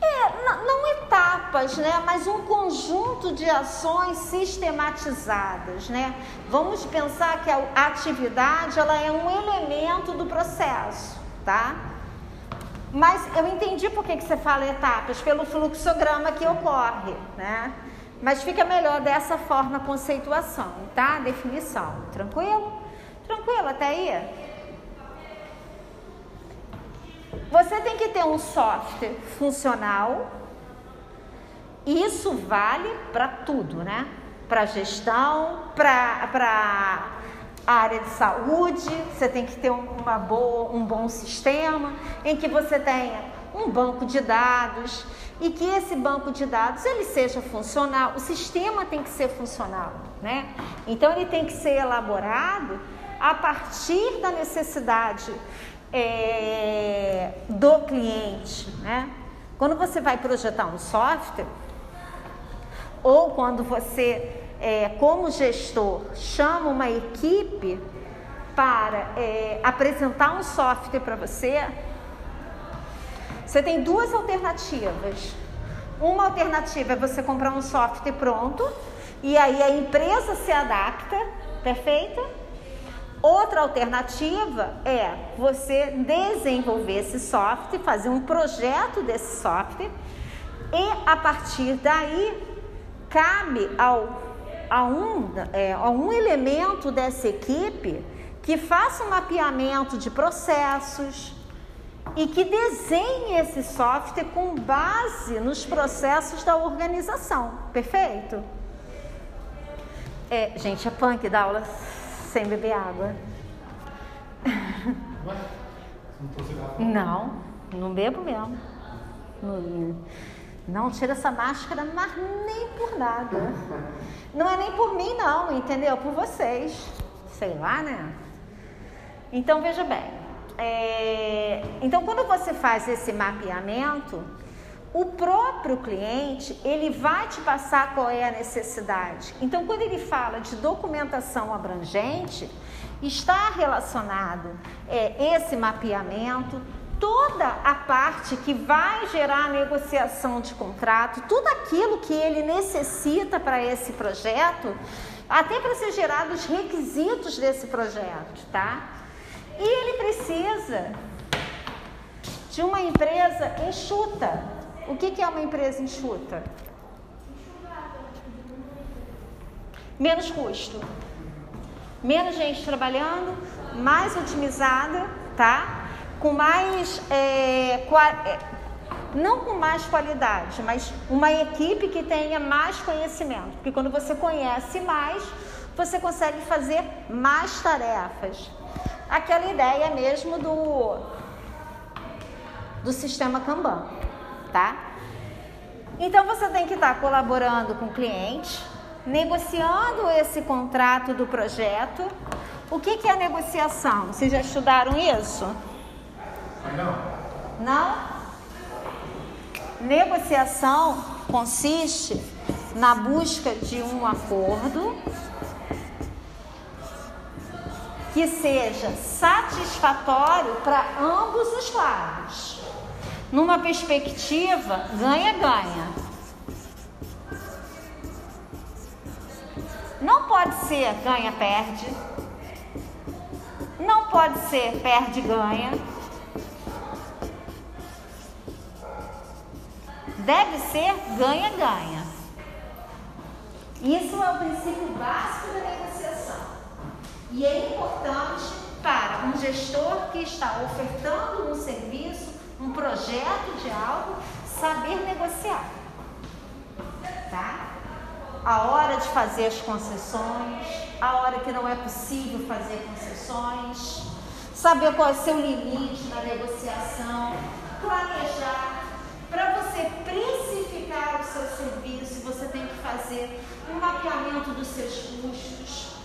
É, não, etapas, né? Mas um conjunto de ações sistematizadas, né? Vamos pensar que a atividade ela é um elemento do processo, tá? Mas eu entendi por que, que você fala etapas, pelo fluxograma que ocorre, né? Mas fica melhor dessa forma a conceituação, tá? Definição. Tranquilo? Tranquilo até aí? Você tem que ter um software funcional. Isso vale para tudo, né? Para gestão, para a área de saúde, você tem que ter uma boa, um bom sistema em que você tenha um banco de dados e que esse banco de dados ele seja funcional. O sistema tem que ser funcional, né? Então ele tem que ser elaborado a partir da necessidade é, do cliente, né? Quando você vai projetar um software, ou quando você, é, como gestor, chama uma equipe para é, apresentar um software para você, você tem duas alternativas. Uma alternativa é você comprar um software pronto e aí a empresa se adapta, perfeita? Outra alternativa é você desenvolver esse software, fazer um projeto desse software e a partir daí cabe ao, a, um, é, a um elemento dessa equipe que faça um mapeamento de processos e que desenhe esse software com base nos processos da organização. Perfeito? É, gente, é punk da aula sem beber água. Não, não bebo mesmo. Não, tira essa máscara, mas nem por nada. Não é nem por mim, não, entendeu? Por vocês. Sei lá, né? Então veja bem. É... Então, quando você faz esse mapeamento, o próprio cliente ele vai te passar qual é a necessidade. Então, quando ele fala de documentação abrangente, está relacionado é, esse mapeamento, toda a parte que vai gerar a negociação de contrato, tudo aquilo que ele necessita para esse projeto, até para ser gerados os requisitos desse projeto, tá? E ele precisa de uma empresa enxuta, o que, que é uma empresa enxuta? Menos custo. Menos gente trabalhando, mais otimizada, tá? Com mais. É, é, não com mais qualidade, mas uma equipe que tenha mais conhecimento. Porque quando você conhece mais, você consegue fazer mais tarefas. Aquela ideia mesmo do, do sistema Kanban tá? Então você tem que estar colaborando com o cliente, negociando esse contrato do projeto. O que, que é negociação? Vocês já estudaram isso? Não. Não? Negociação consiste na busca de um acordo que seja satisfatório para ambos os lados numa perspectiva ganha-ganha. Não pode ser ganha-perde. Não pode ser perde-ganha. Deve ser ganha-ganha. Isso é o princípio básico da negociação. E é importante para um gestor que está ofertando um serviço um projeto de algo, saber negociar. Tá? A hora de fazer as concessões, a hora que não é possível fazer concessões, saber qual é o seu limite na negociação, planejar. Para você precificar o seu serviço, você tem que fazer um mapeamento dos seus custos,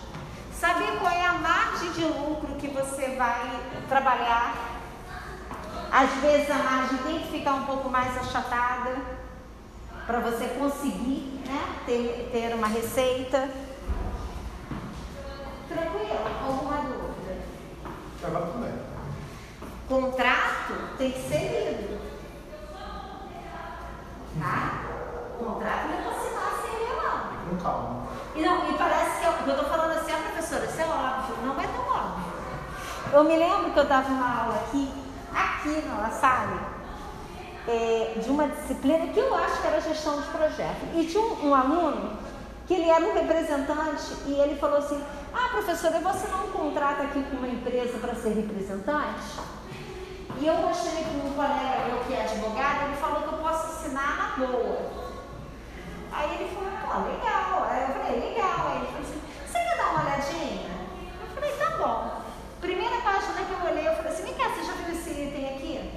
saber qual é a margem de lucro que você vai trabalhar às vezes a margem tem que ficar um pouco mais achatada para você conseguir né, ter, ter uma receita. Tranquilo? Alguma dúvida? Trabalho também. Contrato tem que ser lido. Tá? contrato, não é assinar sem ler, não. Com calma. E, não, e parece que eu, tô falando assim, ó, professora, isso é óbvio, não é tão óbvio. Eu me lembro que eu dava uma aula aqui, aqui na La Salle, é, de uma disciplina que eu acho que era gestão de projeto. E tinha um, um aluno que ele era um representante e ele falou assim, ah, professora, você não contrata aqui com uma empresa para ser representante? E eu mostrei com um colega meu que é advogado, ele falou que eu posso assinar na boa. Aí ele falou, pô, legal. Aí eu falei, legal. Aí ele falou assim, você quer dar uma olhadinha? Eu falei, tá bom. Primeira página que eu olhei, eu falei assim, vem cá, você já viu esse item aqui?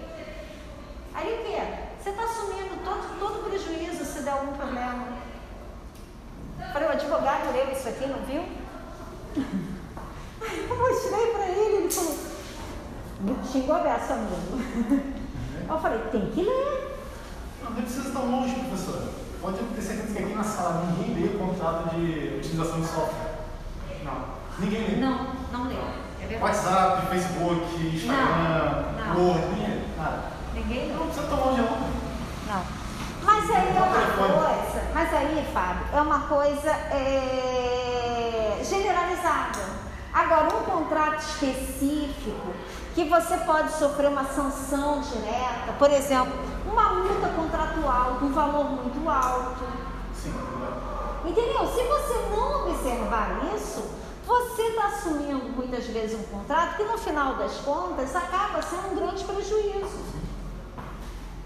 Aí o quê? Você está assumindo todo, todo prejuízo se der algum problema. Eu falei, o advogado leu isso aqui, não viu? Aí eu mostrei para ele, ele falou, xingou a beça mesmo. Eu falei, tem que ler. Não, nem precisa tão longe, professora. Pode acontecer que aqui na sala ninguém lê o contrato de utilização de software. Não. Ninguém lê. Não, não leu. É. WhatsApp, Facebook, Instagram. Word. Nada. Ninguém Não precisa tão longe, não. Não. Mas aí é uma coisa, mas aí, Fábio, é uma coisa é, generalizada. Agora, um contrato específico que você pode sofrer uma sanção direta, por exemplo, uma multa contratual com valor muito alto. Sim. Entendeu? Se você não observar isso, você está assumindo muitas vezes um contrato que no final das contas acaba sendo um grande prejuízo.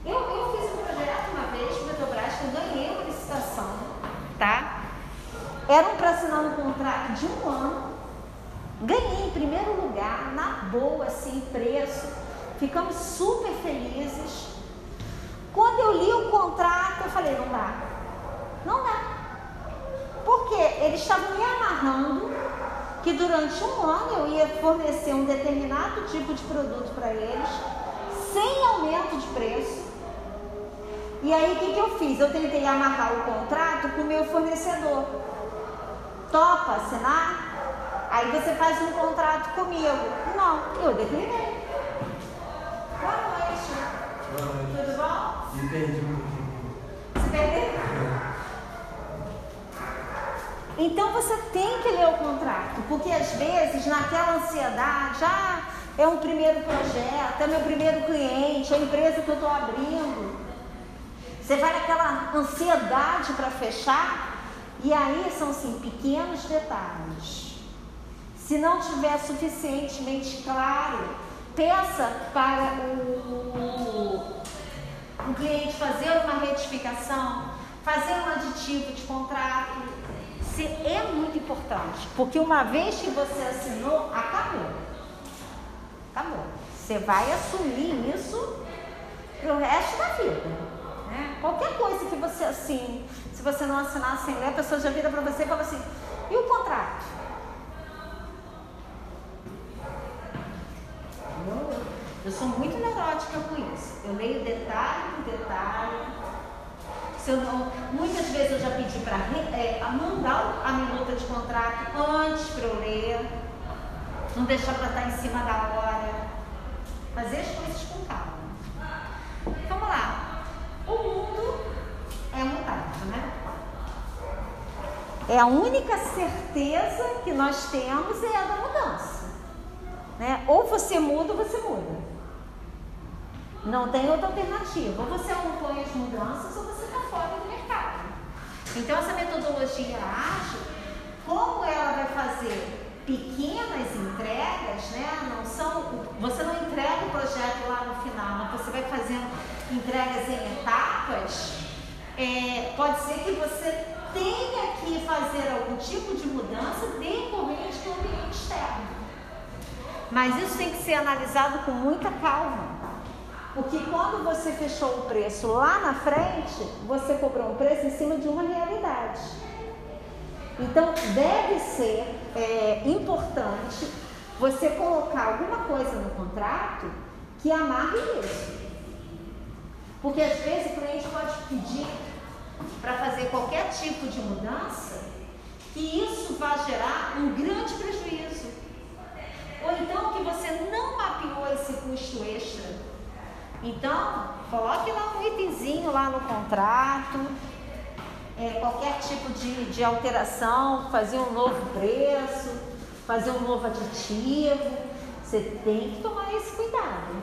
Eu, eu fiz um projeto uma vez com o Petrobras que eu ganhei uma licitação, tá? Era um para assinar um contrato de um ano. Ganhei em primeiro lugar, na boa, assim, preço. Ficamos super felizes. Quando eu li o contrato, eu falei, não dá. Não dá. Porque eles estavam me amarrando que durante um ano eu ia fornecer um determinado tipo de produto para eles, sem aumento de preço. E aí o que, que eu fiz? Eu tentei amarrar o contrato com o meu fornecedor. Topa assinar? Aí você faz um contrato comigo. Não, eu declinei. Boa noite. Tudo bom? Entendi um pouquinho. Você perdeu? Então você tem que ler o contrato, porque às vezes naquela ansiedade, ah, é um primeiro projeto, é meu primeiro cliente, é a empresa que eu estou abrindo. Você vai naquela ansiedade para fechar, e aí são assim, pequenos detalhes. Se não tiver suficientemente claro, peça para o, o cliente fazer uma retificação, fazer um aditivo de contrato. Se é muito importante, porque uma vez que você assinou, acabou. Acabou. Você vai assumir isso para o resto da vida. Né? Qualquer coisa que você assine, se você não assinar sem ler, a pessoa já vira para você e fala assim: e o contrato? Eu, eu sou muito neurótica com isso. Eu leio detalhe por detalhe. Se eu não, muitas vezes eu já pedi para é, mandar a minuta de contrato antes para eu ler, não deixar para estar em cima da hora, fazer as coisas com calma. Vamos lá. O mundo é mutável, né? É a única certeza que nós temos é a da mudança. Né? Ou você muda ou você muda. Não tem outra alternativa. Ou você acompanha as mudanças ou você fora do mercado. Então, essa metodologia ágil, como ela vai fazer pequenas entregas, né? Não são, você não entrega o projeto lá no final, mas você vai fazendo entregas em etapas. É, pode ser que você tenha que fazer algum tipo de mudança decorrente do ambiente externo. Mas isso tem que ser analisado com muita calma. Porque quando você fechou o preço lá na frente, você cobrou um preço em cima de uma realidade. Então, deve ser é, importante você colocar alguma coisa no contrato que amarre isso. Porque às vezes o cliente pode pedir para fazer qualquer tipo de mudança que isso vai gerar um grande prejuízo. Ou então que você não mapeou esse custo extra. Então, coloque lá um itemzinho lá no contrato, é, qualquer tipo de, de alteração, fazer um novo preço, fazer um novo aditivo. Você tem que tomar esse cuidado.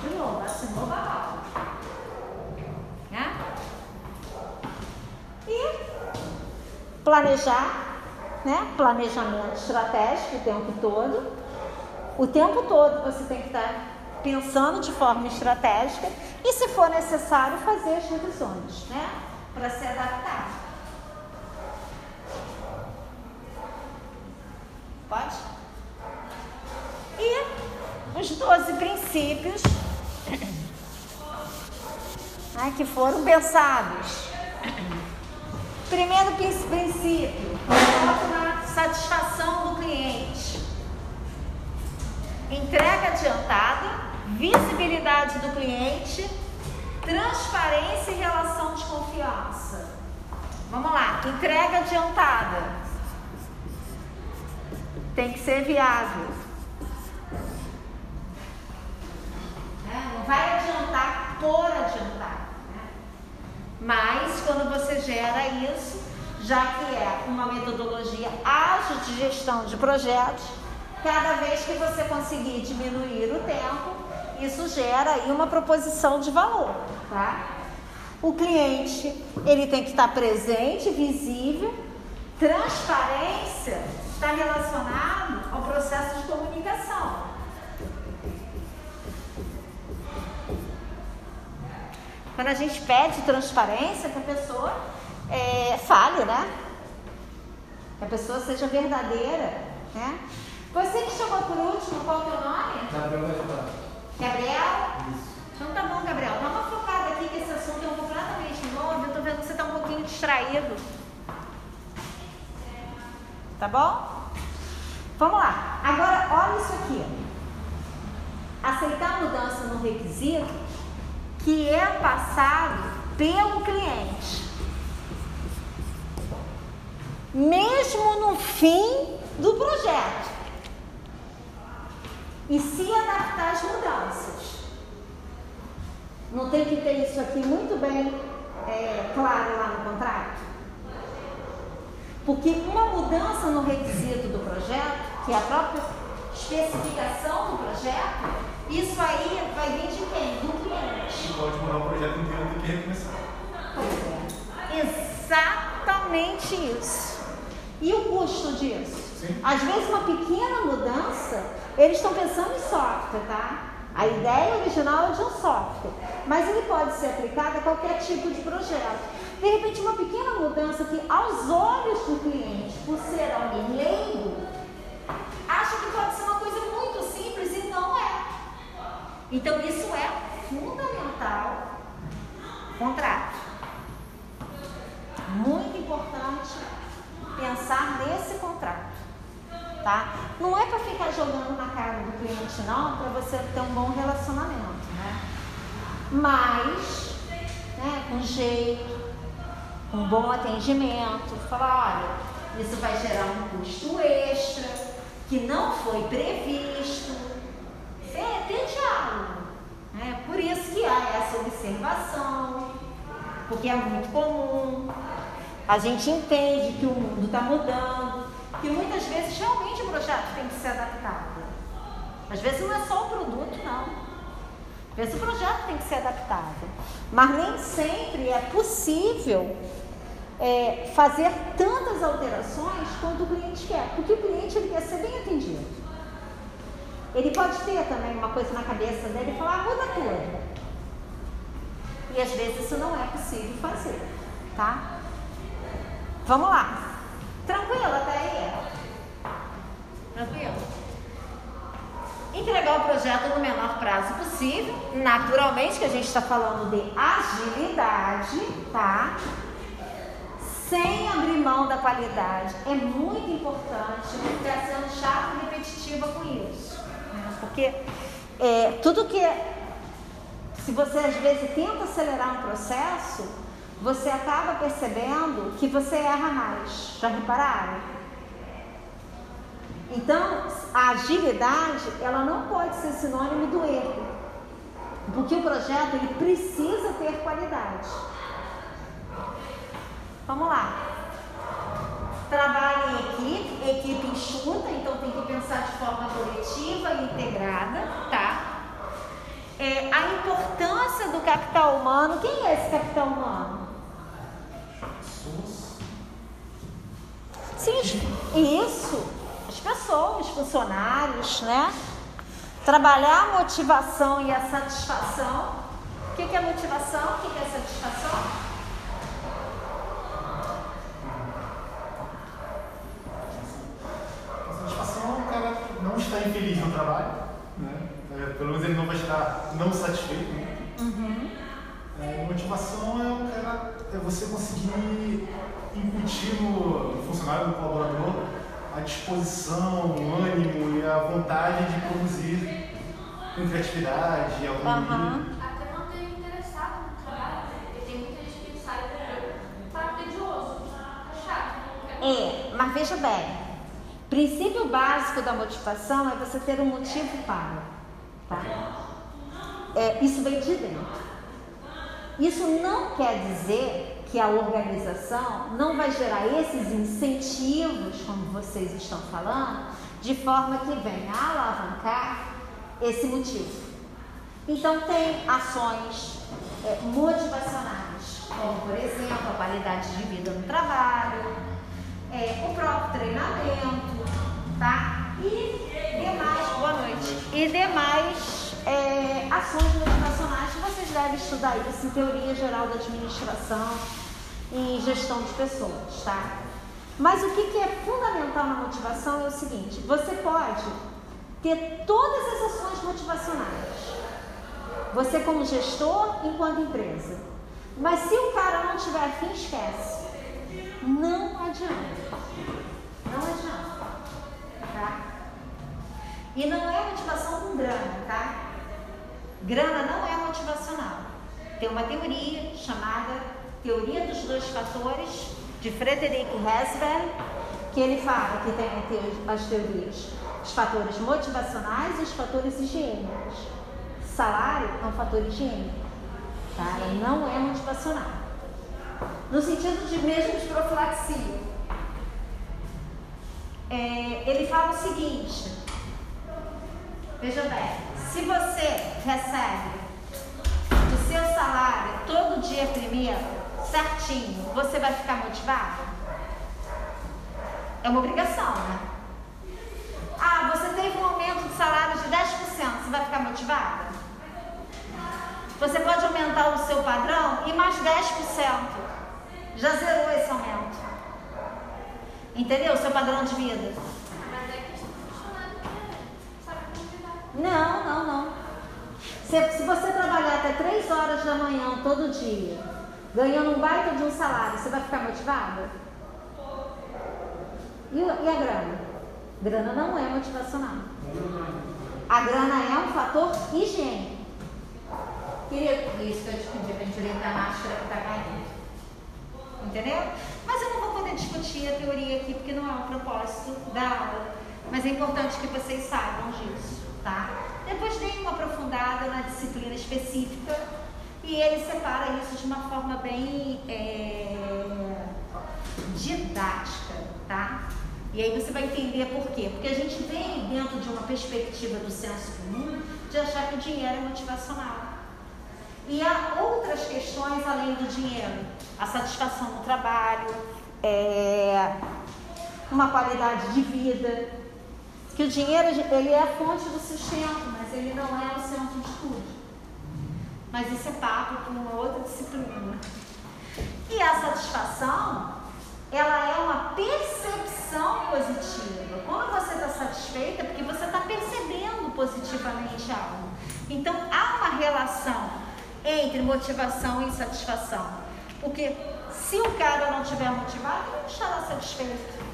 De novo, assinou o. Né? E planejar, né? Planejamento estratégico o tempo todo. O tempo todo você tem que estar pensando de forma estratégica e, se for necessário, fazer as revisões, né? Para se adaptar. Pode? E os 12 princípios né, que foram pensados. Primeiro princípio, satisfação do cliente. Entrega adiantada, visibilidade do cliente, transparência e relação de confiança. Vamos lá, entrega adiantada. Tem que ser viável. Né? Não vai adiantar por adiantar. Né? Mas quando você gera isso, já que é uma metodologia ágil de gestão de projetos, cada vez que você conseguir diminuir o tempo, isso gera aí uma proposição de valor, tá? O cliente, ele tem que estar presente, visível. Transparência está relacionado ao processo de comunicação. Quando a gente pede transparência, que a pessoa é, fale, né? Que a pessoa seja verdadeira, né? Você que chegou por último, qual é o teu nome? Gabriel Gabriel? Então tá bom, Gabriel. Dá uma focada aqui que esse assunto é um completamente novo. Eu tô vendo que você tá um pouquinho distraído. Tá bom? Vamos lá. Agora, olha isso aqui. Aceitar mudança no requisito que é passado pelo cliente. Mesmo no fim do projeto. E se adaptar às mudanças. Não tem que ter isso aqui muito bem é, claro lá no contrato? Porque uma mudança no requisito do projeto, que é a própria especificação do projeto, isso aí vai vir de quem? Do cliente. Pode mudar o projeto inteiro, tem que recomeçar. Pois é. Exatamente isso. E o custo disso? Sim. Às vezes uma pequena mudança, eles estão pensando em software, tá? A ideia original é de um software, mas ele pode ser aplicado a qualquer tipo de projeto. De repente, uma pequena mudança que, aos olhos do cliente, por ser alguém leigo, acha que pode ser uma coisa muito simples e não é. Então, isso é fundamental. Contrato. Muito importante pensar nesse contrato. Tá? Não é para ficar jogando na cara do cliente, não, para você ter um bom relacionamento. Né? Mas, né, com jeito, com bom atendimento, falar, olha, isso vai gerar um custo extra que não foi previsto. É ter diálogo. Né? Por isso que há essa observação, porque é muito comum. A gente entende que o mundo está mudando, que muitas vezes realmente o projeto tem que ser adaptado. Às vezes não é só o produto, não. Às vezes o projeto tem que ser adaptado. Mas nem sempre é possível é, fazer tantas alterações quanto o cliente quer, porque o cliente ele quer ser bem atendido. Ele pode ter também uma coisa na cabeça dele e falar, ah, muda tudo. E às vezes isso não é possível fazer, tá? Vamos lá. Tranquilo até aí? Tranquilo? Entregar o projeto no menor prazo possível. Naturalmente que a gente está falando de agilidade, tá? Sem abrir mão da qualidade. É muito importante não ficar sendo chato e repetitiva com isso. né? Porque é, tudo que. Se você às vezes tenta acelerar um processo, você acaba percebendo que você erra mais. Já repararam? Então, a agilidade, ela não pode ser sinônimo do erro. Porque o projeto, ele precisa ter qualidade. Vamos lá. Trabalho em equipe, equipe enxuta, então tem que pensar de forma coletiva e integrada, tá? É, a importância do capital humano. Quem é esse capital humano? Sim, isso. As pessoas, os funcionários, né? Trabalhar a motivação e a satisfação. O que, é motivação? O que, é satisfação? A satisfação é o cara não estar infeliz no trabalho, né? É, pelo menos ele não vai estar não satisfeito. Né? É, motivação é cara, é você conseguir incutir no, funcionário, no colaborador, a disposição, o ânimo e a vontade de produzir com criatividade, autonomia. Aham. Até manter ele interessado no trabalho. Porque tem muita gente que sai do tedioso, chato, não quer É, mas veja bem, princípio básico da motivação é você ter um motivo para. Tá? É, isso vem de dentro. Isso não quer dizer que a organização não vai gerar esses incentivos, como vocês estão falando, de forma que venha a alavancar esse motivo. Então, tem ações é, motivacionais, como, por exemplo, a qualidade de vida no trabalho, é, o próprio treinamento, tá? E demais, boa noite, e demais é, ações motivacionais vocês devem estudar isso em teoria geral da administração e gestão de pessoas, tá? Mas o que, que é fundamental na motivação é o seguinte: você pode ter todas as ações motivacionais, você como gestor, enquanto empresa. Mas se o cara não tiver afim, esquece. Não adianta. Não adianta. Tá? E não é motivação com grana, tá? Grana não é motivacional. Tem uma teoria chamada Teoria dos Dois Fatores, de Frederick Hesberg, que ele fala que tem as teorias, os fatores motivacionais e os fatores higiênicos. Salário é um fator higiênico, tá? Ele não é motivacional. No sentido de mesmo de profilaxia. É, ele fala o seguinte, veja bem, se você recebe o seu salário todo dia primeiro, certinho, você vai ficar motivado? É uma obrigação, né? Ah, você teve um aumento de salário de 10%, você vai ficar motivado? Você pode aumentar o seu padrão e mais 10%. Já zerou esse aumento. Entendeu? O seu padrão de vida. Mas é questão do funcionário que sabe como lidar. Não, não, não. Se, se você trabalhar até 3 horas da manhã todo dia, ganhando um baita de um salário, você vai ficar motivada? E, e a grana? Grana não é motivacional. A grana é um fator higiênico. Querido, isso que eu te pedi para gente limpar a máscara que está caindo. Entendeu? Mas eu não vou poder discutir a teoria aqui, porque não é o propósito da aula. Mas é importante que vocês saibam disso, tá? Depois deem uma aprofundada na disciplina específica e ele separa isso de uma forma bem é, didática, tá? E aí você vai entender por quê. Porque a gente vem dentro de uma perspectiva do senso comum de achar que o dinheiro é motivacional. E há outras questões além do dinheiro. A satisfação no trabalho, é, uma qualidade de vida. Que o dinheiro ele é a fonte do sustento, mas ele não é o centro de tudo. Mas isso é papo para uma outra disciplina. E a satisfação, ela é uma percepção positiva. Quando você está satisfeita, é porque você está percebendo positivamente algo. Então há uma relação entre motivação e satisfação. Porque se o cara não estiver motivado, ele não estará satisfeito.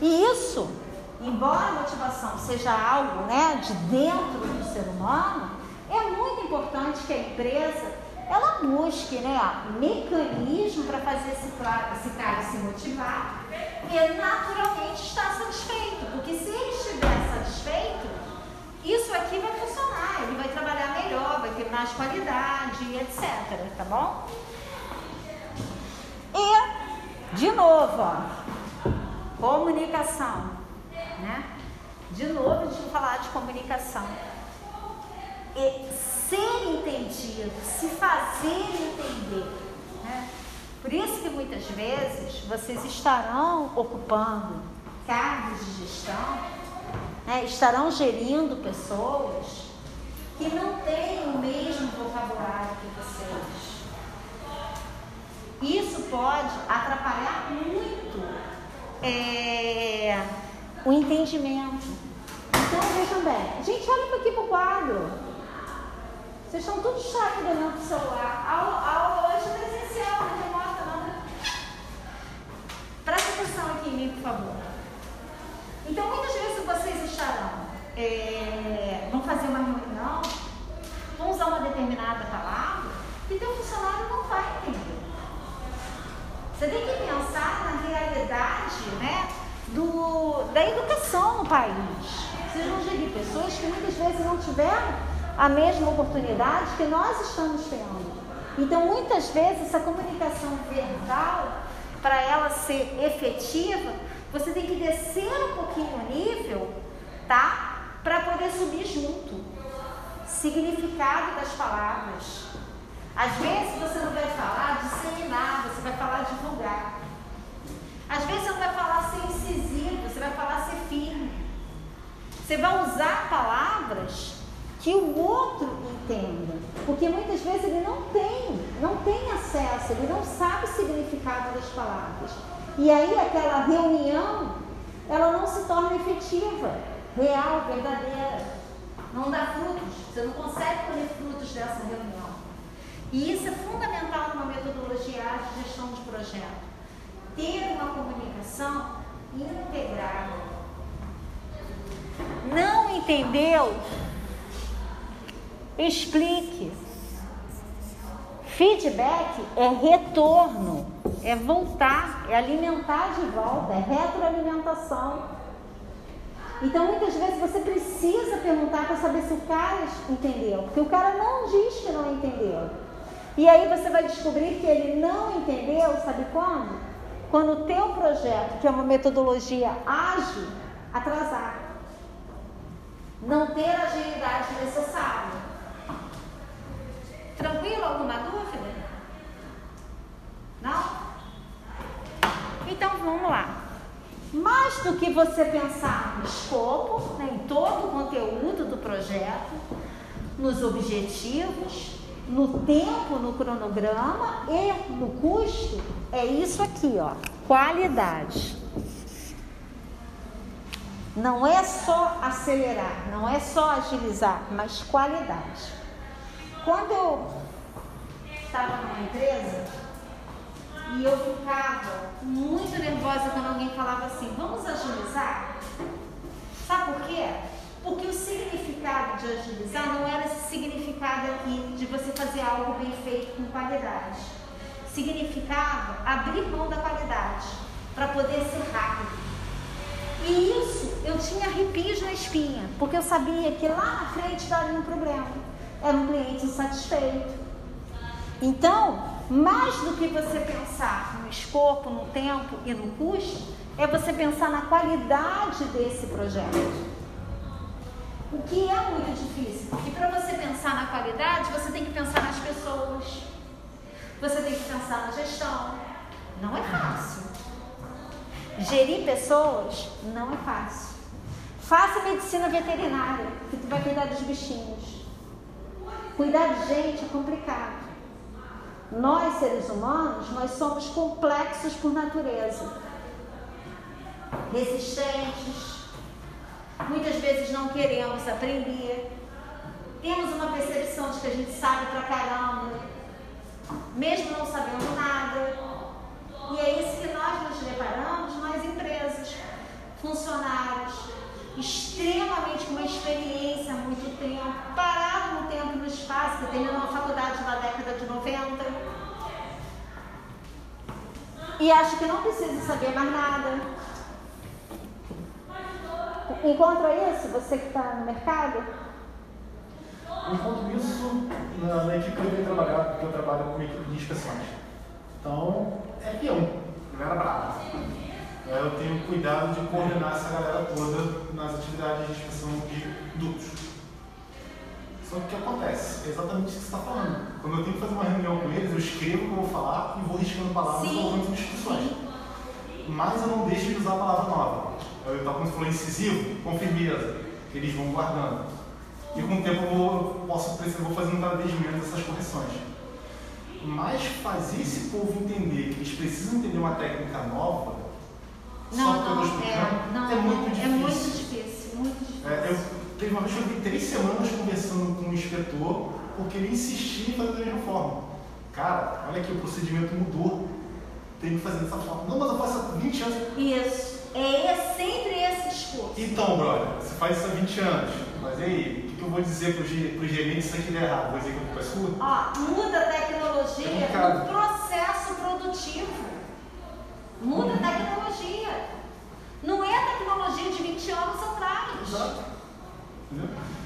E isso, embora a motivação seja algo né, de dentro do ser humano, é muito importante que a empresa ela busque né, mecanismo para fazer esse, esse cara se motivar e naturalmente estar satisfeito. Porque se ele estiver satisfeito, isso aqui vai funcionar, ele vai trabalhar melhor, vai ter mais qualidade, etc. Tá bom? E De novo, ó. Comunicação, né? De novo, a gente vai falar de comunicação. E ser entendido, se fazer entender. Né? Por isso que muitas vezes vocês estarão ocupando cargos de gestão, né? estarão gerindo pessoas que não têm o mesmo vocabulário que vocês. Isso pode atrapalhar muito é, o entendimento. Então vejam bem, gente, olha aqui para o quadro. Vocês estão todos chatos olhando para o celular. Aula, aula hoje é presencial, remota nada. Presta atenção aqui em mim, por favor. Então muitas vezes vocês estarão, é, vão fazer uma reunião, vão usar uma determinada palavra, e teu funcionário não vai entender. Você tem que pensar na realidade né, do, da educação no país. Vocês vão gerir pessoas que muitas vezes não tiveram a mesma oportunidade que nós estamos tendo. Então, muitas vezes, essa comunicação verbal, para ela ser efetiva, você tem que descer um pouquinho o nível, tá? Para poder subir junto. Significado das palavras. Às vezes você não vai falar disseminar, você vai falar divulgar. Às vezes você não vai falar ser incisivo, você vai falar ser firme. Você vai usar palavras que o outro entenda. Porque muitas vezes ele não tem, não tem acesso, ele não sabe o significado das palavras. E aí aquela reunião, ela não se torna efetiva, real, verdadeira. Não dá frutos. Você não consegue colher frutos dessa reunião. E isso é fundamental numa metodologia de gestão de projeto. Ter uma comunicação integrada. Não entendeu? Explique. Feedback é retorno, é voltar, é alimentar de volta, é retroalimentação. Então muitas vezes você precisa perguntar para saber se o cara entendeu, porque o cara não diz que não entendeu. E aí você vai descobrir que ele não entendeu, sabe quando? Quando o teu projeto, que é uma metodologia ágil, atrasar. Não ter a agilidade necessária. Tranquilo? Alguma dúvida? Não? Então vamos lá. Mais do que você pensar no escopo, né, em todo o conteúdo do projeto, nos objetivos, no tempo, no cronograma e no custo, é isso aqui, ó, qualidade. Não é só acelerar, não é só agilizar, mas qualidade. Quando eu estava numa empresa e eu ficava muito nervosa quando alguém falava assim, vamos agilizar? Sabe por quê? Porque o significado de agilizar não era esse significado aqui de você fazer algo bem feito com qualidade. Significava abrir mão da qualidade para poder ser rápido. E isso eu tinha arrepios na espinha, porque eu sabia que lá na frente daria um problema. Era um cliente insatisfeito. Então, mais do que você pensar no escopo, no tempo e no custo, é você pensar na qualidade desse projeto. O que é muito difícil, porque para você pensar na qualidade, você tem que pensar nas pessoas, você tem que pensar na gestão. Não é fácil. Gerir pessoas não é fácil. Faça medicina veterinária, que tu vai cuidar dos bichinhos. Cuidar de gente é complicado. Nós, seres humanos, nós somos complexos por natureza. Resistentes, muitas vezes não queremos aprender, temos uma percepção de que a gente sabe pra caramba, mesmo não sabendo nada. E é isso que nós nos deparamos nas empresas, funcionários, extremamente com uma experiência há muito tempo, parado no tempo e no espaço, que terminou a faculdade na década de 90. E acha que não precisa saber mais nada. Encontra isso, você que está no mercado? Enquanto isso, na, na equipe que eu venho trabalhar, porque eu trabalho com uma equipe de inspeções. Então, é peão, galera brava. cuidado de coordenar essa galera toda nas atividades de inspeção de dutos. Só que o que acontece? É exatamente isso que você está falando. Quando eu tenho que fazer uma reunião com eles, eu escrevo o que eu vou falar e vou riscando palavras ou instruções. Mas eu não deixo de usar a palavra nova. Eu estava falou incisivo, com firmeza, que eles vão guardando. E com o tempo eu vou, posso precisar, vou fazendo cada vez menos essas correções. Mas fazer esse povo entender que eles precisam entender uma técnica nova, só Não, eu não, estou é, explicando, não, é muito difícil. É muito difícil, muito difícil. É, eu, teve uma vez que eu fiquei três semanas conversando com o inspetor porque ele insistia em fazer da mesma forma. Cara, olha aqui, o procedimento mudou. Tem que fazer dessa forma. Não, mas eu faço há 20 anos. Isso. É esse- sempre esse discurso. Então, brother, você faz isso há 20 anos. Mas aí, o que, que eu vou dizer para os gerentes se isso aqui der errado? Vou dizer que a culpa é sua? Ó, muda a É tecnologia complicado. no processo produtivo. Muda a tecnologia. Não é a tecnologia de 20 anos atrás. Exato.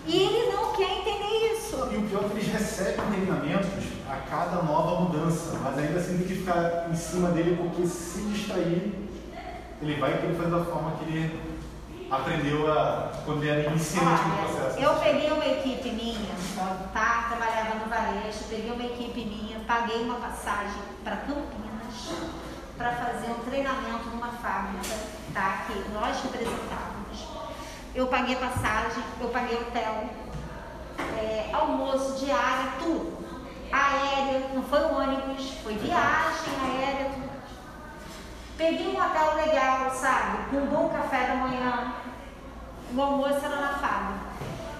E ele não quer entender isso. E o pior é que eles recebem treinamentos a cada nova mudança, mas ainda assim tem que ficar em cima dele porque se distrair, ele vai querer fazer da forma que ele aprendeu a, quando ele era iniciante no processo. Eu peguei uma equipe minha, tá? Trabalhava no varejo, peguei uma equipe minha, paguei uma passagem para Campinas para fazer um treinamento numa fábrica, tá? Que nós representávamos. Eu paguei passagem, eu paguei hotel, é, almoço, diária, tudo. Aérea, não foi ônibus, foi viagem aérea, tudo. Peguei um hotel legal, sabe? Com um bom café da manhã. O almoço era na fábrica.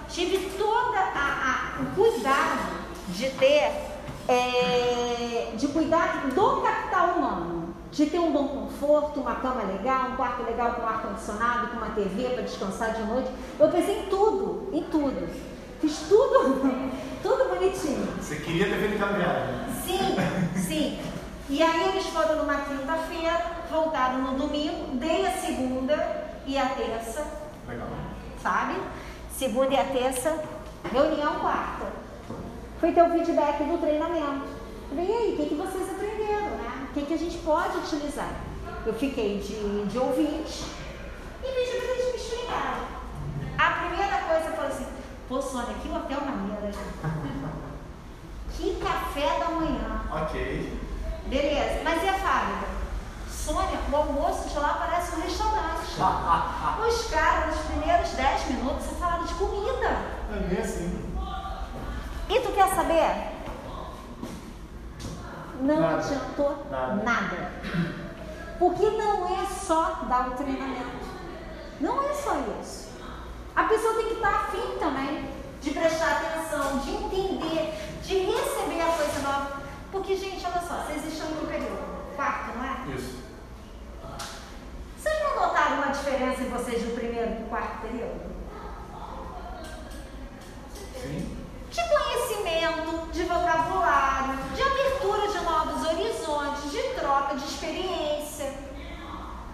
Tive toda a, a- o cuidado de ter, é, de cuidar do capital humano. De ter um bom conforto, uma cama legal, um quarto legal com ar-condicionado, com uma TV para descansar de noite. Eu pensei em tudo, em tudo. Fiz tudo, tudo bonitinho. Você queria ter feito aquela viagem. Sim, sim. E aí eles foram numa quinta-feira, voltaram no domingo, dei a segunda e a terça, Legal. sabe? Segunda e a terça, reunião quarta. Foi ter o feedback do treinamento. Falei, e aí, o que, que vocês aprenderam, né? O que, que a gente pode utilizar? Eu fiquei de, de ouvinte e pedi para eles me explicarem. A primeira coisa foi assim, pô, Sônia, que hotel maneiro, hein? Que café da manhã. Ok. Beleza, mas e a fábrica? Sônia, o almoço de lá parece um restaurante. Os caras, nos primeiros 10 minutos, você falaram de comida. É bem assim. E tu quer saber? Não Nada. adiantou Nada. nada. Porque não é só dar o treinamento. Não é só isso. A pessoa tem que estar afim também de prestar atenção, de entender, de receber a coisa nova. Porque, gente, olha só, vocês estão que período? Quarto, não é? Isso. Vocês não notaram uma diferença em vocês do primeiro para o quarto período? Sim. de conhecimento, de vocabulário, de abertura de novos horizontes, de troca de experiência.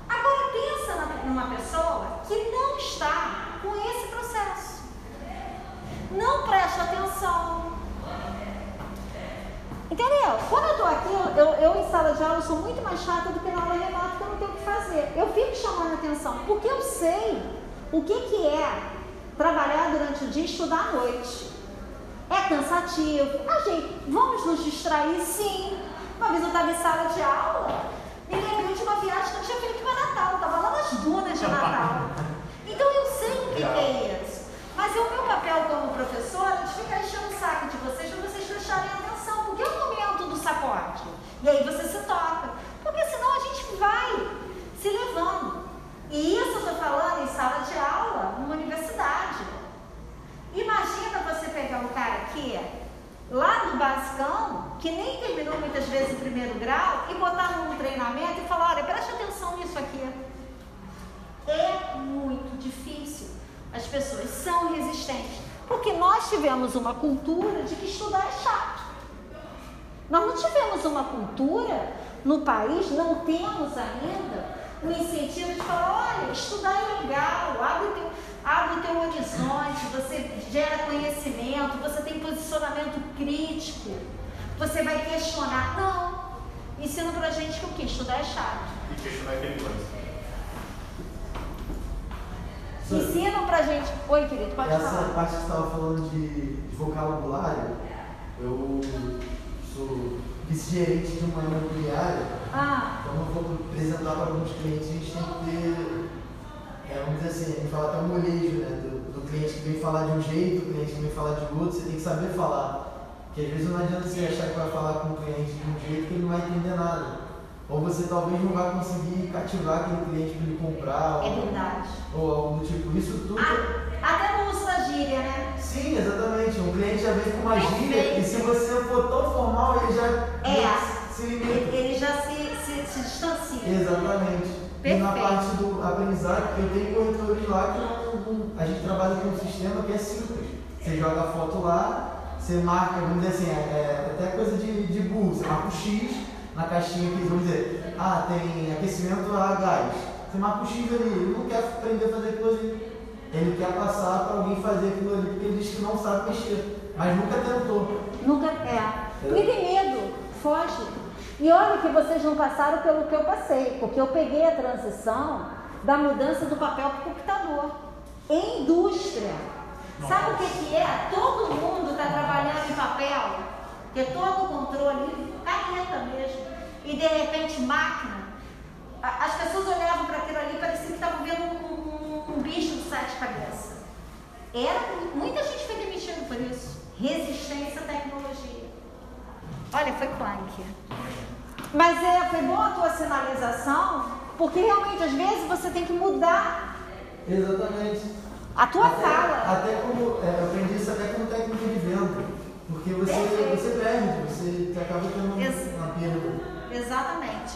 Agora pensa numa pessoa que não está com esse processo. Não presta atenção. Entendeu? Quando eu estou aqui, eu, eu, eu em sala de aula sou muito mais chata do que na aula remota, que eu não tenho o que fazer. Eu fico chamando atenção, porque eu sei o que, que é trabalhar durante o dia e estudar à noite. É cansativo. Ah, gente, vamos nos distrair? Sim. Uma vez eu estava em sala de aula, me lembrei de uma viagem que eu tinha feito para Natal. Eu estava lá nas dunas de Natal. Então eu sei o que, é isso. Mas é o meu papel como professora de ficar enchendo o saco de vocês para vocês prestarem atenção, é o momento do sacode. E aí você se toca. Porque senão a gente vai se levando. E isso eu estou falando em sala de aula, numa universidade. Imagina você pegar um cara aqui, lá no basicão, que nem terminou muitas vezes o primeiro grau, e botar num treinamento e falar, olha, preste atenção nisso aqui. É muito difícil. As pessoas são resistentes. Porque nós tivemos uma cultura de que estudar é chato. Nós não tivemos uma cultura no país, não temos ainda o incentivo de falar, olha, estudar é legal, abre o teu, abre o teu horizonte, você gera conhecimento, você tem posicionamento crítico, você vai questionar. Não. Ensina pra gente que o que? Estudar é chato. E questionar é perigoso. Ensinam pra gente. Oi, querido, pode Essa falar. parte que você estava falando de, de vocabulário, eu sou vice-gerente de uma imobiliária, Ah, então eu vou apresentar para alguns clientes, a gente tem que ter, é, vamos dizer assim, a gente fala até o molejo, né? Do, do cliente que vem falar de um jeito, o cliente que vem falar de outro, você tem que saber falar. Porque às vezes não adianta você achar que vai falar com o cliente de um jeito que ele não vai entender nada. Ou você talvez não vai conseguir cativar aquele cliente para ele comprar, é ou, verdade. ou algo do tipo. Isso tudo. Ah, até no uso da gíria, né? Sim, exatamente. Um cliente já vem com uma Perfeito. gíria e se você for tão formal, ele já É. se limita. ele já se, se, se distancia. Exatamente. E na Perfeito. parte do aprendizado, eu tenho corretores lá que não, a gente trabalha com um sistema que é simples. Você joga a foto lá, você marca, vamos dizer assim, é, é até coisa de, de burro, você marca o X na caixinha que vamos dizer, ah, tem aquecimento a gás. Você marca o X ali, ele não quer aprender a fazer ali. Ele quer passar para alguém fazer aquilo ali, porque ele diz que não sabe mexer, mas nunca tentou. Nunca é. Porque tem medo, foge. E olha que vocês não passaram pelo que eu passei, porque eu peguei a transição da mudança do papel para o computador. Em indústria. Sabe o que, que é? Todo mundo está trabalhando em papel, que é todo o controle, caneta mesmo. E de repente máquina. As pessoas olhavam para aquilo ali e parecia que estavam vendo um, um- bicho de sete cabeças. Era, muita gente foi demitida por isso. Resistência à tecnologia. Olha, foi punk. Mas é, foi boa a tua sinalização, porque realmente às vezes você tem que mudar Exatamente. a tua até, fala. Até como, é, eu aprendi isso até como técnico de venda. Porque você, Perfeito. você perde, você acaba tendo Ex- uma perda. Exatamente.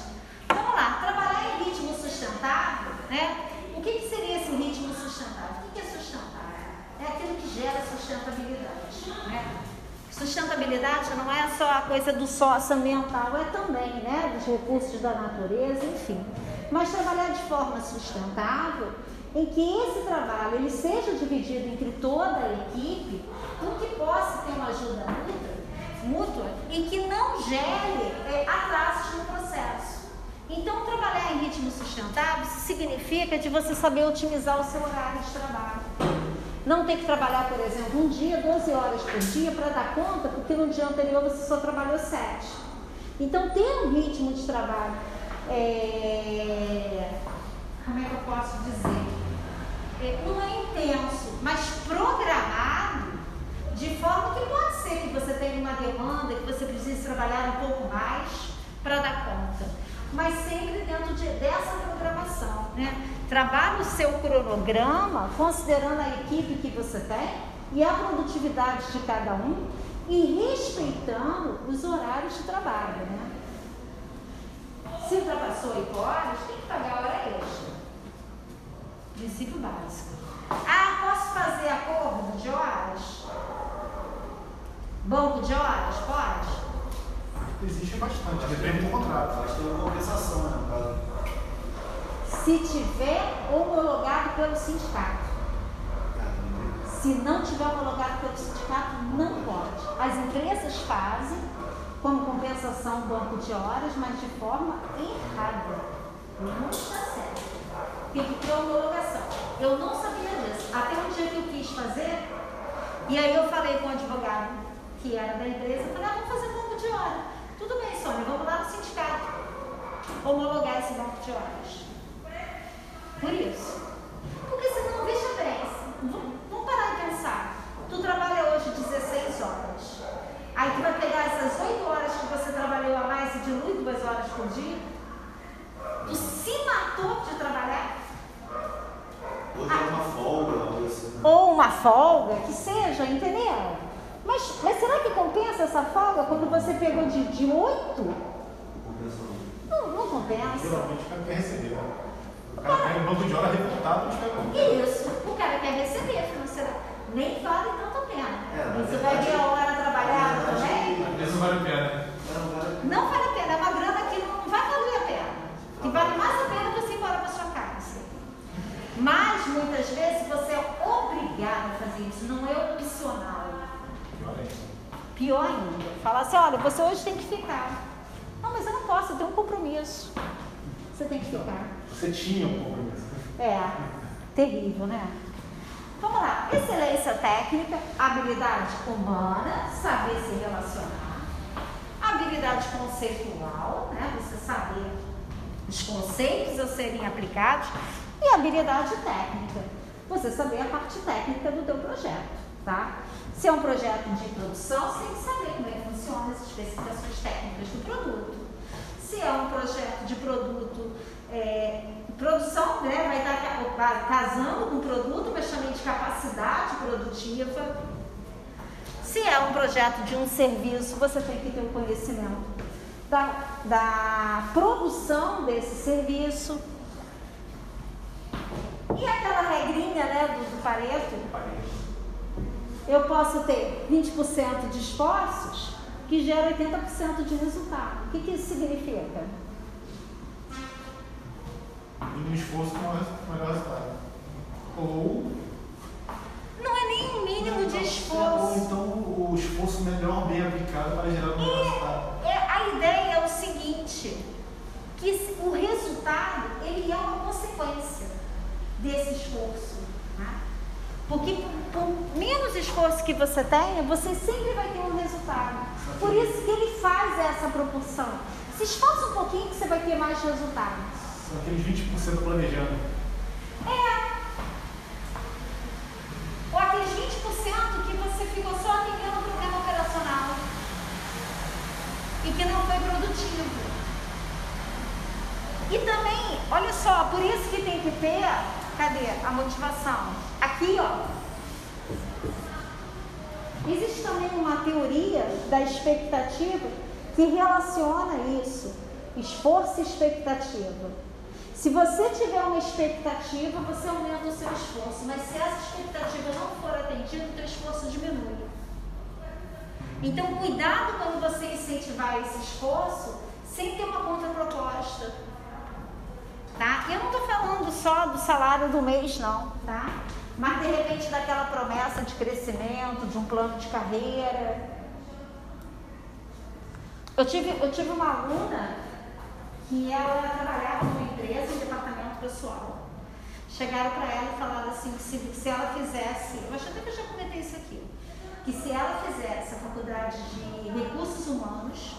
Vamos lá, trabalhar em ritmo sustentável, né? O que, que seria esse ritmo sustentável? O que, é sustentável? É aquilo que gera sustentabilidade, né? Sustentabilidade não é só a coisa do sócio ambiental, é também, né? Dos recursos da natureza, enfim. Mas trabalhar de forma sustentável, em que esse trabalho ele seja dividido entre toda a equipe, com que possa ter uma ajuda mútua, mútua e que não gere é, atrasos no processo. Então, trabalhar em ritmo sustentável significa de você saber otimizar o seu horário de trabalho. Não ter que trabalhar, por exemplo, um dia, 12 horas por dia para dar conta, porque no dia anterior você só trabalhou 7. Então, ter um ritmo de trabalho, é, como é que eu posso dizer? É, não é intenso, mas programado de forma que pode ser que você tenha uma demanda, que você precise trabalhar um pouco mais para dar conta. Mas sempre dentro de- dessa programação. Né? Trabalhe o seu cronograma, considerando a equipe que você tem e a produtividade de cada um e respeitando os horários de trabalho. Né? Se ultrapassou 8 horas, tem que pagar hora extra. Princípio básico. Ah, posso fazer acordo de horas? Banco de horas? Pode? Existe bastante, depende do contrato. Mas tem uma compensação, né? no caso. Se tiver homologado pelo sindicato. Se não tiver homologado pelo sindicato, não pode. As empresas fazem como compensação banco de horas, mas de forma errada. Não está certo. Tem que ter homologação. Eu não sabia disso. Até um dia que eu quis fazer, e aí eu falei com o advogado que era da empresa, falei, ah, vamos fazer banco de horas. Tudo bem, Sônia, vamos lá no sindicato homologar esse banco de horas. Por isso. Porque senão, veja bem, vamos parar de pensar. Tu trabalha hoje 16 horas. Aí tu vai pegar essas 8 horas que você trabalhou a mais e dilui duas horas por dia. Tu se matou de trabalhar. Ou tem uma folga, assim. Ou uma folga, que seja, entendeu? Mas, mas será que compensa essa folga quando você pegou de, de 8? Compensação. Não, não compensa. Geralmente o cara quer receber. O cara pega um banco de hora reportado e espera. Isso, o cara quer receber financeiramente. Nem vale tanto a pena. É, Você vai ver a hora trabalhada também. Às vezes não vale a pena. Não, vale. Não vale a pena, é uma grana que não vai valer a pena. Que vale mais a pena você ir embora para sua casa. Mas muitas vezes você é obrigado a fazer isso, não é opcional. Pior ainda. Falar assim, olha, você hoje tem que ficar. Não, mas eu não posso, eu tenho um compromisso. Você tem que ficar. Você tinha um compromisso. É. terrível, né? Vamos lá. Excelência técnica, habilidade humana, saber se relacionar. Habilidade conceitual, né? Você saber os conceitos a serem aplicados. E habilidade técnica, você saber a parte técnica do teu projeto, tá? Se é um projeto de produção, você tem que saber como é que funciona as especificações técnicas do produto. Se é um projeto de produto, é, produção, né, vai estar ca- casando com o produto, mas também de capacidade produtiva. Se é um projeto de um serviço, você tem que ter o conhecimento da, da produção desse serviço. E aquela regrinha né, do, do Pareto, eu posso ter 20% de esforços que gera 80% de resultado. O que, que isso significa? Mínimo esforço com o melhor resultado. Ou. Não é nem um mínimo de Ou esforço. então o esforço melhor bem aplicado para gerar o melhor resultado. É, a ideia é o seguinte, que o resultado ele é uma consequência desse esforço. Porque por, por menos esforço que você tenha, você sempre vai ter um resultado. Por isso que ele faz essa proporção. Se esforça um pouquinho que você vai ter mais resultados. São aqueles 20% planejando. É. Ou aqueles 20% que você ficou só atendendo o problema operacional e que não foi produtivo. E também, olha só, por isso que tem que ter, cadê a motivação? Aqui, ó. Existe também uma teoria da expectativa que relaciona isso, esforço e expectativa. Se você tiver uma expectativa, você aumenta o seu esforço, mas se essa expectativa não for atendida, o seu esforço diminui. Então, cuidado quando você incentivar esse esforço sem ter uma contraproposta. Tá? Eu não estou falando só do salário do mês, não, tá? Mas de repente daquela promessa de crescimento, de um plano de carreira. Eu tive, eu tive uma aluna que ela trabalhava numa empresa em departamento pessoal. Chegaram para ela e falaram assim que se, se ela fizesse, eu acho até que eu já comentei isso aqui, que se ela fizesse a faculdade de recursos humanos,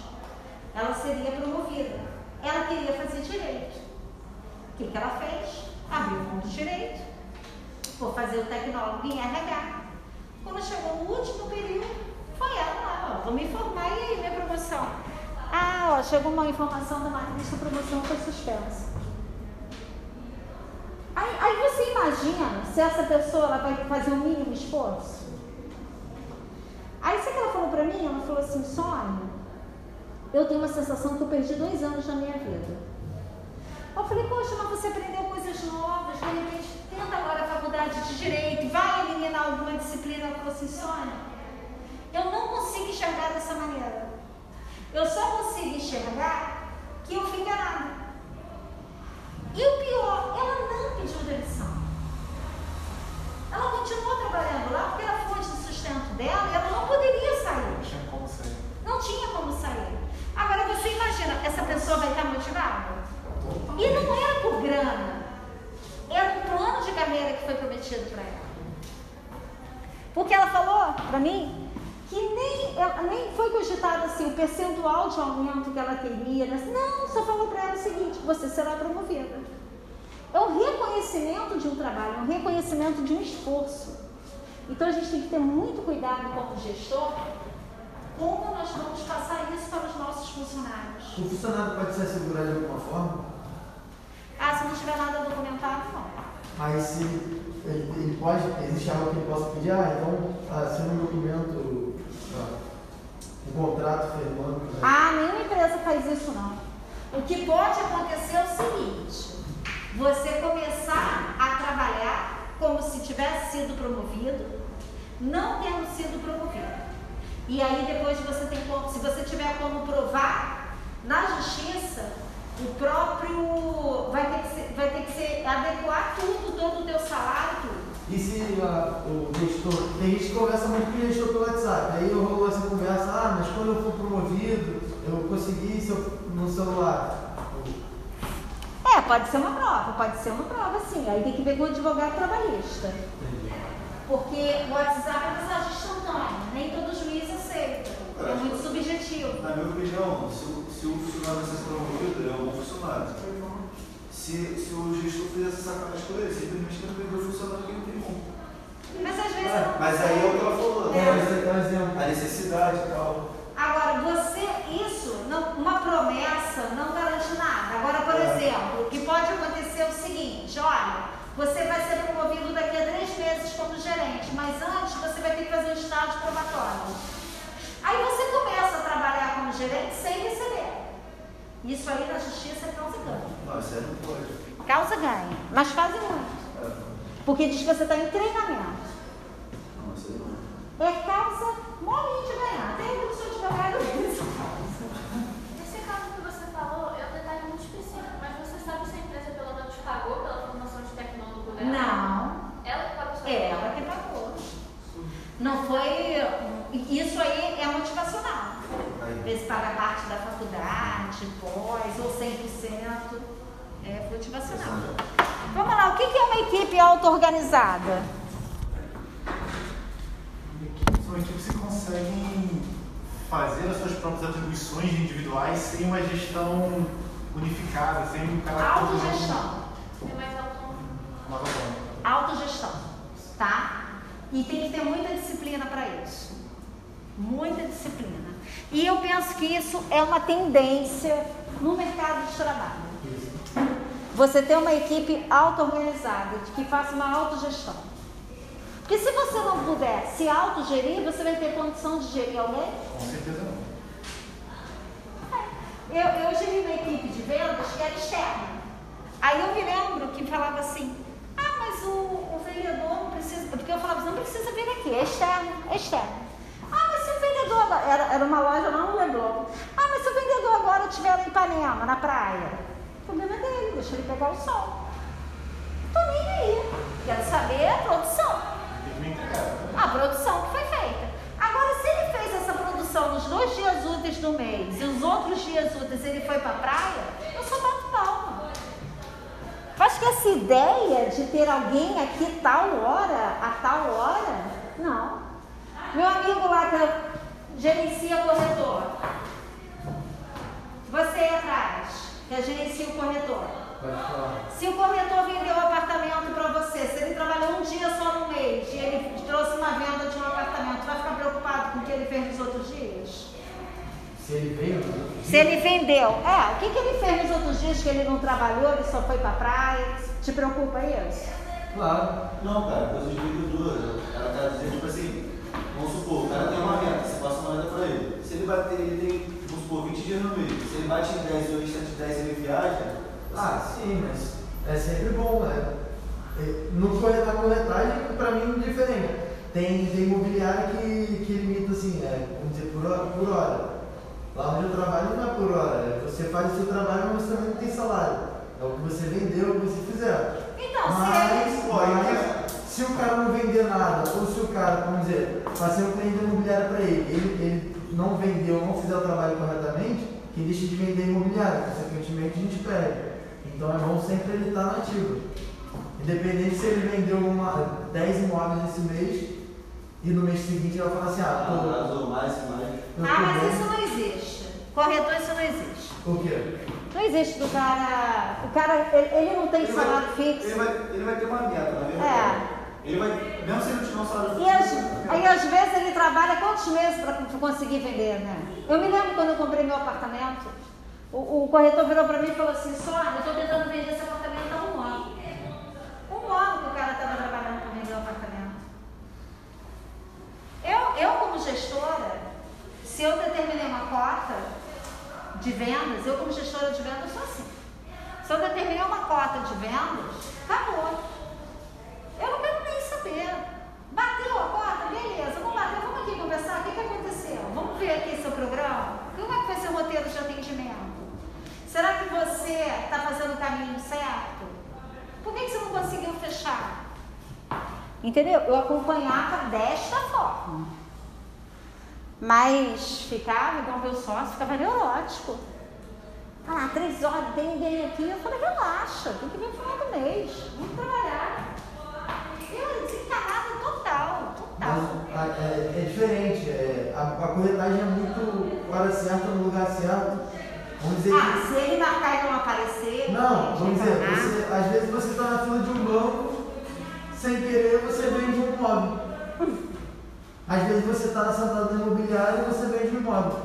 ela seria promovida. Ela queria fazer direito. O que, que ela fez? Abriu mão do direito, foi fazer o tecnólogo em RH. Quando chegou no último período, foi ela lá, ó, vou me formar e aí minha promoção. Ah, ó, chegou uma informação da matriz a promoção foi suspensa. Aí, aí você imagina se essa pessoa ela vai fazer o mínimo esforço? Aí sabe o que ela falou pra mim? Ela falou assim, Sônia, eu tenho uma sensação que eu perdi dois anos da minha vida. Eu falei, poxa, mas você aprendeu coisas novas, de repente tenta agora a faculdade de Direito, vai eliminar alguma disciplina. Falou assim, Sônia, eu não consigo enxergar dessa maneira. Eu só consigo enxergar que eu fui enganada. E o pior, ela não pediu demissão. Ela continuou trabalhando lá porque era fonte de sustento dela e ela não poderia sair. Não tinha como sair. Não tinha como sair. Agora você imagina, essa pessoa vai estar motivada? E não era por grana. Era um plano de carreira que foi prometido para ela. Porque ela falou para mim que nem, ela, nem foi cogitado assim o percentual de aumento que ela teria. né? Não, só falou para ela o seguinte: você será promovida. É um reconhecimento de um trabalho, é um reconhecimento de um esforço. Então a gente tem que ter muito cuidado como gestor, como nós vamos passar isso para os nossos funcionários. O funcionário pode ser assegurado de alguma forma, Ah, se não tiver nada documentado, não. mas se ele, ele pode, existe algo que ele possa pedir, ah, então assina um documento, ah, um contrato firmando. né? Ah, nenhuma empresa faz isso não. O que pode acontecer é o seguinte: você começar a trabalhar como se tivesse sido promovido, não tendo sido promovido. E aí depois você tem como, se você tiver como provar na justiça, o próprio vai ter que ser, vai ter que ser adequar tudo, todo o teu salário, tudo. E se ah, o gestor, tem gente que conversa muito com o gestor pelo WhatsApp, aí eu rolo essa conversa, ah, mas quando eu for promovido, eu consegui seu, no celular. É, pode ser uma prova, pode ser uma prova sim. Aí tem que ver com o advogado trabalhista. Porque o WhatsApp é mensagem instantânea, nem todo juiz aceita. É muito subjetivo. Na minha opinião, se, o- se o funcionário sendo promovido, ele é um bom funcionário. Se, se o gestor fizesse sacanagem com ele, simplesmente ele perdeu o funcionário que ele tem bom. Mas às vezes É, não. mas aí é o que ela falou, É, né? dá um exemplo. A necessidade e tal. Agora, você, isso, não- uma promessa não garante nada. Agora, por É. exemplo, o que pode acontecer é o seguinte: olha, você vai ser promovido daqui a três meses como gerente, mas antes você vai ter que fazer um estágio probatório. Aí você começa a trabalhar como gerente sem receber. Isso aí na justiça é causa ganho. Não, isso aí não pode. Causa ganho. Mas fazem muito. É, Porque diz que você está em treinamento. não, isso aí não. É causa molinho de ganhar. Tem que o seu advogado isso. Nesse caso que você falou, é um detalhe muito específico, mas você sabe se a empresa pelo menos pagou pela formação de tecnólogo dela? Não. Ela que pagou sua É ela que pagou. Não foi. Isso aí é motivacional. Às vezes paga parte da faculdade, pós, ou 100%. É motivacional. Vamos lá, o que é uma equipe auto-organizada? São equipes que conseguem fazer as suas próprias atribuições individuais sem uma gestão unificada, sem um cara Autogestão. É mais autônomo. Autogestão, tá? E tem que ter muita disciplina para isso. Muita disciplina. E eu penso que isso é uma tendência no mercado de trabalho. Você ter uma equipe auto-organizada, que faça uma autogestão. Porque se você não puder se autogerir, você vai ter condição de gerir alguém? Com certeza não. Eu, eu geri uma equipe de vendas que era externa. Aí eu me lembro que falava assim, ah, mas o, o vendedor não precisa. Porque eu falava, não precisa vir aqui, é externo, é externo. Vendedor. Era, era uma loja lá no Leblon. Ah, mas se o vendedor agora estiver lá em Ipanema, na praia, o problema é dele, deixa ele pegar o sol. Tô nem aí. Quero saber a produção. A produção que foi feita. Agora, se ele fez essa produção nos dois dias úteis do mês e os outros dias úteis ele foi para a praia, eu só bato palma. Eu Acho que essa ideia de ter alguém aqui tal hora, a tal hora, não. Meu amigo lá que gerencia o corretor. Você aí atrás, que gerencia o corretor. Pode falar. Se o corretor vendeu o apartamento para você, se ele trabalhou um dia só no mês e ele trouxe uma venda de um apartamento, vai ficar preocupado com o que ele fez nos outros dias? Se ele nos outros Se ele vendeu, é, o que, que ele fez nos outros dias que ele não trabalhou, ele só foi para praia? Te preocupa isso? Claro. Não, cara, coisa de vendedor. O cara tá dizendo, tipo assim, vamos supor, o cara tem uma meta, você passa uma meta pra ele. Se ele bater, ele tem, vamos supor, 20 dias no mês. Se ele bate em 10 e restante de 10 ele viaja, Ah, sim, mas é sempre bom, né? É, No corre- na corretagem, pra mim, é diferente. Tem, tem imobiliária que, que limita assim, é, vamos dizer, por hora, por hora. Lá onde eu trabalho não é por hora, é você faz o seu trabalho, mas você também não tem salário. É o que você vendeu, o que você fizer. Então, se ele. Mas, mas se o cara não vender nada, ou se o cara, vamos dizer, passei um cliente da imobiliária para ele, ele, ele não vendeu, não fizer o trabalho corretamente, quem deixa de vender a imobiliária, consequentemente a gente perde. Então é bom sempre ele estar na ativa. Independente se ele vendeu uma, 10 imóveis esse mês e no mês seguinte ele vai falar assim, ah, tô, atrasou mais, mais. Ah, mas bem. isso não existe. Corretor, isso não existe. O quê? Não existe do cara. O cara, ele, ele não tem Ele salário vai, fixo. Ele vai, ele vai ter uma meta, na verdade. É. Ele vai, mesmo se ele tiver um salário E às- fixo, aí às vezes ele trabalha quantos meses para conseguir vender, né? Eu me lembro quando eu comprei meu apartamento, o, o corretor virou para mim e falou assim, Sônia, eu estou tentando vender esse apartamento há um ano. Um ano que o cara estava trabalhando para vender o apartamento. Eu, eu como gestora, se eu determinei uma cota de vendas, eu como gestora de vendas sou assim. Se eu determinei uma cota de vendas, acabou. Eu não quero nem saber. Bateu a cota? Beleza, não bateu. Vamos aqui conversar. O que, que aconteceu? Vamos ver aqui seu programa. Como é que vai ser o roteiro de atendimento? Será que você está fazendo o caminho certo? Por que, que você não conseguiu fechar? Entendeu? Eu acompanhava desta forma. Mas ficava, igual meu sócio, ficava neurótico. Ah três horas, tem ninguém aqui. Eu falei, relaxa. tem que ver o final do mês. Vamos trabalhar. Eu desencanada total, total. Mas a- é, é diferente. é, a, a corretagem é muito hora certa no lugar certo. Vamos dizer Ah, se ele marcar e não aparecer, Não, vamos dizer, você, às vezes você está na fila de um banco, sem querer você vende um imóvel. Às vezes você está sentado no imobiliário e você vende um imóvel.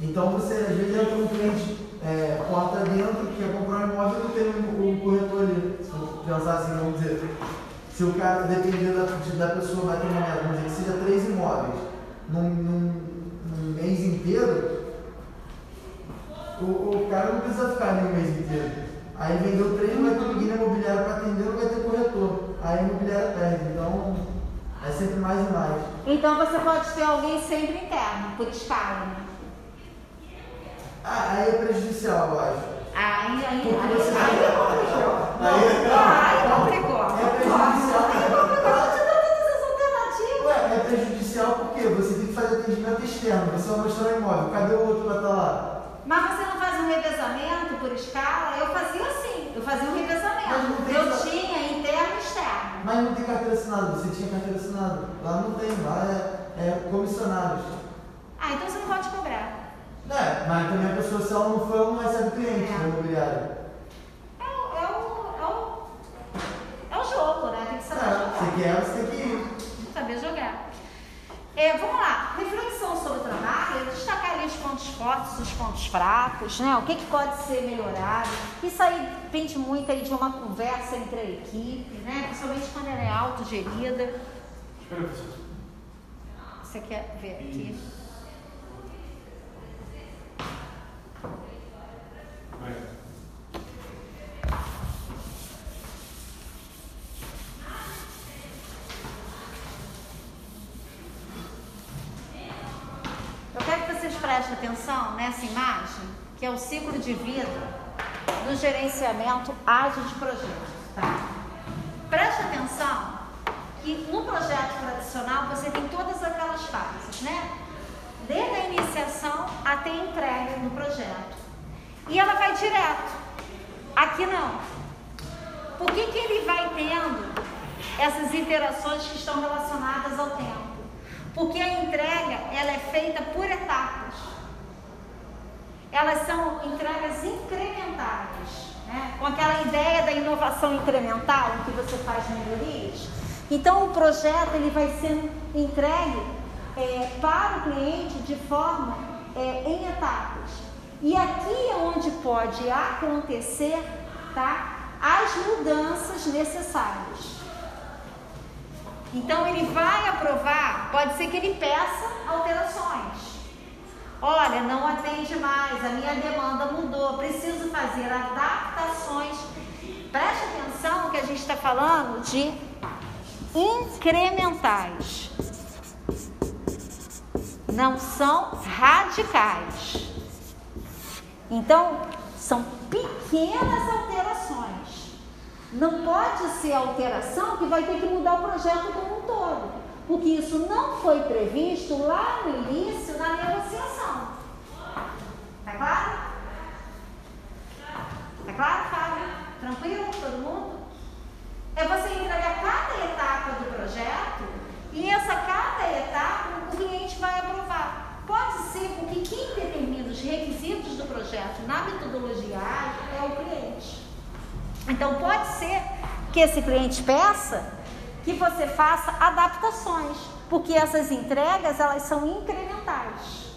Então você, às vezes, entra um cliente é, porta dentro, que quer comprar um imóvel e não tem o, o corretor ali. Se pensar assim, vamos dizer. Se o cara, dependendo da, da pessoa, vai meta, vamos dizer que seja três imóveis num, num, num mês inteiro, o, o cara não precisa ficar ali o mês inteiro. Aí vendeu três, não vai ter ninguém na imobiliária para atender, não vai ter corretor. Aí a imobiliária perde. Então, é sempre mais e mais. Então você pode ter alguém sempre interno, por escala. Ah, aí é prejudicial, eu acho. Aí, aí, aí, você- aí é- Ah, aí complicou. É prejudicial. Aí complicou. Eu te dou todas as alternativas. Ué, é prejudicial porque você tem que fazer atendimento externo. Você vai mostrar o imóvel. Cadê o outro para estar lá? Mas você não faz um revezamento por escala? Eu fazia assim, eu fazia um não revezamento. Eu tinha interno e externo. Mas não tem carteira assinada. Você tinha carteira assinada. Lá não tem. Lá é, é comissionados. Ah, então você não pode cobrar. É, mas também a pessoa, se ela não for, ela não recebe cliente É. imobiliária. É o, é o, é o, é o jogo, né? Tem que saber É, jogar. você quer, você tem que ir. Saber jogar. É, vamos lá, reflexão sobre o trabalho, destacar ali os pontos fortes, os pontos fracos, né? O que, que pode ser melhorado. Isso aí depende muito aí de uma conversa entre a equipe, né? Principalmente quando ela é autogerida. Espera, professor. Você quer ver aqui? Vai. Eu quero que vocês prestem atenção nessa imagem, que é o ciclo de vida do gerenciamento ágil de projetos. Tá? Preste atenção que no projeto tradicional você tem todas aquelas fases, né? Desde a iniciação até a entrega do projeto. E ela vai direto. Aqui não. Por que, que ele vai tendo essas interações que estão relacionadas ao tempo? Porque a entrega ela é feita por etapas. Elas são entregas incrementais, né? com aquela ideia da inovação incremental, em que você faz melhorias. Então o projeto ele vai sendo entregue é, para o cliente de forma é, em etapas. E aqui é onde pode acontecer tá, as mudanças necessárias. Então ele vai aprovar, pode ser que ele peça alterações. Olha, não atende mais, a minha demanda mudou, preciso fazer adaptações. Preste atenção que a gente está falando de incrementais. Não são radicais. Então, são pequenas alterações. Não pode ser alteração que vai ter que mudar o projeto como um todo, porque isso não foi previsto lá no início na negociação. Tá claro? Tá claro, Fábio? Tranquilo? Todo mundo? É você entregar cada etapa do projeto e essa cada etapa o cliente vai aprovar. Pode ser porque quem determina os requisitos do projeto na metodologia ágil é o cliente. Então pode ser que esse cliente peça que você faça adaptações, porque essas entregas elas são incrementais.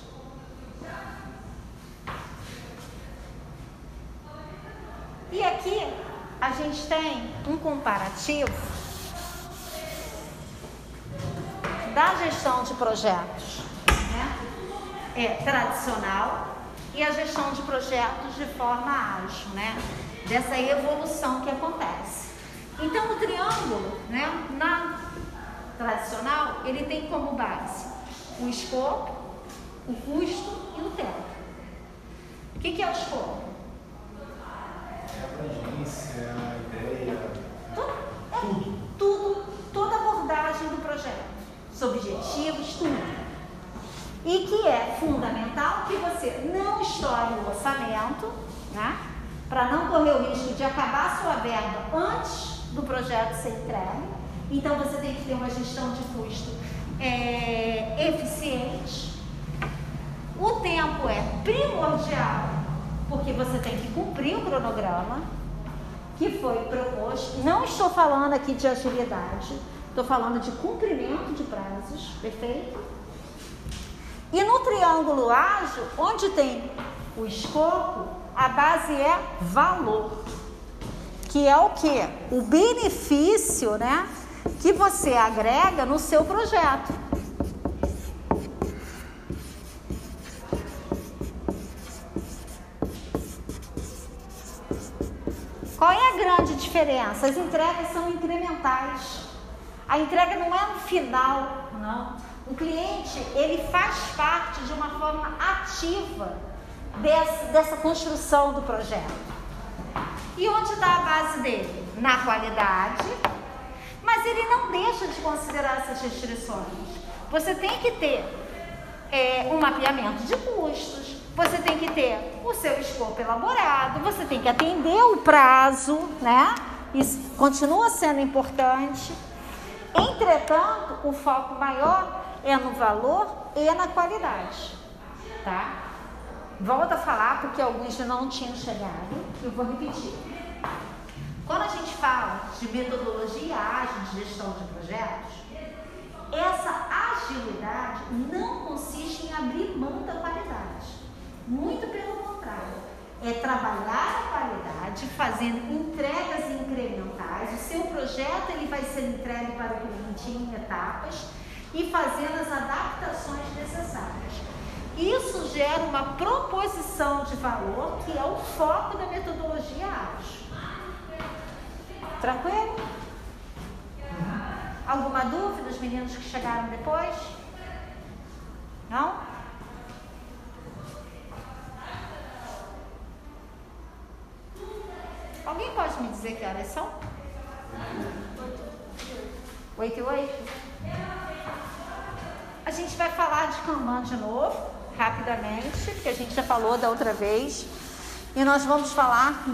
E aqui a gente tem um comparativo da gestão de projetos? É, tradicional e a gestão de projetos de forma ágil, né? dessa evolução que acontece. Então, o triângulo, né, na tradicional, ele tem como base o escopo, o custo e o tempo. O que, que é o escopo? É a abrangência, a ideia. Tudo, é tudo, toda a abordagem do projeto, os objetivos, tudo. E que é fundamental que você não estoure o orçamento, né? para não correr o risco de acabar a sua verba antes do projeto ser entregue. Então você tem que ter uma gestão de custo é, eficiente. O tempo é primordial, porque você tem que cumprir o cronograma que foi proposto. Não estou falando aqui de agilidade, estou falando de cumprimento de prazos, perfeito? E no triângulo ágil, onde tem o escopo, a base é valor, que é o que? O benefício, né, que você agrega no seu projeto. Qual é a grande diferença? As entregas são incrementais. A entrega não é no final, não. O cliente, ele faz parte de uma forma ativa dessa, dessa construção do projeto. E onde está a base dele? Na qualidade, mas ele não deixa de considerar essas restrições. Você tem que ter é, um mapeamento de custos, você tem que ter o seu escopo elaborado, você tem que atender o prazo, né? Isso continua sendo importante. Entretanto, o foco maior é no valor e na qualidade, tá? Volto a falar porque alguns não tinham chegado, eu vou repetir. Quando a gente fala de metodologia ágil de gestão de projetos, essa agilidade não consiste em abrir mão da qualidade. Muito pelo contrário. É trabalhar a qualidade, fazendo entregas incrementais. O seu projeto ele vai ser entregue para o cliente em etapas e fazendo as adaptações necessárias. Isso gera uma proposição de valor que é o foco da metodologia ágil. Tranquilo? Alguma dúvida, os meninos que chegaram depois? Não? Alguém pode me dizer que horas são? Oito e oito? A gente vai falar de Kanban de novo, rapidamente, porque a gente já falou da outra vez. E nós vamos falar